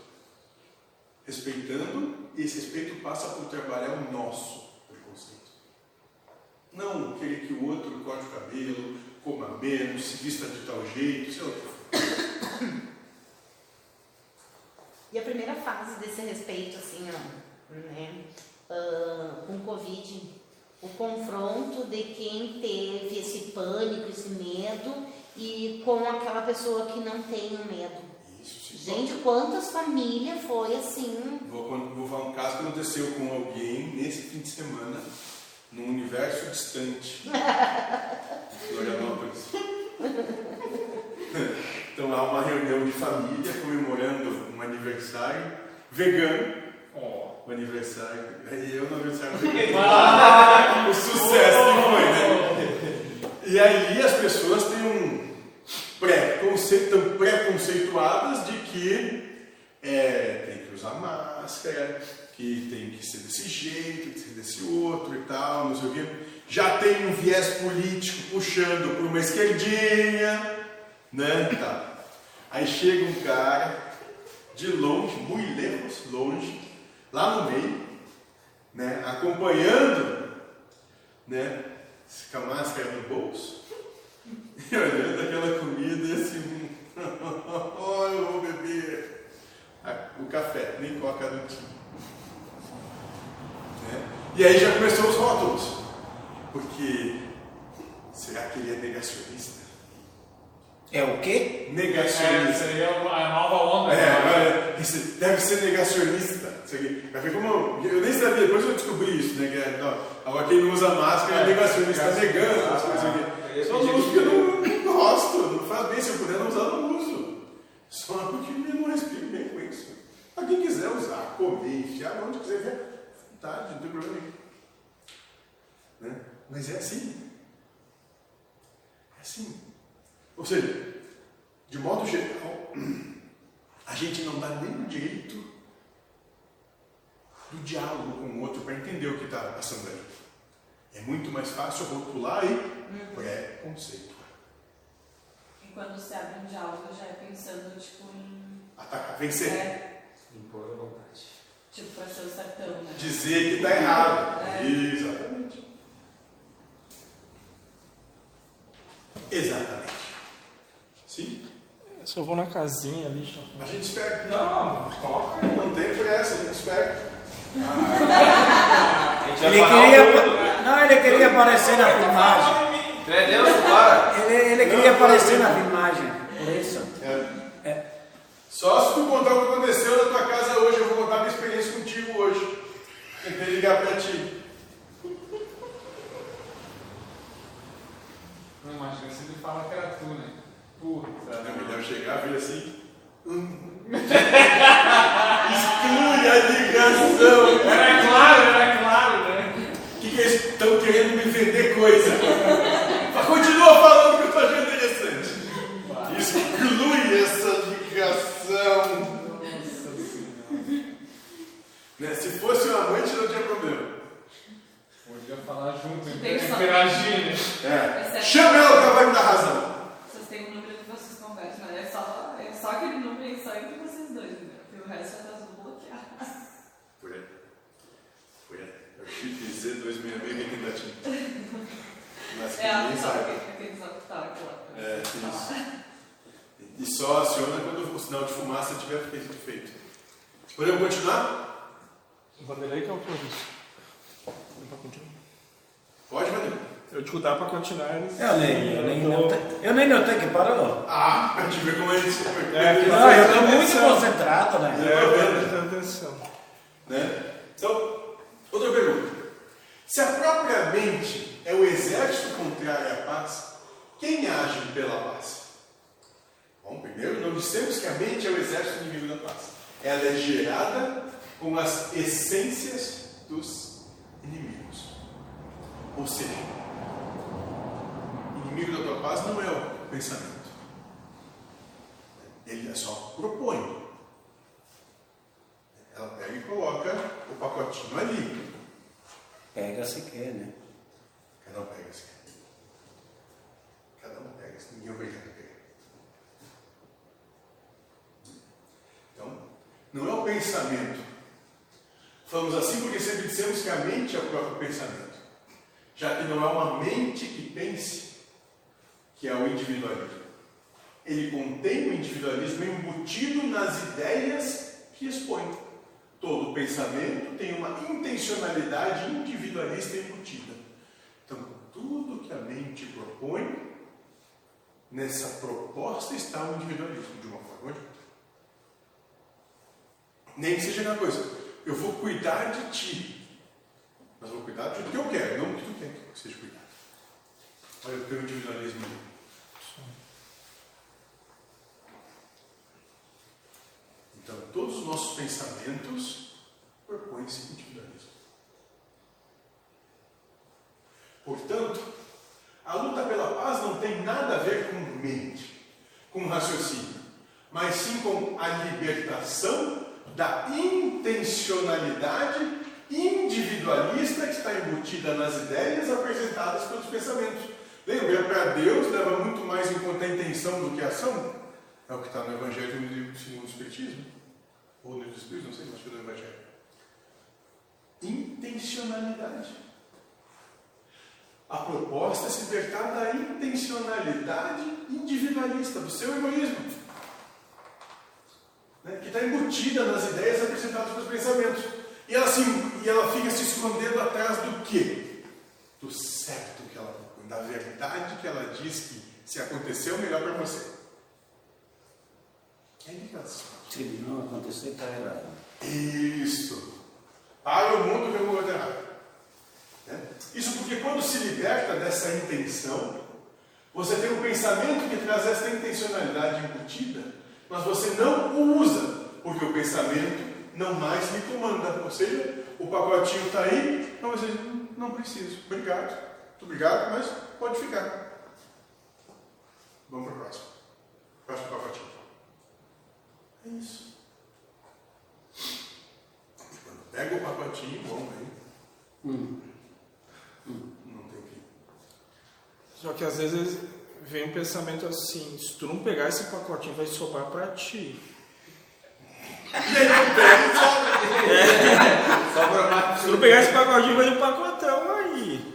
Respeitando, e esse respeito passa por trabalhar o nosso preconceito. Não querer que o outro corte o cabelo, coma menos, se vista de tal jeito, sei lá o que for. E a primeira fase desse respeito, assim, ó, né, ah, com o Covid, o confronto de quem teve esse pânico, esse medo, e com aquela pessoa que não tem o medo. Isso. Gente, quantas famílias foi assim? Vou, vou falar um caso que aconteceu com alguém nesse fim de semana, num universo distante. Florianópolis. então há uma reunião de família comemorando um aniversário vegano. Ó. O aniversário. E eu no aniversário vegano. o sucesso que foi, né? E aí as pessoas têm um pré-conceito, tão preconceituadas de que é, tem que usar máscara, que tem que ser desse jeito, tem que ser desse outro e tal, não sei o quê. Já tem um viés político puxando por uma esquerdinha, né? Tá. Aí chega um cara de longe, muito lejos, longe, lá no meio, né? Acompanhando, né? Com a máscara no bolso, e olhando aquela comida e assim, oh, eu vou beber o café, nem coca não tinha. Né? E aí já começou os rótulos, porque será que ele é negacionista? É o quê? É, Negacionista. seria a nova onda. É, né? agora, esse deve ser negacionista. Isso aqui. Ver como eu, eu nem sabia, depois eu descobri isso, né? Que é, não, agora quem não usa máscara é negacionista, está negando as coisas aqui. Só uso porque eu não, não gosto, não faz bem. Se eu puder não usar, eu não uso. Só porque eu não respiro bem com isso. Mas quem quiser usar, comer, enfiar, onde quiser, é vontade, não tem problema nenhum. Né? Mas é assim. É assim. Ou seja, de modo geral, a gente não dá nem o direito do diálogo com o outro para entender o que está passando ali. É muito mais fácil rotular e preconceito. E quando se abre um diálogo, já é pensando, tipo, em... Atacar, vencer. É, Impor a vontade. tipo, ser o sertão, né? Dizer que está errado. É. Exatamente. Exatamente. Sim? Eu só vou na casinha ali. A gente espera. Não, toca. Não tem pressa, a gente espera. A gente vai Ele queria, né? não, ele queria aparecer na filmagem. É Deus, para. Ele, ele queria aparecer na filmagem. Por isso. É. É. Só se tu contar o que aconteceu na tua casa hoje, eu vou contar minha experiência contigo hoje. Tentei ligar pra ti. Não, mas você sempre fala que era tu, né? Puta. É melhor chegar, vir assim. hum. Exclui a ligação. Era claro, era claro, né? O que, que eles estão querendo me vender coisa? Eu nem, eu, nem, tô... eu nem notei que parou. Ah, a gente vê como a gente se é, Não, ah, eu estou muito concentrado, né? É, eu tô atenção. Né? Então, outra pergunta. Se a própria mente é o exército contrário à paz, quem age pela paz? Bom, primeiro, não dissemos que a mente é o exército inimigo da paz. Ela é gerada com as essências dos inimigos. Ou seja, inimigo da tua paz não é o pensamento. Ele é só propõe. Ela pega e coloca o pacotinho ali. Pega se quer, né? Cada um pega se quer. Cada um pega se ninguém obriga obrigado a pegar. Então, não é o pensamento. Falamos assim porque sempre dissemos que a mente é o próprio pensamento já que não é uma mente que pense, que é o individualismo. Ele contém o individualismo embutido nas ideias que expõe. Todo pensamento tem uma intencionalidade individualista embutida. Então, tudo que a mente propõe, nessa proposta está o individualismo, de uma forma ou de outra. Nem que seja aquela coisa, eu vou cuidar de ti, mas vou cuidar do que eu quero, não do que tu quer que seja cuidado. Olha o teu individualismo ali. Então, todos os nossos pensamentos propõem-se individualismo. Portanto, a luta pela paz não tem nada a ver com mente, com raciocínio, mas sim com a libertação da intencionalidade individualista que está embutida nas ideias apresentadas pelos pensamentos. Lembra, para Deus leva muito mais em conta a intenção do que a ação. É o que está no Evangelho no livro segundo o Espiritismo. Ou no Espírito, não sei, mas que é no Evangelho. Intencionalidade. A proposta é se libertar da intencionalidade individualista, do seu egoísmo, né, que está embutida nas ideias apresentadas pelos pensamentos. E ela, se, e ela fica se escondendo atrás do quê? Do certo que ela da verdade que ela diz que se aconteceu, melhor para você. Se não acontecer, está errado. Isso. Para o mundo que eu vou. Né? Isso porque quando se liberta dessa intenção, você tem um pensamento que traz essa intencionalidade embutida, mas você não usa, porque o pensamento não mais lhe comanda. Ou seja, o pacotinho está aí, mas você não preciso. Obrigado. Muito obrigado, mas pode ficar. Vamos para o próximo. Próximo pacotinho. É isso. Quando pega o pacotinho, bom, aí. Hum. Não tem fim. Só que às vezes vem um pensamento assim, se tu não pegar esse pacotinho, vai sobrar pra ti. E aí não pega, mais. Se tu não pegar esse pacotinho, vai um pacotão aí.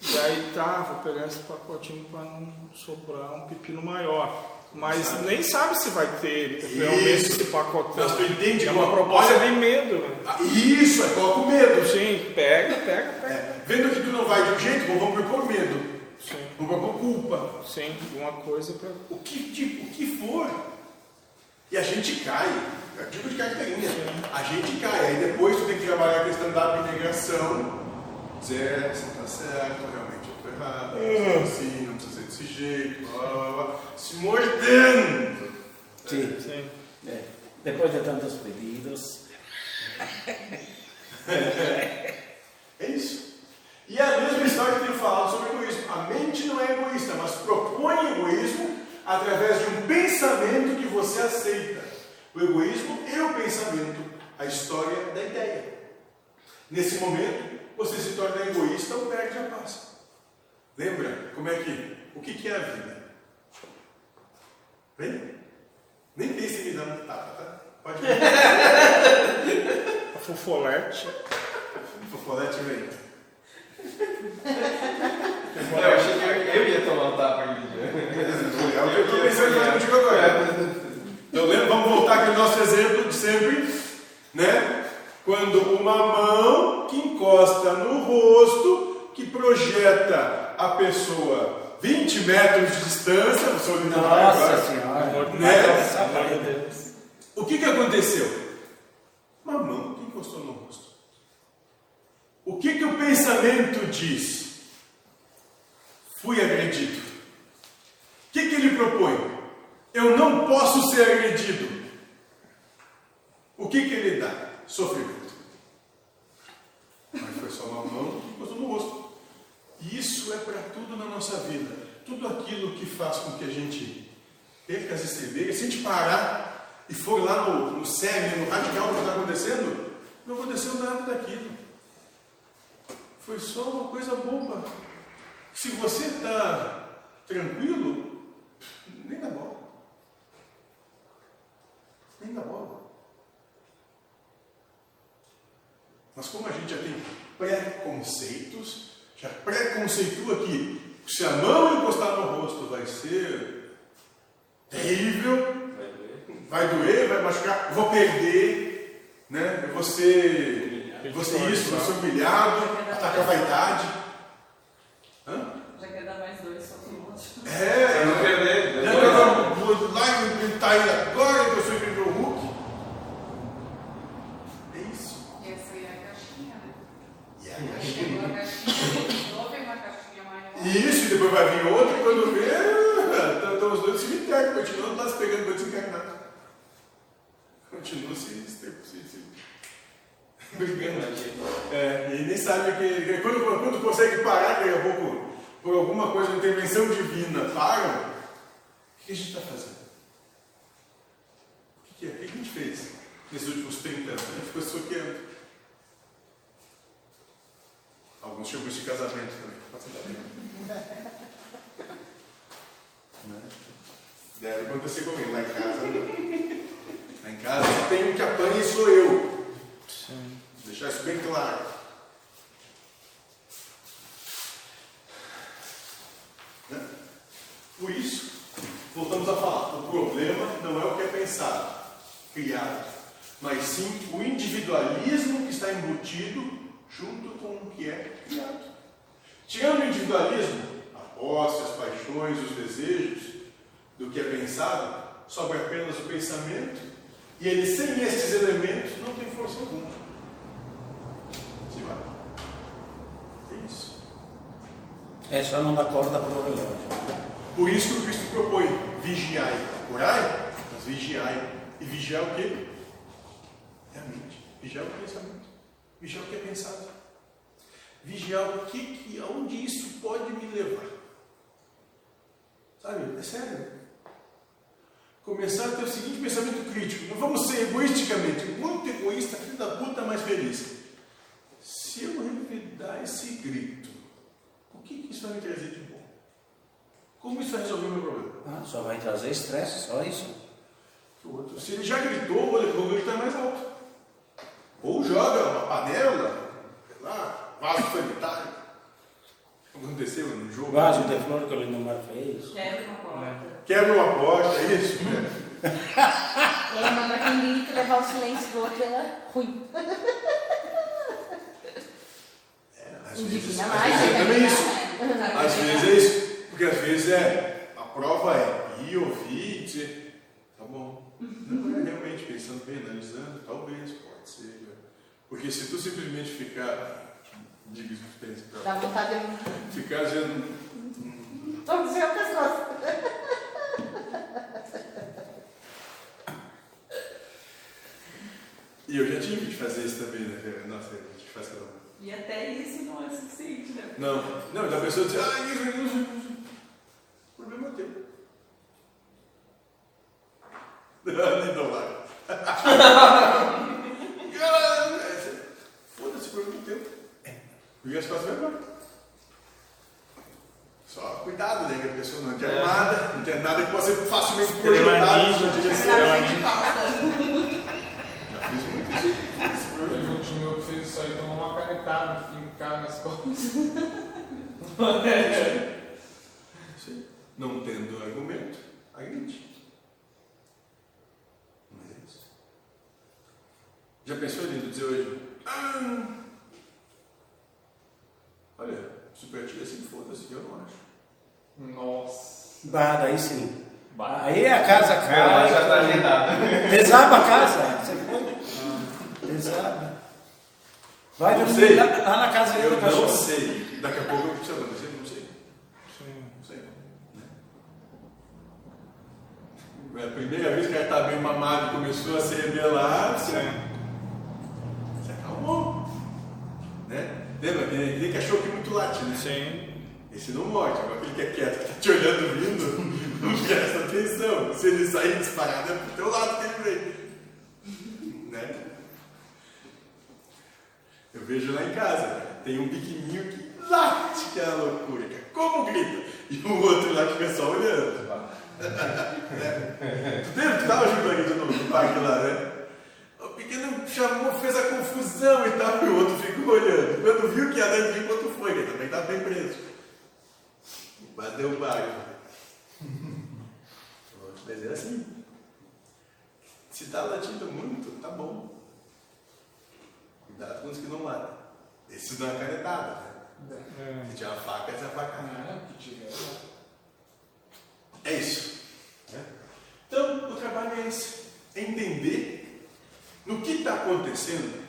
E aí tá, vou pegar esse pacotinho pra não sobrar um pepino maior. Mas nem sabe se vai ter realmente esse pacotão. Mas tu entende é uma proposta olha- de medo. né? Ah, Isso, é coloca o medo. Sim, pega, pega, pega. É, vendo que tu não vai de um jeito, bom, vamos propor medo. Sim, Vamos propor culpa. sim, alguma coisa pra. O que, tipo, o que for. E a gente cai. É tipo de carteirinha. A gente cai. Aí depois tu tem que trabalhar a questão da abnegação. Dizer, é, você está certo, realmente estou errado. Não precisa ser assim, não precisa ser desse jeito. Blá, blá, blá. Se mordendo. Sim. Sim. É. Depois de tantos pedidos. É isso. E é a mesma história que eu tenho falado sobre egoísmo. A mente não é egoísta, mas propõe egoísmo através de um pensamento que você aceita. O egoísmo e o pensamento, a história da ideia. Nesse momento, você se torna egoísta ou perde a paz. Lembra como é que? O que, que é a vida? Vem? Nem pense em me dar um tapa, tá? Pode vir. A fofolete. Fofolete vem. Eu achei que eu, eu ia tomar um tapa aqui. É o que eu estou pensando em contigo agora. Então, lembra, vamos voltar aqui ao nosso exemplo de sempre, né? Quando uma mão que encosta no rosto, que projeta a pessoa 20 metros de distância, olhando para Nossa agora, Senhora. Né? Nossa, Deus. o que, que aconteceu? Uma mão que encostou no rosto. O que, que o pensamento diz? Fui agredido. O que, que ele propõe? Eu não posso ser agredido. O que, que ele dá? Sofrimento. Mas foi só uma mão que encostou no rosto. E isso é para tudo na nossa vida. Tudo aquilo que faz com que a gente perca as estribeiras, se a gente parar e for lá no, no cerne, no radical do que está acontecendo, não aconteceu nada daquilo. Foi só uma coisa boba. Se você está tranquilo, nem dá bola. Nem dá bola. Mas como a gente já tem preconceitos, já preconceitua que se a mão encostar no rosto vai ser terrível, vai doer, vai machucar, vou perder, né? eu vou ser, vou ser isso, vou ser humilhado, atacar a vaidade. Hã? Já quer dar mais dois, só que um outro. É, Pra não perder. já que eu vou lá e inventar ele agora que eu sou igual o Hulk. É isso. E essa aí é a caixinha, né? E Aí aí, chegou a caixinha, continuou, veio uma caixinha maior. Isso, e depois vai vir outro, e quando vê, estão os dois cemitério, continuando lá se pegando para desencarnar. Continua se, se, se, brigando. É, e nem sabe que, quando, quando consegue parar, daqui a pouco, por alguma coisa, intervenção divina, param, o que a gente está fazendo? O que, que é? O que a gente fez nesses últimos 30 anos? A gente ficou soqueando. Alguns isso de casamento também. Né? Deve acontecer comigo lá em casa. Lá em casa só tem um que apanha e sou eu. Sim. Vou deixar isso bem claro. Né? Por isso, voltamos a falar, o problema não é o que é pensado, criado, mas sim o individualismo que está embutido junto com o que é criado. Tirando o individualismo, a posse, as paixões, os desejos, do que é pensado, sobra apenas o pensamento, e ele sem esses elementos não tem força alguma. Se vai. É isso. É só não dar corda para o relógio. Por isso que o Cristo propõe vigiai, orai, mas vigiai. E vigiar o quê? É a mente. Vigiar o pensamento. Vigiar o que é pensado. Vigiar o que, que aonde isso pode me levar. Sabe? É sério. Começar a ter o seguinte pensamento crítico. Não vamos ser egoisticamente, muito egoísta, filho da puta mais feliz. Se eu revidar esse grito, o que, que isso vai me trazer de bom? Como isso vai resolver o meu problema? Ah, só vai trazer estresse, só isso. Se ele já gritou, vou gritar mais alto. Ou joga uma panela, sei lá, vaso sanitário. Aconteceu num jogo. Vaso de flor que o Lindomar fez. Quebra uma porta. Quebra uma porta, é isso? né? Ela manda quem grita levar o silêncio do outro, ela é ruim. É, às vezes, às mais, vezes é né? também isso. Às vezes é isso. Porque às vezes é, a prova é ir, ouvir e dizer, tá bom. Não é realmente pensando bem, analisando, talvez, pode ser. Porque se tu simplesmente ficar, diga isso que pensa, Dá vontade de. ficar dizendo, Tô dizendo coisas. E eu já tive de fazer isso também, né? cara? Nossa, a gente faz cada um. E até isso não é suficiente, né? Não, não, da pessoa diz, ah, isso, isso, isso. O problema é teu. Nem dou lá. O problema é teu. Porque as costas vai embora. Só cuidado, né? Que a pessoa não quer nada, não quer nada que possa ser facilmente projetado na direção. estrela Já fiz muito isso. Esse Teve um time meu que fez isso aí, tomou uma canetada cara nas costas. Sim. Não tendo argumento, agride. Mas é isso. Já pensou, lindo, dizer hoje? Ah, olha, super tia assim, foda-se, eu não acho. Nossa. Bah, daí sim. Aí a casa Ela já tá cai. agendada. Desaba a casa. Você foi? Desaba. Vai Não dormir sei. lá, lá na casa Eu do não cachorro. sei. Daqui a pouco eu preciso dizer, não sei. Não sei. É a primeira vez que ela está bem mamado e começou a se rebelar, você, se acalmou. Né? Lembra? Tem cachorro que muito late, né? Sim. Esse não morde, agora aquele que é quieto, que está te olhando vindo, não presta atenção. Se ele sair disparado, é pro teu lado que ele vem. Né? Eu vejo lá em casa, tem um pequenininho que late, que é a loucura, que é como grita, e o outro lá que fica só olhando. né? Tu lembra? Tu estava jogando aqui no, parque lá, né? O que não chamou, fez a viu que ia dar de quanto foi, que também está bem preso. Mas deu bairro. Mas é assim. Se está latindo muito, tá bom. Cuidado com os que não latem. Esses dão a canetada, né? Se tiver a faca, essa faca. É, que tiver. É isso. né? Então, o trabalho é esse. É entender no que está acontecendo,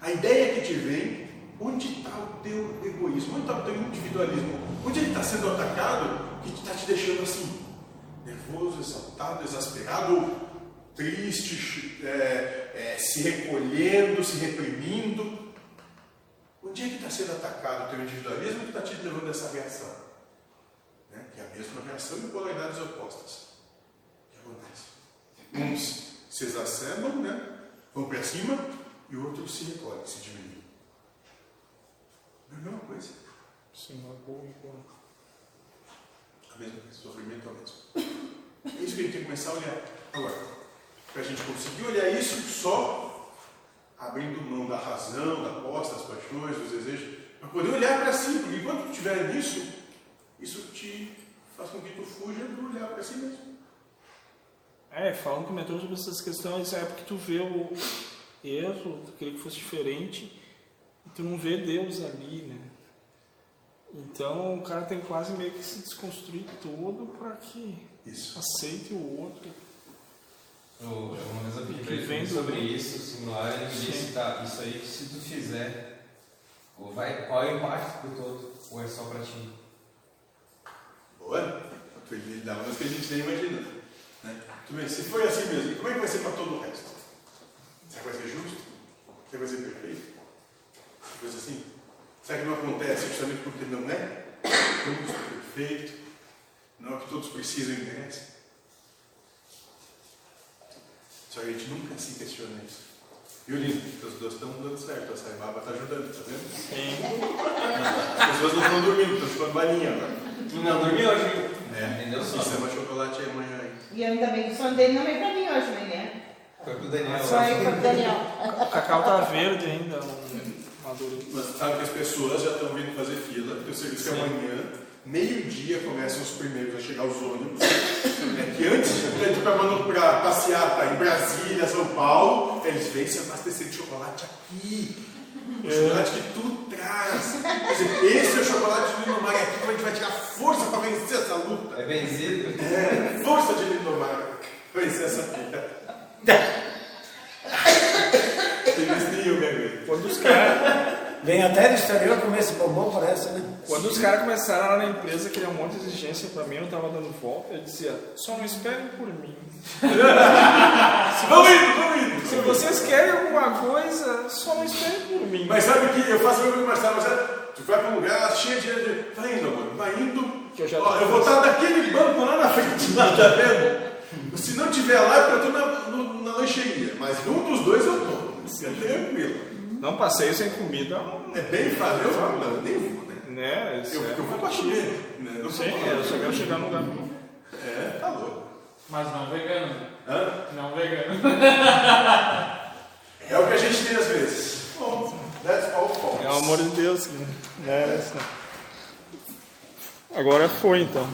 a ideia que te vem, onde está o teu egoísmo, onde está o teu individualismo, onde ele está sendo atacado, que está te deixando assim, nervoso, exaltado, exasperado, triste, é, é, se recolhendo, se reprimindo. Onde é que está sendo atacado o teu individualismo que está te levando a essa reação? Né? Que é a mesma reação em polaridades opostas. O que acontece? Uns se exacerbam, né? vão para cima, e o outro se recolhe, se diminui. É a mesma coisa. Sim, uma boa, boa. A mesma coisa, sofrimento é o mesmo. É isso que a gente tem que começar a olhar. Agora, para a gente conseguir olhar isso só abrindo mão da razão, da posse, das paixões, dos desejos, para poder olhar para si, porque enquanto tu estiver nisso, isso te faz com que tu fuja do olhar para si mesmo. É, falando com o mentor sobre essas questões, é porque tu vê o erro, queria que fosse diferente, tu não vê Deus ali, né? Então o cara tem quase meio que se desconstruir todo para que Isso. aceite o outro. Eu, uma vez eu pedi Que pra ele sobre isso, singular, ele me disse, tá, isso aí se tu fizer, ou vai, qual é o impacto pro todo, ou é só pra ti? Boa? Dá umas que a gente nem imagina. Né? Tudo bem, se foi assim mesmo, como é que vai ser para todo o resto? Será que vai ser justo? Será que vai ser perfeito? Coisa assim? Será que não acontece justamente porque não é justo, perfeito? Não é o que todos precisam e merecem? Só que a gente nunca se questiona isso. E o lindo, os dois estão dando certo, a Saibaba está ajudando, tá vendo? As pessoas não estão dormindo, estão chupando balinha agora. Não, dormiu hoje? É, Entendeu só? Isso é uma chocolate amanhã aí. E ainda bem que o som dele não veio pra mim hoje, manhã. Foi pro Daniel. Só aí pro Daniel. O cacau tá verde ainda, Mas sabe que as pessoas já estão vindo fazer fila, porque o serviço é Sim. amanhã, meio-dia começam os primeiros a chegar os ônibus. É que antes de ir para passear para em Brasília, São Paulo, eles vêm se abastecer de chocolate aqui. O chocolate que tu traz. Esse é o chocolate de Lindomar, é aqui que a gente vai tirar força para vencer essa luta. É benzido? É, força de Lindomar. Vencer essa fila. Tem Quando os caras Vem até do exterior comer esse bombom, parece, né? quando os cara começaram lá na empresa, queria um monte de exigência pra mim, eu tava dando volta, eu dizia, só não esperem por mim. Vamos indo, vamos indo. Se vocês querem alguma coisa, só não esperem por mim. Mas sabe que eu faço o mesmo que o Marcelo, mas tu vai para um lugar cheio de. Vai indo, amor, vai indo. Que eu já Ó, tô eu vou estar daquele banco lá na frente, lá, tá vendo? Se não tiver lá, eu estou na, no- na lancheria. Mas num dos dois eu estou. É tranquilo. Não passeio sem comida, não- É bem fácil. Eu falo, não, eu nem vou, né? né? Isso Eu, é eu vou para comer. Né? Eu Sim, eu só quero chegar no lugar. É, tá louco. Mas não vegano. Hã? Não vegano. É o que a gente tem às vezes. Bom, that's all false. É o amor de Deus, né? É, isso. Agora foi então.